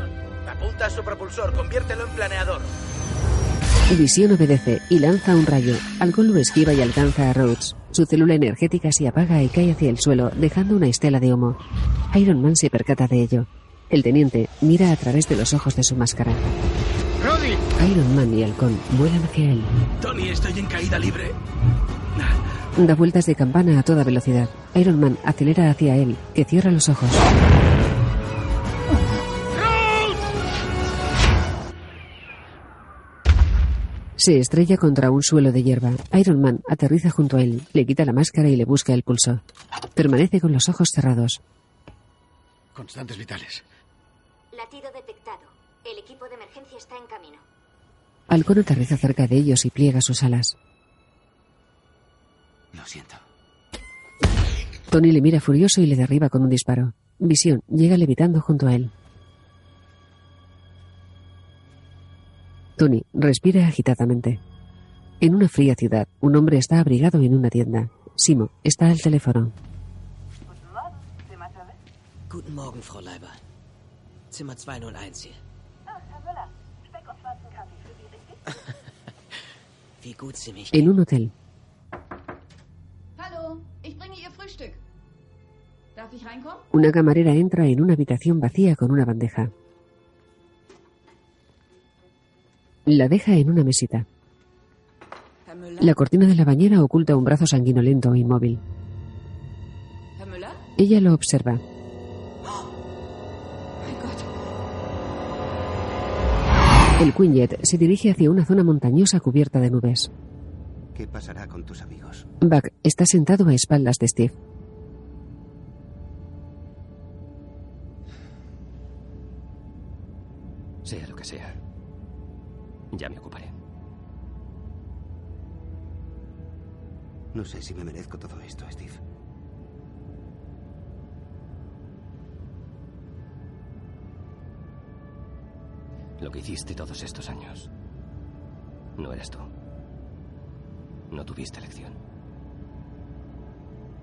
apunta a su propulsor, conviértelo en planeador. Visión obedece y lanza un rayo. Halcón lo esquiva y alcanza a Rhodes. Su célula energética se apaga y cae hacia el suelo, dejando una estela de humo. Iron Man se percata de ello. El teniente mira a través de los ojos de su máscara. Iron Man y Halcón vuelan hacia él. Tony, estoy en caída libre. Da vueltas de campana a toda velocidad. Iron Man acelera hacia él, que cierra los ojos. Se estrella contra un suelo de hierba. Iron Man aterriza junto a él, le quita la máscara y le busca el pulso. Permanece con los ojos cerrados. Constantes vitales. Latido detectado. El equipo de emergencia está en camino. Halcón aterriza cerca de ellos y pliega sus alas. Lo siento. Tony le mira furioso y le derriba con un disparo. Visión llega levitando junto a él. Tony respira agitadamente. En una fría ciudad, un hombre está abrigado en una tienda. Simo está al teléfono. Guten Morgen, Frau Leiber. Zimmer 201 hier. Wie gut Sie mich En un hotel, Hallo, ich bringe Ihr Frühstück. Darf ich reinkommen? una camarera entra en una habitación vacía con una bandeja. La deja en una mesita. La cortina de la bañera oculta un brazo sanguinolento e inmóvil. Ella lo observa. El Quinjet se dirige hacia una zona montañosa cubierta de nubes. ¿Qué pasará con tus amigos? Buck está sentado a espaldas de Steve. Sea lo que sea. Ya me ocuparé. No sé si me merezco todo esto, Steve. Lo que hiciste todos estos años. No eres tú. No tuviste elección.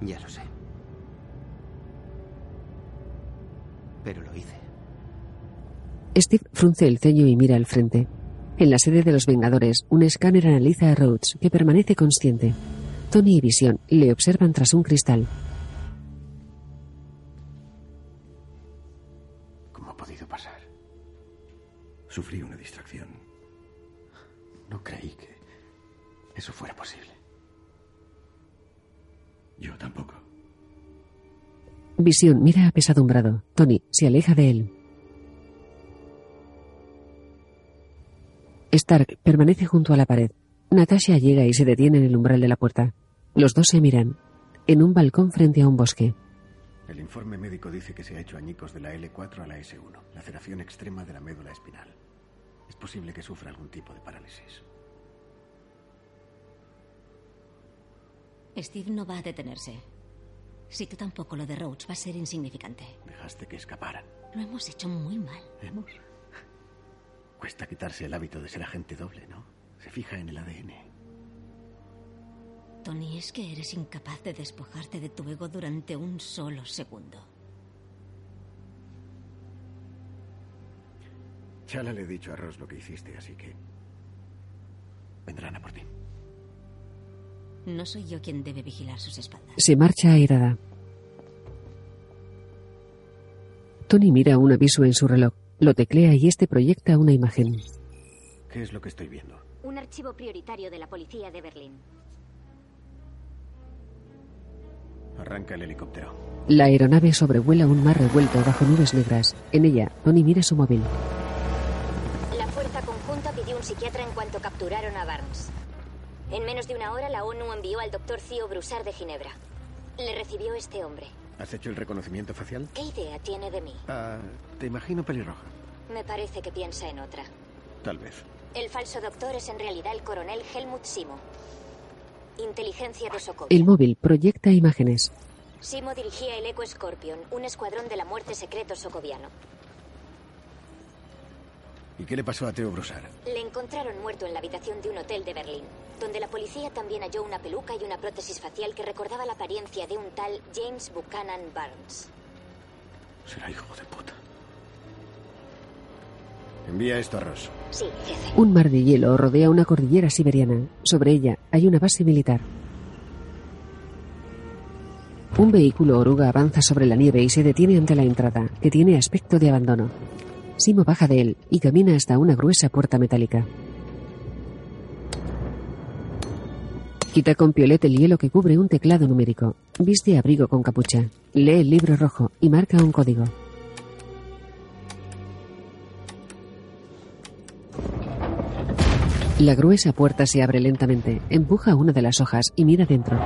Ya lo sé. Pero lo hice. Steve frunce el ceño y mira al frente. En la sede de los Vengadores, un escáner analiza a Rhodes, que permanece consciente. Tony y Visión le observan tras un cristal. Sufrí una distracción. No creí que eso fuera posible. Yo tampoco. Visión mira apesadumbrado. Tony se aleja de él. Stark permanece junto a la pared. Natasha llega y se detiene en el umbral de la puerta. Los dos se miran. En un balcón frente a un bosque. El informe médico dice que se ha hecho añicos de la L4 a la S1, laceración extrema de la médula espinal. Es posible que sufra algún tipo de parálisis. Steve no va a detenerse. Si tú tampoco, lo de Roach va a ser insignificante. Dejaste que escaparan. Lo hemos hecho muy mal. ¿Hemos? Cuesta quitarse el hábito de ser agente doble, ¿no? Se fija en el ADN. Tony, es que eres incapaz de despojarte de tu ego durante un solo segundo. Ya le he dicho a Ross lo que hiciste, así que... Vendrán a por ti. No soy yo quien debe vigilar sus espaldas. Se marcha airada. Tony mira un aviso en su reloj. Lo teclea y este proyecta una imagen. ¿Qué es lo que estoy viendo? Un archivo prioritario de la policía de Berlín. Arranca el helicóptero. La aeronave sobrevuela un mar revuelto bajo nubes negras. En ella, Tony mira su móvil. Psiquiatra en cuanto capturaron a Barnes. En menos de una hora, la ONU envió al doctor Cío Broussard de Ginebra. Le recibió este hombre. ¿Has hecho el reconocimiento facial? ¿Qué idea tiene de mí? Ah, te imagino pelirroja. Me parece que piensa en otra. Tal vez. El falso doctor es en realidad el coronel Helmut Simo. Inteligencia de Sokovia. El móvil proyecta imágenes. Simo dirigía el Eco Scorpion, un escuadrón de la muerte secreto socoviano. ¿Y qué le pasó a Theo Broussard? Le encontraron muerto en la habitación de un hotel de Berlín, donde la policía también halló una peluca y una prótesis facial que recordaba la apariencia de un tal James Buchanan Barnes. Será hijo de puta. Envía esto a Ross. Sí, jefe. Un mar de hielo rodea una cordillera siberiana. Sobre ella hay una base militar. Un vehículo oruga avanza sobre la nieve y se detiene ante la entrada, que tiene aspecto de abandono. Simo baja de él y camina hasta una gruesa puerta metálica. Quita con piolet el hielo que cubre un teclado numérico. Viste abrigo con capucha. Lee el libro rojo y marca un código. La gruesa puerta se abre lentamente, empuja una de las hojas y mira dentro.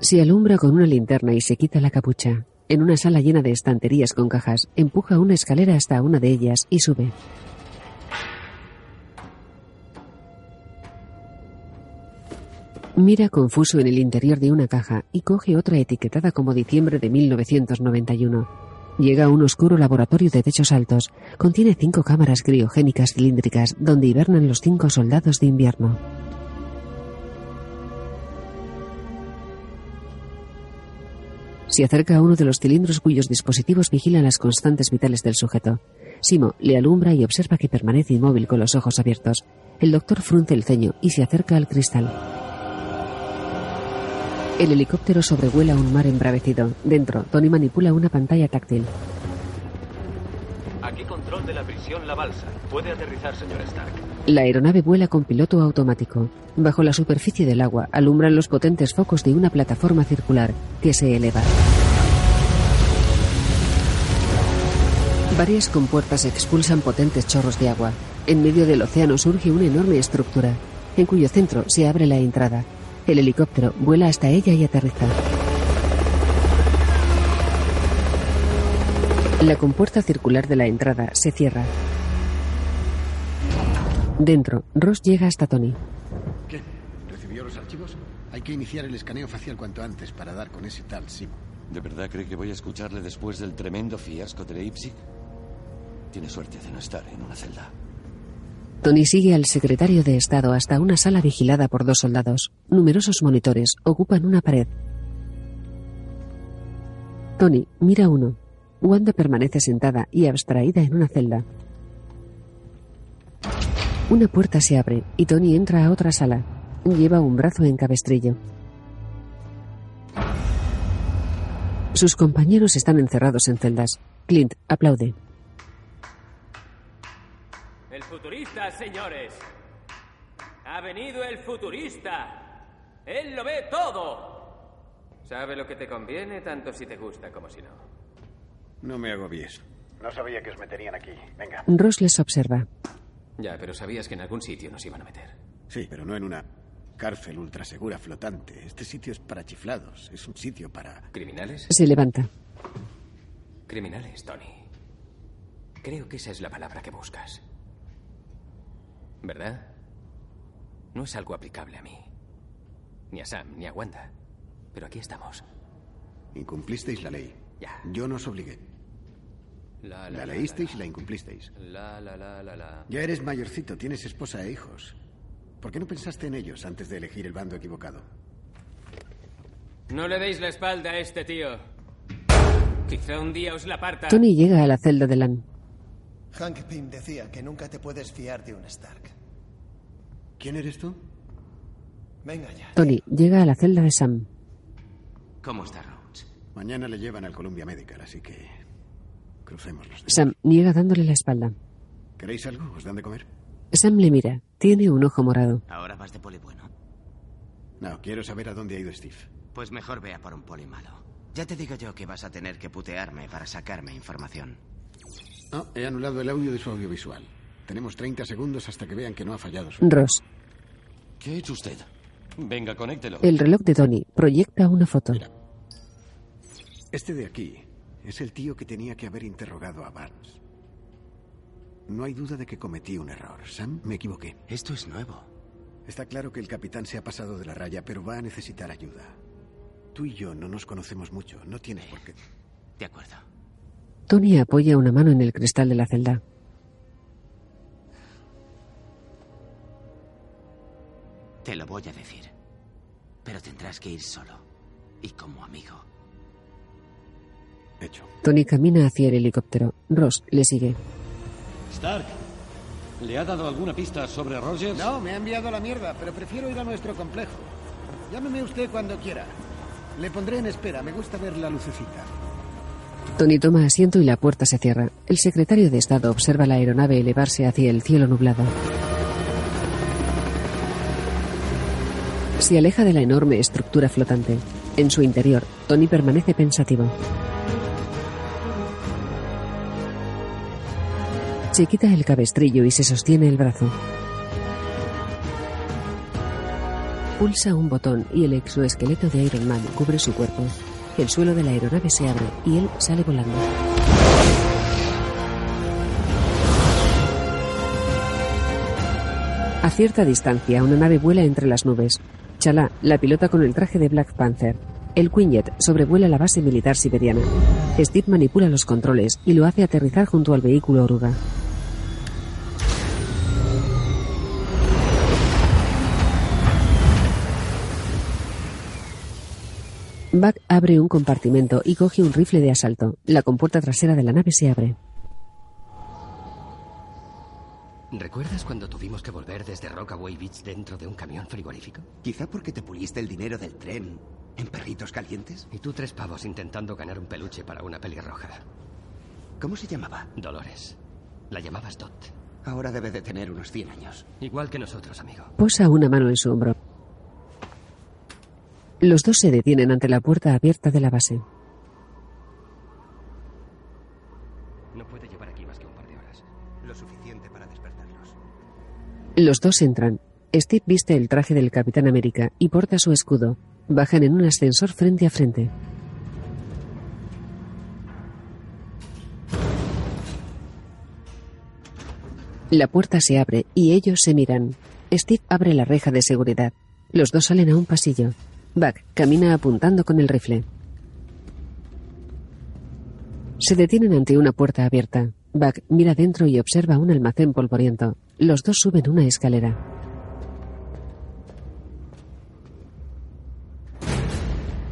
Se alumbra con una linterna y se quita la capucha. En una sala llena de estanterías con cajas, empuja una escalera hasta una de ellas y sube. Mira confuso en el interior de una caja y coge otra etiquetada como diciembre de 1991. Llega a un oscuro laboratorio de techos altos. Contiene cinco cámaras criogénicas cilíndricas donde hibernan los cinco soldados de invierno. Se acerca a uno de los cilindros cuyos dispositivos vigilan las constantes vitales del sujeto. Simo le alumbra y observa que permanece inmóvil con los ojos abiertos. El doctor frunce el ceño y se acerca al cristal. El helicóptero sobrevuela un mar embravecido. Dentro, Tony manipula una pantalla táctil. Aquí control de la prisión La Balsa. Puede aterrizar, señor Stark. La aeronave vuela con piloto automático. Bajo la superficie del agua alumbran los potentes focos de una plataforma circular que se eleva. Varias compuertas expulsan potentes chorros de agua. En medio del océano surge una enorme estructura, en cuyo centro se abre la entrada. El helicóptero vuela hasta ella y aterriza. La compuerta circular de la entrada se cierra. Dentro, Ross llega hasta Tony. ¿Qué? ¿Recibió los archivos? Hay que iniciar el escaneo facial cuanto antes para dar con ese tal Simo. ¿De verdad cree que voy a escucharle después del tremendo fiasco de Leipzig? Tiene suerte de no estar en una celda. Tony sigue al secretario de Estado hasta una sala vigilada por dos soldados. Numerosos monitores ocupan una pared. Tony mira uno. Wanda permanece sentada y abstraída en una celda. Una puerta se abre y Tony entra a otra sala. Lleva un brazo en cabestrillo. Sus compañeros están encerrados en celdas. Clint aplaude. El futurista, señores. Ha venido el futurista. Él lo ve todo. Sabe lo que te conviene, tanto si te gusta como si no. No me agobies. No sabía que os meterían aquí. Venga. Ross les observa. Ya, pero sabías que en algún sitio nos iban a meter. Sí, pero no en una cárcel ultrasegura flotante. Este sitio es para chiflados. Es un sitio para... ¿Criminales? Se levanta. Criminales, Tony. Creo que esa es la palabra que buscas. ¿Verdad? No es algo aplicable a mí. Ni a Sam, ni a Wanda. Pero aquí estamos. Incumplisteis la ley. Ya. Yo no os obligué. La, La leísteis y la incumplisteis. La, la, la, la, la. Ya eres mayorcito, tienes esposa e hijos. ¿Por qué no pensaste en ellos antes de elegir el bando equivocado? No le deis la espalda a este tío. Quizá un día os la parta. Tony llega a la celda de Lan. Hank Pym decía que nunca te puedes fiar de un Stark. ¿Quién eres tú? Venga ya. Tony llega a la celda de Sam. ¿Cómo está Rhodes? Mañana le llevan al Columbia Medical, así que crucemos los dedos. Sam niega dándole la espalda. ¿Queréis algo? ¿Os dan de comer? Sam le mira. Tiene un ojo morado. ¿Ahora vas de poli bueno? No, quiero saber a dónde ha ido Steve. Pues mejor vea por un poli malo. Ya te digo yo que vas a tener que putearme para sacarme información. No, he anulado el audio de su audiovisual. Tenemos 30 segundos hasta que vean que no ha fallado su... Ross. ¿Qué ha hecho usted? Venga, conéctelo. El reloj de Tony proyecta una foto. Este de aquí es el tío que tenía que haber interrogado a Barnes. No hay duda de que cometí un error. Sam, me equivoqué. Esto es nuevo. Está claro que el capitán se ha pasado de la raya, pero va a necesitar ayuda. Tú y yo no nos conocemos mucho. No tienes por qué. De acuerdo. Tony apoya una mano en el cristal de la celda. Te lo voy a decir. Pero tendrás que ir solo. Y como amigo. Hecho. Tony camina hacia el helicóptero. Ross le sigue. Stark, ¿le ha dado alguna pista sobre Rogers? No, me ha enviado a la mierda, pero prefiero ir a nuestro complejo. Llámeme usted cuando quiera. Le pondré en espera. Me gusta ver la lucecita. Tony toma asiento y la puerta se cierra. El secretario de Estado observa la aeronave elevarse hacia el cielo nublado. Se aleja de la enorme estructura flotante. En su interior, Tony permanece pensativo. Se quita el cabestrillo y se sostiene el brazo. Pulsa un botón y el exoesqueleto de Iron Man cubre su cuerpo. El suelo de la aeronave se abre y él sale volando. A cierta distancia, una nave vuela entre las nubes. Chala la pilota con el traje de Black Panther. El Quinjet sobrevuela la base militar siberiana. Steve manipula los controles y lo hace aterrizar junto al vehículo oruga. Buck abre un compartimento y coge un rifle de asalto. La compuerta trasera de la nave se abre. ¿Recuerdas cuando tuvimos que volver desde Rockaway Beach dentro de un camión frigorífico? Quizá porque te puliste el dinero del tren en perritos calientes. Y tú tres pavos intentando ganar un peluche para una pelirroja. ¿Cómo se llamaba? Dolores. La llamabas Dot. Ahora debe de tener unos 100 años. Igual que nosotros, amigo. Posa una mano en su hombro. Los dos se detienen ante la puerta abierta de la base. No puede llevar aquí más que un par de horas. Lo suficiente para despertarlos. Los dos entran. Steve viste el traje del Capitán América y porta su escudo. Bajan en un ascensor frente a frente. La puerta se abre y ellos se miran. Steve abre la reja de seguridad. Los dos salen a un pasillo. Buck camina apuntando con el rifle. Se detienen ante una puerta abierta. Buck mira dentro y observa un almacén polvoriento. Los dos suben una escalera.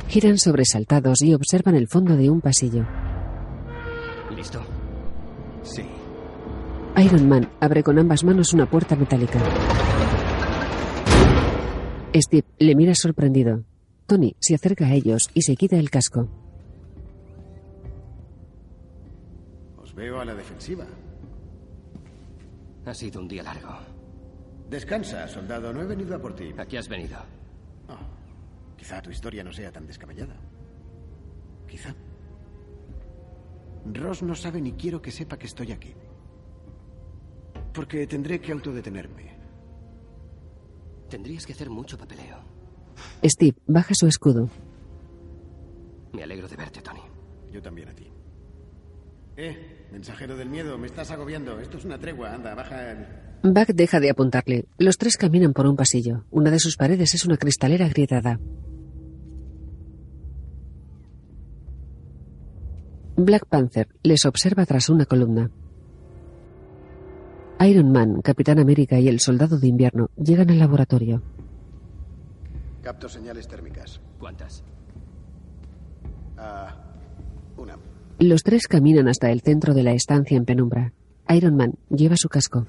Giran sobresaltados y observan el fondo de un pasillo. ¿Listo? Sí. Iron Man abre con ambas manos una puerta metálica. Steve le mira sorprendido. Tony se acerca a ellos y se quita el casco. Os veo a la defensiva. Ha sido un día largo. Descansa, soldado. No he venido a por ti. ¿A qué has venido? Oh, quizá tu historia no sea tan descabellada. Quizá. Ross no sabe ni quiero que sepa que estoy aquí. Porque tendré que autodetenerme. Tendrías que hacer mucho papeleo. Steve baja su escudo. Me alegro de verte, Tony. Yo también a ti. Eh, mensajero del miedo, me estás agobiando. Esto es una tregua. Anda, baja el... Buck deja de apuntarle. Los tres caminan por un pasillo. Una de sus paredes es una cristalera agrietada. Black Panther les observa tras una columna. Iron Man, Capitán América y el Soldado de Invierno llegan al laboratorio. Capto señales térmicas. ¿Cuántas? Ah, una. Los tres caminan hasta el centro de la estancia en penumbra. Iron Man lleva su casco.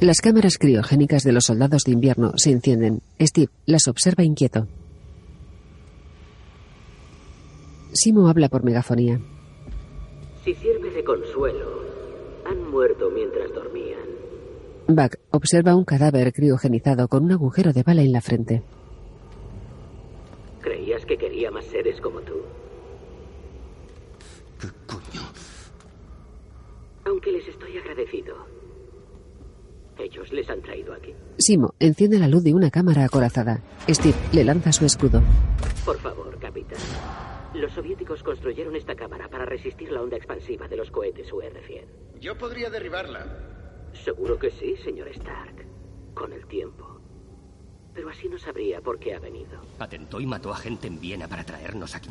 Las cámaras criogénicas de los soldados de invierno se encienden. Steve las observa inquieto. Simo habla por megafonía. Si sirve de consuelo, han muerto mientras dormían. Buck observa un cadáver criogenizado con un agujero de bala en la frente. ¿Creías que quería más seres como tú? ¿Qué coño? Aunque les estoy agradecido. Ellos les han traído aquí. Simo enciende la luz de una cámara acorazada. Steve le lanza su escudo. Por favor, capitán. Los soviéticos construyeron esta cámara para resistir la onda expansiva de los cohetes UR-100. Yo podría derribarla. Seguro que sí, señor Stark. Con el tiempo. Pero así no sabría por qué ha venido. Atentó y mató a gente en Viena para traernos aquí.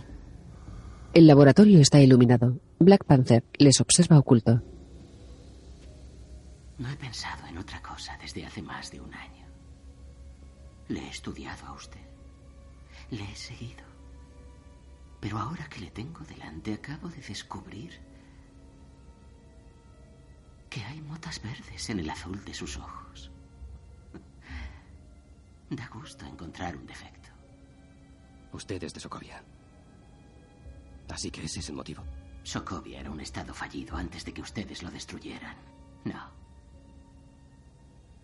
El laboratorio está iluminado. Black Panther les observa oculto. No he pensado en otra cosa desde hace más de un año. Le he estudiado a usted. Le he seguido. Pero ahora que le tengo delante, acabo de descubrir que hay motas verdes en el azul de sus ojos. Da gusto encontrar un defecto. Usted es de Sokovia. Así que ese es el motivo. Sokovia era un estado fallido antes de que ustedes lo destruyeran. No.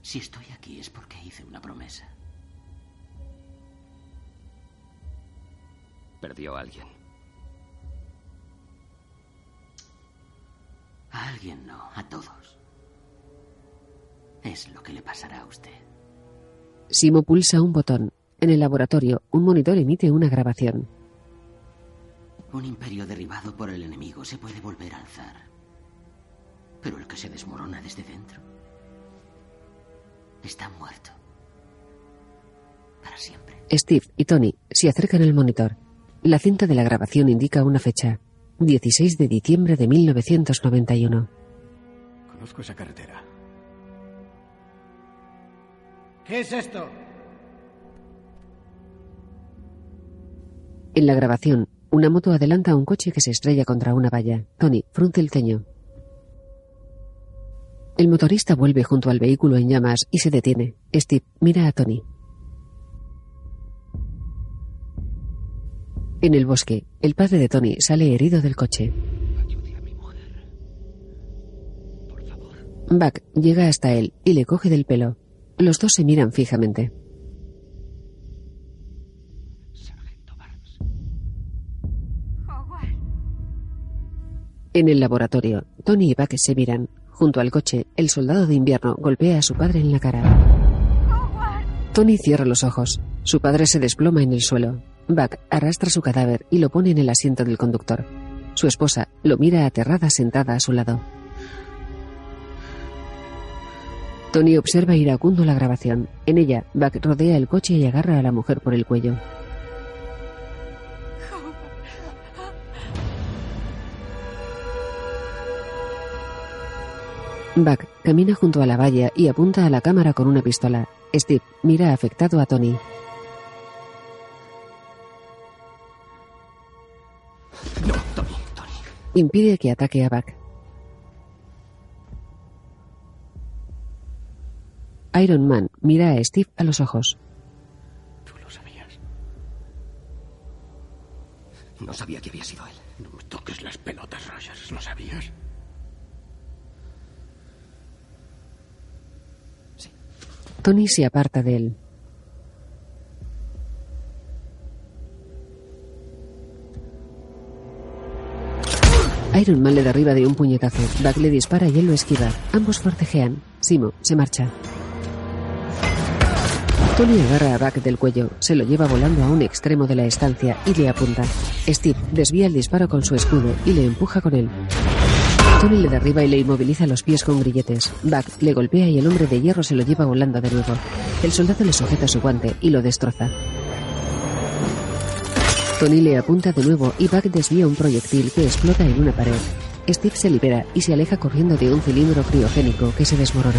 Si estoy aquí es porque hice una promesa. Perdió a alguien. A alguien no, a todos. Es lo que le pasará a usted. Simo pulsa un botón. En el laboratorio, un monitor emite una grabación. Un imperio derribado por el enemigo se puede volver a alzar. Pero el que se desmorona desde dentro está muerto. Para siempre. Steve y Tony se acercan al monitor. La cinta de la grabación indica una fecha. 16 de diciembre de 1991. Conozco esa carretera. ¿Qué es esto? En la grabación, una moto adelanta a un coche que se estrella contra una valla. Tony frunce el ceño. El motorista vuelve junto al vehículo en llamas y se detiene. Steve mira a Tony. En el bosque, el padre de Tony sale herido del coche. Buck llega hasta él y le coge del pelo. Los dos se miran fijamente. En el laboratorio, Tony y Buck se miran. Junto al coche, el soldado de invierno golpea a su padre en la cara. Tony cierra los ojos. Su padre se desploma en el suelo. Buck arrastra su cadáver y lo pone en el asiento del conductor. Su esposa lo mira aterrada sentada a su lado. Tony observa iracundo la grabación. En ella, Buck rodea el coche y agarra a la mujer por el cuello. Buck camina junto a la valla y apunta a la cámara con una pistola. Steve mira afectado a Tony. No, Tony, Tony. Impide que ataque a Buck. Iron Man mira a Steve a los ojos. Tú lo sabías. No sabía que había sido él. No me toques las pelotas, Rogers. ¿Lo sabías? Tony se aparta de él. Iron Man le derriba de un puñetazo. Buck le dispara y él lo esquiva. Ambos forcejean. Simo se marcha. Tony agarra a Buck del cuello, se lo lleva volando a un extremo de la estancia y le apunta. Steve desvía el disparo con su escudo y le empuja con él. Tony le derriba y le inmoviliza los pies con grilletes. Buck le golpea y el hombre de hierro se lo lleva volando de nuevo. El soldado le sujeta su guante y lo destroza. Tony le apunta de nuevo y Buck desvía un proyectil que explota en una pared. Steve se libera y se aleja corriendo de un cilindro criogénico que se desmorona.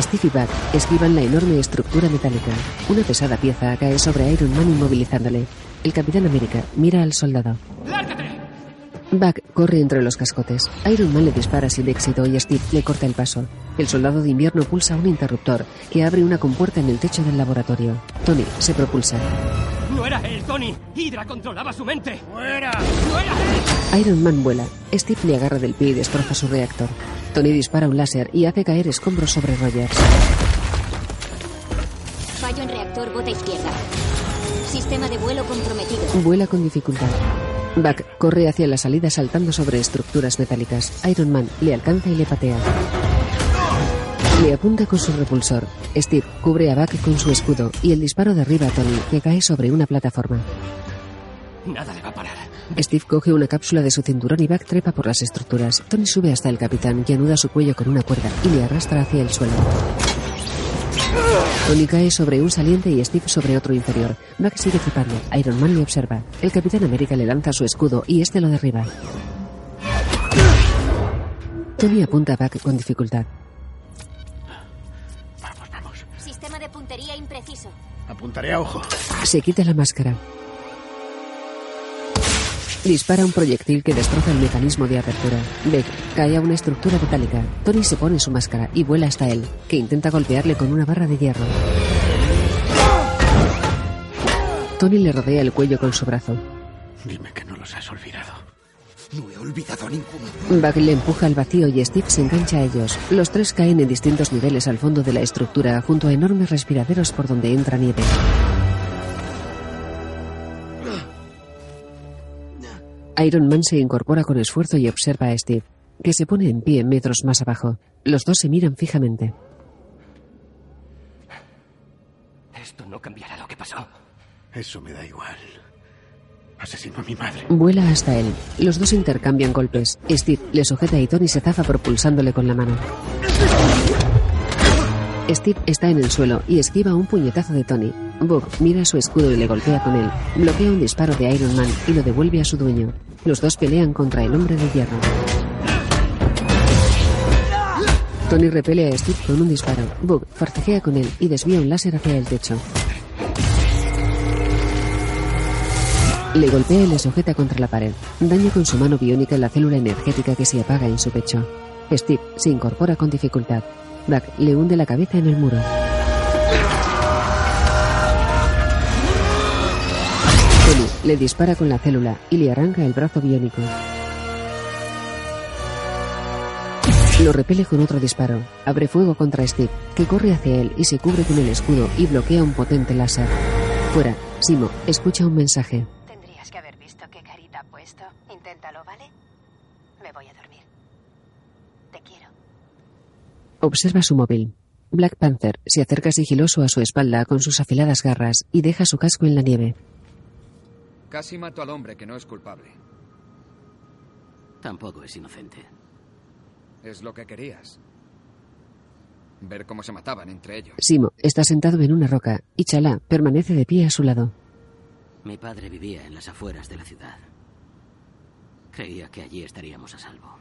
Steve y Buck esquivan la enorme estructura metálica. Una pesada pieza cae sobre Iron Man inmovilizándole. El Capitán América mira al soldado. Buck corre entre los cascotes. Iron Man le dispara sin éxito y Steve le corta el paso. El soldado de invierno pulsa un interruptor que abre una compuerta en el techo del laboratorio. Tony se propulsa. No era él, Tony. Hydra controlaba su mente. ¡Fuera! ¡No era él! Iron Man vuela. Steve le agarra del pie y destroza su reactor. Tony dispara un láser y hace caer escombros sobre Rogers. Fallo en reactor bota izquierda. Sistema de vuelo comprometido. Vuela con dificultad. Buck corre hacia la salida saltando sobre estructuras metálicas. Iron Man le alcanza y le patea. Le apunta con su repulsor. Steve cubre a Buck con su escudo y el disparo derriba a Tony, que cae sobre una plataforma. Nada le va a parar. Steve coge una cápsula de su cinturón y Buck trepa por las estructuras. Tony sube hasta el capitán, que anuda su cuello con una cuerda y le arrastra hacia el suelo. Tony cae sobre un saliente y Steve sobre otro inferior. Buck sigue flipando. Iron Man le observa. El Capitán América le lanza su escudo y este lo derriba. Tony apunta a Buck con dificultad. Sistema de puntería impreciso. Apuntaré a ojo. Se quita la máscara. Dispara un proyectil que destroza el mecanismo de apertura. Beck cae a una estructura metálica. Tony se pone su máscara y vuela hasta él, que intenta golpearle con una barra de hierro. Tony le rodea el cuello con su brazo. Dime que no los has olvidado. No he olvidado a ninguno. Buck le empuja al vacío y Steve se engancha a ellos. Los tres caen en distintos niveles al fondo de la estructura, junto a enormes respiraderos por donde entra nieve. Iron Man se incorpora con esfuerzo y observa a Steve, que se pone en pie metros más abajo. Los dos se miran fijamente. Esto no cambiará lo que pasó. Eso me da igual. Asesinó a mi madre. Vuela hasta él. Los dos intercambian golpes. Steve le sujeta y Tony se zafa propulsándole con la mano. Steve está en el suelo y esquiva un puñetazo de Tony. Bob mira su escudo y le golpea con él. Bloquea un disparo de Iron Man y lo devuelve a su dueño. Los dos pelean contra el hombre de hierro. Tony repele a Steve con un disparo. Bob forcejea con él y desvía un láser hacia el techo. Le golpea y le sujeta contra la pared. Daña con su mano biónica la célula energética que se apaga en su pecho. Steve se incorpora con dificultad. Buck le hunde la cabeza en el muro. Le dispara con la célula y le arranca el brazo biónico. Lo repele con otro disparo. Abre fuego contra Steve, que corre hacia él y se cubre con el escudo y bloquea un potente láser. Fuera, Simo escucha un mensaje. Tendrías que haber visto qué carita ha puesto. Inténtalo, ¿vale? Me voy a dormir. Te quiero. Observa su móvil. Black Panther se acerca sigiloso a su espalda con sus afiladas garras y deja su casco en la nieve. Casi mato al hombre que no es culpable. Tampoco es inocente. Es lo que querías. Ver cómo se mataban entre ellos. Simo está sentado en una roca y Chalá permanece de pie a su lado. Mi padre vivía en las afueras de la ciudad. Creía que allí estaríamos a salvo.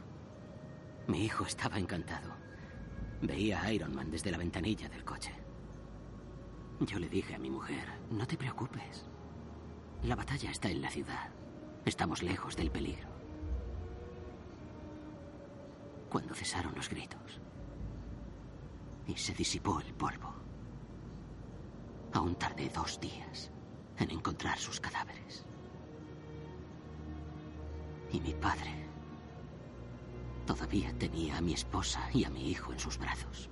Mi hijo estaba encantado. Veía a Iron Man desde la ventanilla del coche. Yo le dije a mi mujer, no te preocupes. La batalla está en la ciudad. Estamos lejos del peligro. Cuando cesaron los gritos y se disipó el polvo, aún tardé dos días en encontrar sus cadáveres. Y mi padre todavía tenía a mi esposa y a mi hijo en sus brazos.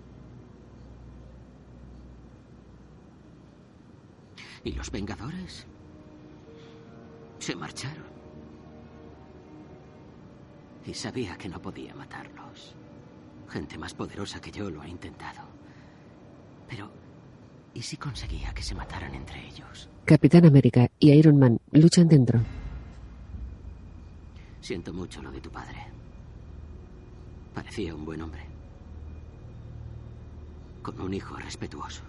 ¿Y los Vengadores? Se marcharon. Y sabía que no podía matarlos. Gente más poderosa que yo lo ha intentado. Pero, ¿y si conseguía que se mataran entre ellos? Capitán América y Iron Man luchan dentro. Siento mucho lo de tu padre. Parecía un buen hombre. Con un hijo respetuoso.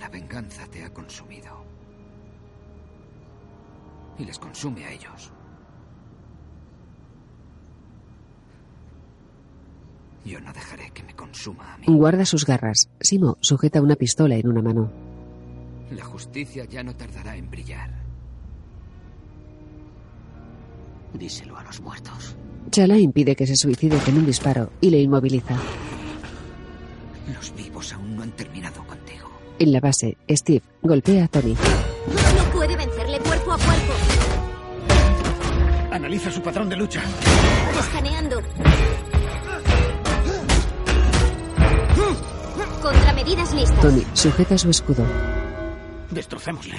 La venganza te ha consumido. Y les consume a ellos. Yo no dejaré que me consuma a mí. Guarda sus garras. Simo sujeta una pistola en una mano. La justicia ya no tardará en brillar. Díselo a los muertos. Chala impide que se suicide con un disparo y le inmoviliza. Los vivos aún no han terminado contigo. En la base, Steve golpea a Tony. No puede vencerle cuerpo a cuerpo. Analiza su patrón de lucha. Escaneando. Contramedidas listas. Tony sujeta su escudo. Destrocémosle.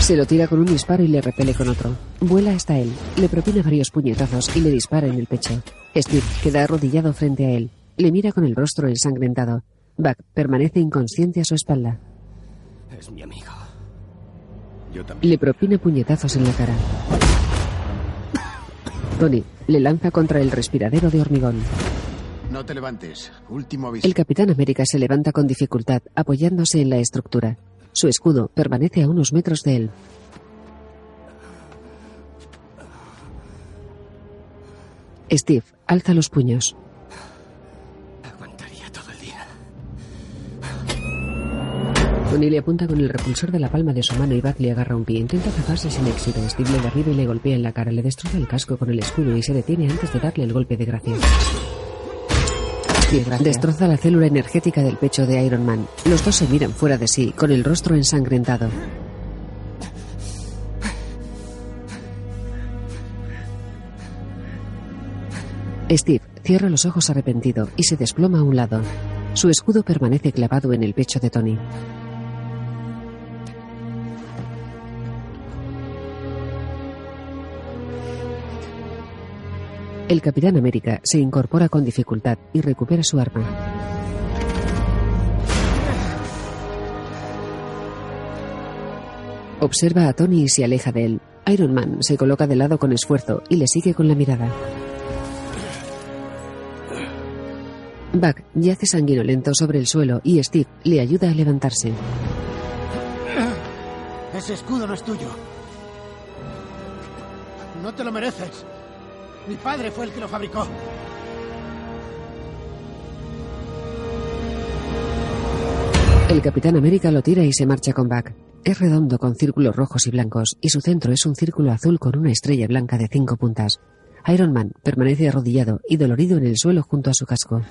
Se lo tira con un disparo y le repele con otro. Vuela hasta él, le propina varios puñetazos y le dispara en el pecho. Steve queda arrodillado frente a él. Le mira con el rostro ensangrentado. Buck permanece inconsciente a su espalda. Es mi amigo. Yo también. Le propina puñetazos en la cara. Tony le lanza contra el respiradero de hormigón. No te levantes. Último aviso. El Capitán América se levanta con dificultad, apoyándose en la estructura. Su escudo permanece a unos metros de él. Steve alza los puños. Tony le apunta con el repulsor de la palma de su mano y Buck le agarra un pie. Intenta zafarse sin éxito. Steve le derriba y le golpea en la cara. Le destroza el casco con el escudo y se detiene antes de darle el golpe de gracia. Destroza la célula energética del pecho de Iron Man. Los dos se miran fuera de sí, con el rostro ensangrentado. Steve cierra los ojos arrepentido y se desploma a un lado. Su escudo permanece clavado en el pecho de Tony. El Capitán América se incorpora con dificultad y recupera su arma. Observa a Tony y se aleja de él. Iron Man se coloca de lado con esfuerzo y le sigue con la mirada. Buck yace sanguinolento sobre el suelo y Steve le ayuda a levantarse. Ese escudo no es tuyo. No te lo mereces. Mi padre fue el que lo fabricó. El Capitán América lo tira y se marcha con Buck. Es redondo con círculos rojos y blancos y su centro es un círculo azul con una estrella blanca de cinco puntas. Iron Man permanece arrodillado y dolorido en el suelo junto a su casco.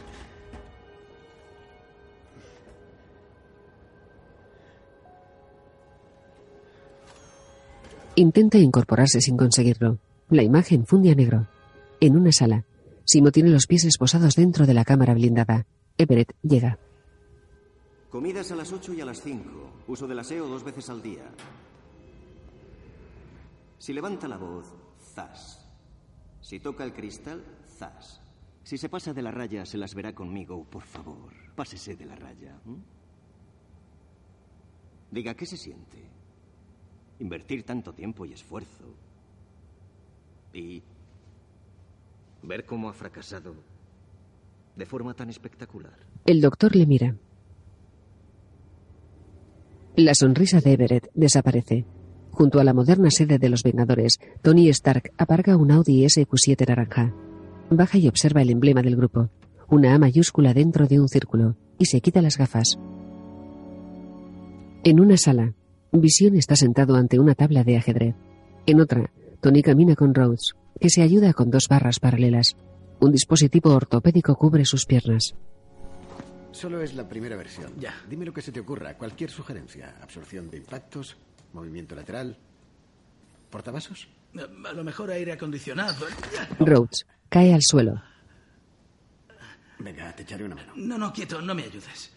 Intenta incorporarse sin conseguirlo. La imagen funde a negro. En una sala, Simo tiene los pies esposados dentro de la cámara blindada. Everett llega. Comidas a las 8 y a las 5. Uso del aseo dos veces al día. Si levanta la voz, zas. Si toca el cristal, zas. Si se pasa de la raya, se las verá conmigo, por favor. Pásese de la raya. Diga, ¿qué se siente? Invertir tanto tiempo y esfuerzo. Y ver cómo ha fracasado de forma tan espectacular. El doctor le mira. La sonrisa de Everett desaparece. Junto a la moderna sede de los Vengadores, Tony Stark aparca un Audi SQ7 naranja. Baja y observa el emblema del grupo, una A mayúscula dentro de un círculo, y se quita las gafas. En una sala, Vision está sentado ante una tabla de ajedrez. En otra, Tony camina con Rhodes, que se ayuda con dos barras paralelas. Un dispositivo ortopédico cubre sus piernas. Solo es la primera versión. Ya. Dime lo que se te ocurra. Cualquier sugerencia. Absorción de impactos, movimiento lateral, portavasos. A lo mejor aire acondicionado. Rhodes cae al suelo. Venga, te echaré una mano. No, no, quieto, no me ayudes.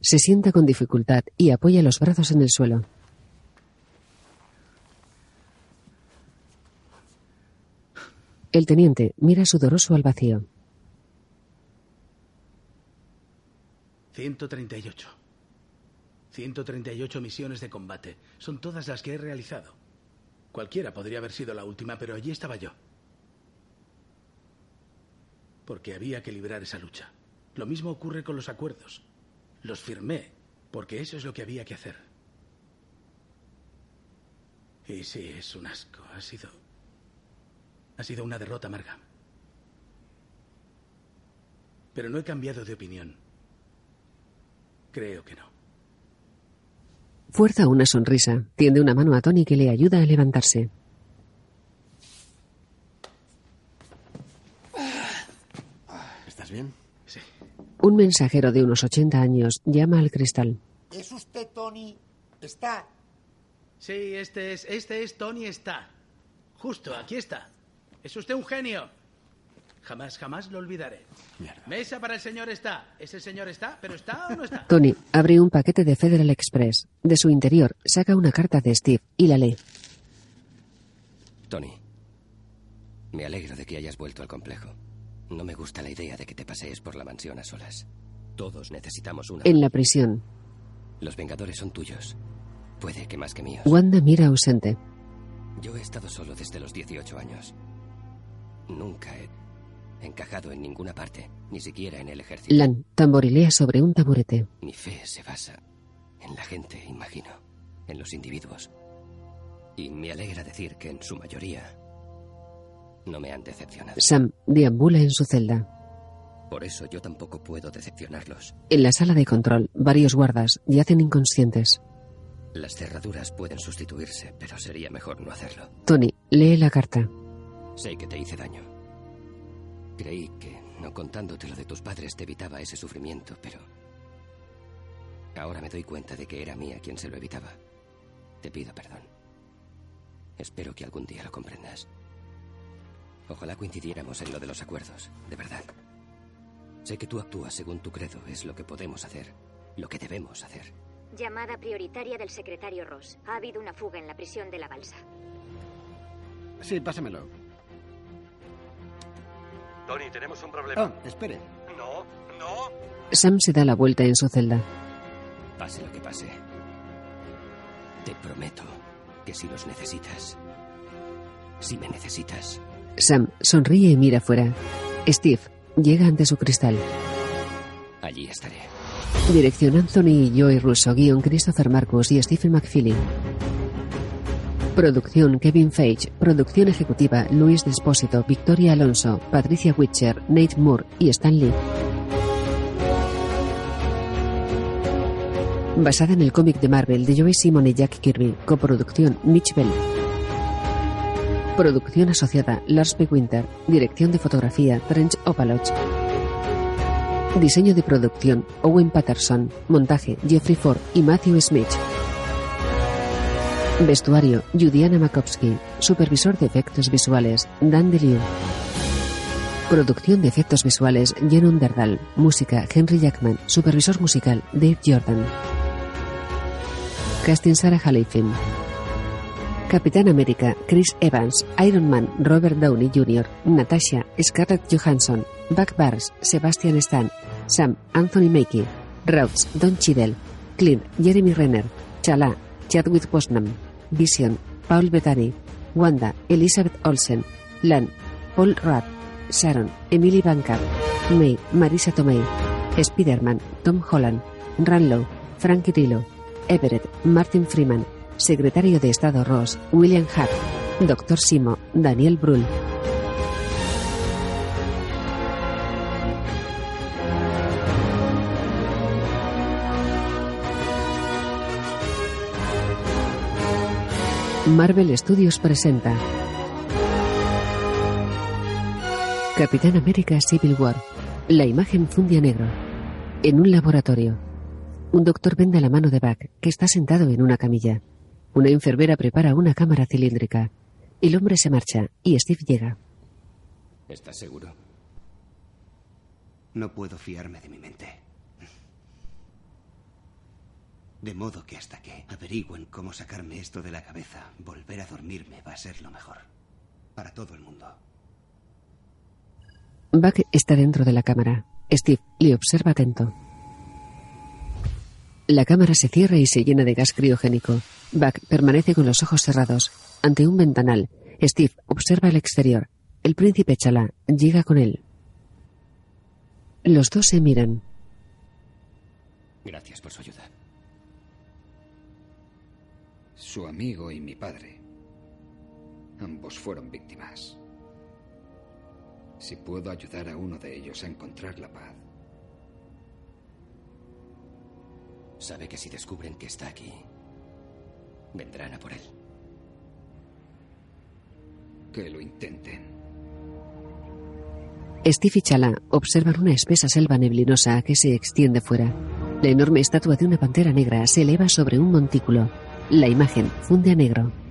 Se sienta con dificultad y apoya los brazos en el suelo. El teniente mira sudoroso al vacío. 138. 138 misiones de combate. Son todas las que he realizado. Cualquiera podría haber sido la última, pero allí estaba yo. Porque había que librar esa lucha. Lo mismo ocurre con los acuerdos. Los firmé, porque eso es lo que había que hacer. Y sí, es un asco. Ha sido... Ha sido una derrota amarga. Pero no he cambiado de opinión. Creo que no. Fuerza una sonrisa. Tiende una mano a Tony que le ayuda a levantarse. ¿Estás bien? Sí. Un mensajero de unos 80 años llama al cristal. ¿Es usted Tony? Está. Sí, este es, este es Tony está. Justo, aquí está. Es usted un genio. Jamás, jamás lo olvidaré. Mesa para el señor está. ¿Ese señor está? ¿Pero está o no está? Tony abre un paquete de Federal Express. De su interior saca una carta de Steve y la lee. Tony, me alegro de que hayas vuelto al complejo. No me gusta la idea de que te pasees por la mansión a solas. Todos necesitamos una. En la prisión, Los Vengadores son tuyos. Puede que más que míos. Wanda mira ausente. Yo he estado solo desde los 18 años. Nunca he encajado en ninguna parte, ni siquiera en el ejército. Lan tamborilea sobre un taburete. Mi fe se basa en la gente, imagino, en los individuos. Y me alegra decir que en su mayoría no me han decepcionado. Sam deambula en su celda. Por eso yo tampoco puedo decepcionarlos. En la sala de control, varios guardas yacen inconscientes. Las cerraduras pueden sustituirse, pero sería mejor no hacerlo. Tony lee la carta. Sé que te hice daño. Creí que no contándote lo de tus padres te evitaba ese sufrimiento, pero ahora me doy cuenta de que era mía quien se lo evitaba. Te pido perdón. Espero que algún día lo comprendas. Ojalá coincidiéramos en lo de los acuerdos, de verdad. Sé que tú actúas según tu credo, es lo que podemos hacer, lo que debemos hacer. Llamada prioritaria del secretario Ross. Ha habido una fuga en la prisión de la balsa. Sí, pásamelo. Tony, tenemos un problema. Oh, espere. No, no. Sam se da la vuelta en su celda. Pase lo que pase. Te prometo que si los necesitas, si me necesitas, Sam sonríe y mira fuera. Steve llega ante su cristal. allí estaré. Dirección Anthony y Joey Russo, guion Christopher Marcus y Stephen McFeely. Producción Kevin Feige. Producción ejecutiva Luis Despósito, Victoria Alonso, Patricia Witcher, Nate Moore y Stan Lee. Basada en el cómic de Marvel de Joey Simon y Jack Kirby. Coproducción Mitch Bell. Producción asociada Lars P. Winter. Dirección de fotografía Trench Opaloch. Diseño de producción Owen Patterson. Montaje Jeffrey Ford y Matthew Smith. Vestuario Judiana Makovsky. Supervisor de efectos visuales Dan DeLieu. Producción de efectos visuales Jen Underdal. Música Henry Jackman. Supervisor musical Dave Jordan. Casting Sarah Halifin. Capitán América Chris Evans. Iron Man Robert Downey Jr. Natasha Scarlett Johansson. Buck Barnes Sebastian Stan. Sam Anthony Mackie. Rhodes Don Cheadle. Clint Jeremy Renner. Chala Chadwick Boseman. Vision Paul Bettany. Wanda Elizabeth Olsen. Lan Paul Rudd. Sharon Emily Banker. May Marisa Tomei. Spider-Man Tom Holland. Ranlow Frank Grillo. Everett Martin Freeman. Secretario de Estado Ross William Hart. Doctor Simo Daniel Brühl. Marvel Studios presenta Capitán América Civil War. La imagen funde a negro. En un laboratorio. Un doctor vende la mano de Buck, que está sentado en una camilla. Una enfermera prepara una cámara cilíndrica. El hombre se marcha y Steve llega. ¿Estás seguro? No puedo fiarme de mi mente. De modo que hasta que averigüen cómo sacarme esto de la cabeza, volver a dormirme va a ser lo mejor. Para todo el mundo. Buck está dentro de la cámara. Steve le observa atento. La cámara se cierra y se llena de gas criogénico. Buck permanece con los ojos cerrados. Ante un ventanal, Steve observa el exterior. El príncipe Chala llega con él. Los dos se miran. Gracias por su ayuda. Su amigo y mi padre. Ambos fueron víctimas. Si puedo ayudar a uno de ellos a encontrar la paz, Sabe que si descubren que está aquí, vendrán a por él. que lo intenten. Steve y Chala observan una espesa selva neblinosa que se extiende fuera. La enorme estatua de una pantera negra se eleva sobre un montículo. La imagen funde a negro.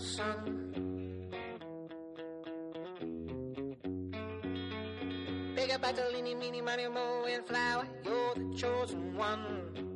Son. Big up Bartolini, meeny, money, mo, and flower, you're the chosen one.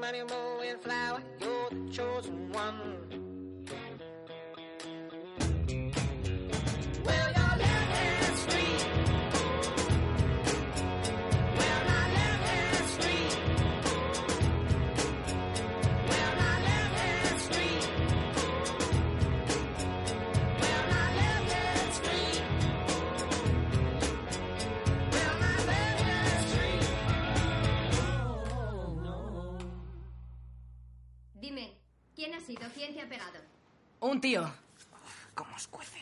Money, mo, and flower, you're the chosen one. Un tío. ¿Cómo os cuece?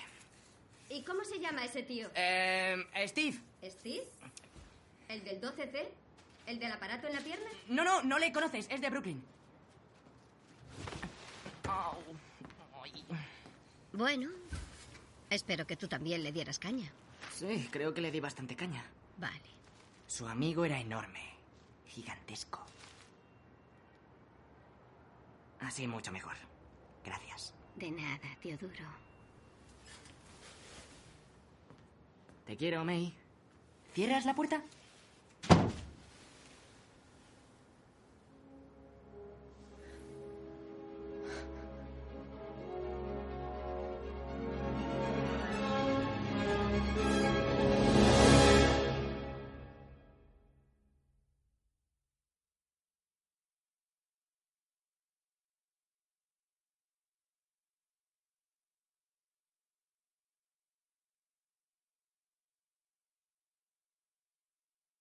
¿Y cómo se llama ese tío? Eh, Steve. ¿Steve? ¿El del 12C? ¿El del aparato en la pierna? No, no, no le conoces. Es de Brooklyn. Ay. Bueno, espero que tú también le dieras caña. Sí, creo que le di bastante caña. Vale. Su amigo era enorme. Gigantesco. Así mucho mejor. Gracias. De nada, Teodoro. Te quiero, May. ¿Cierras la puerta?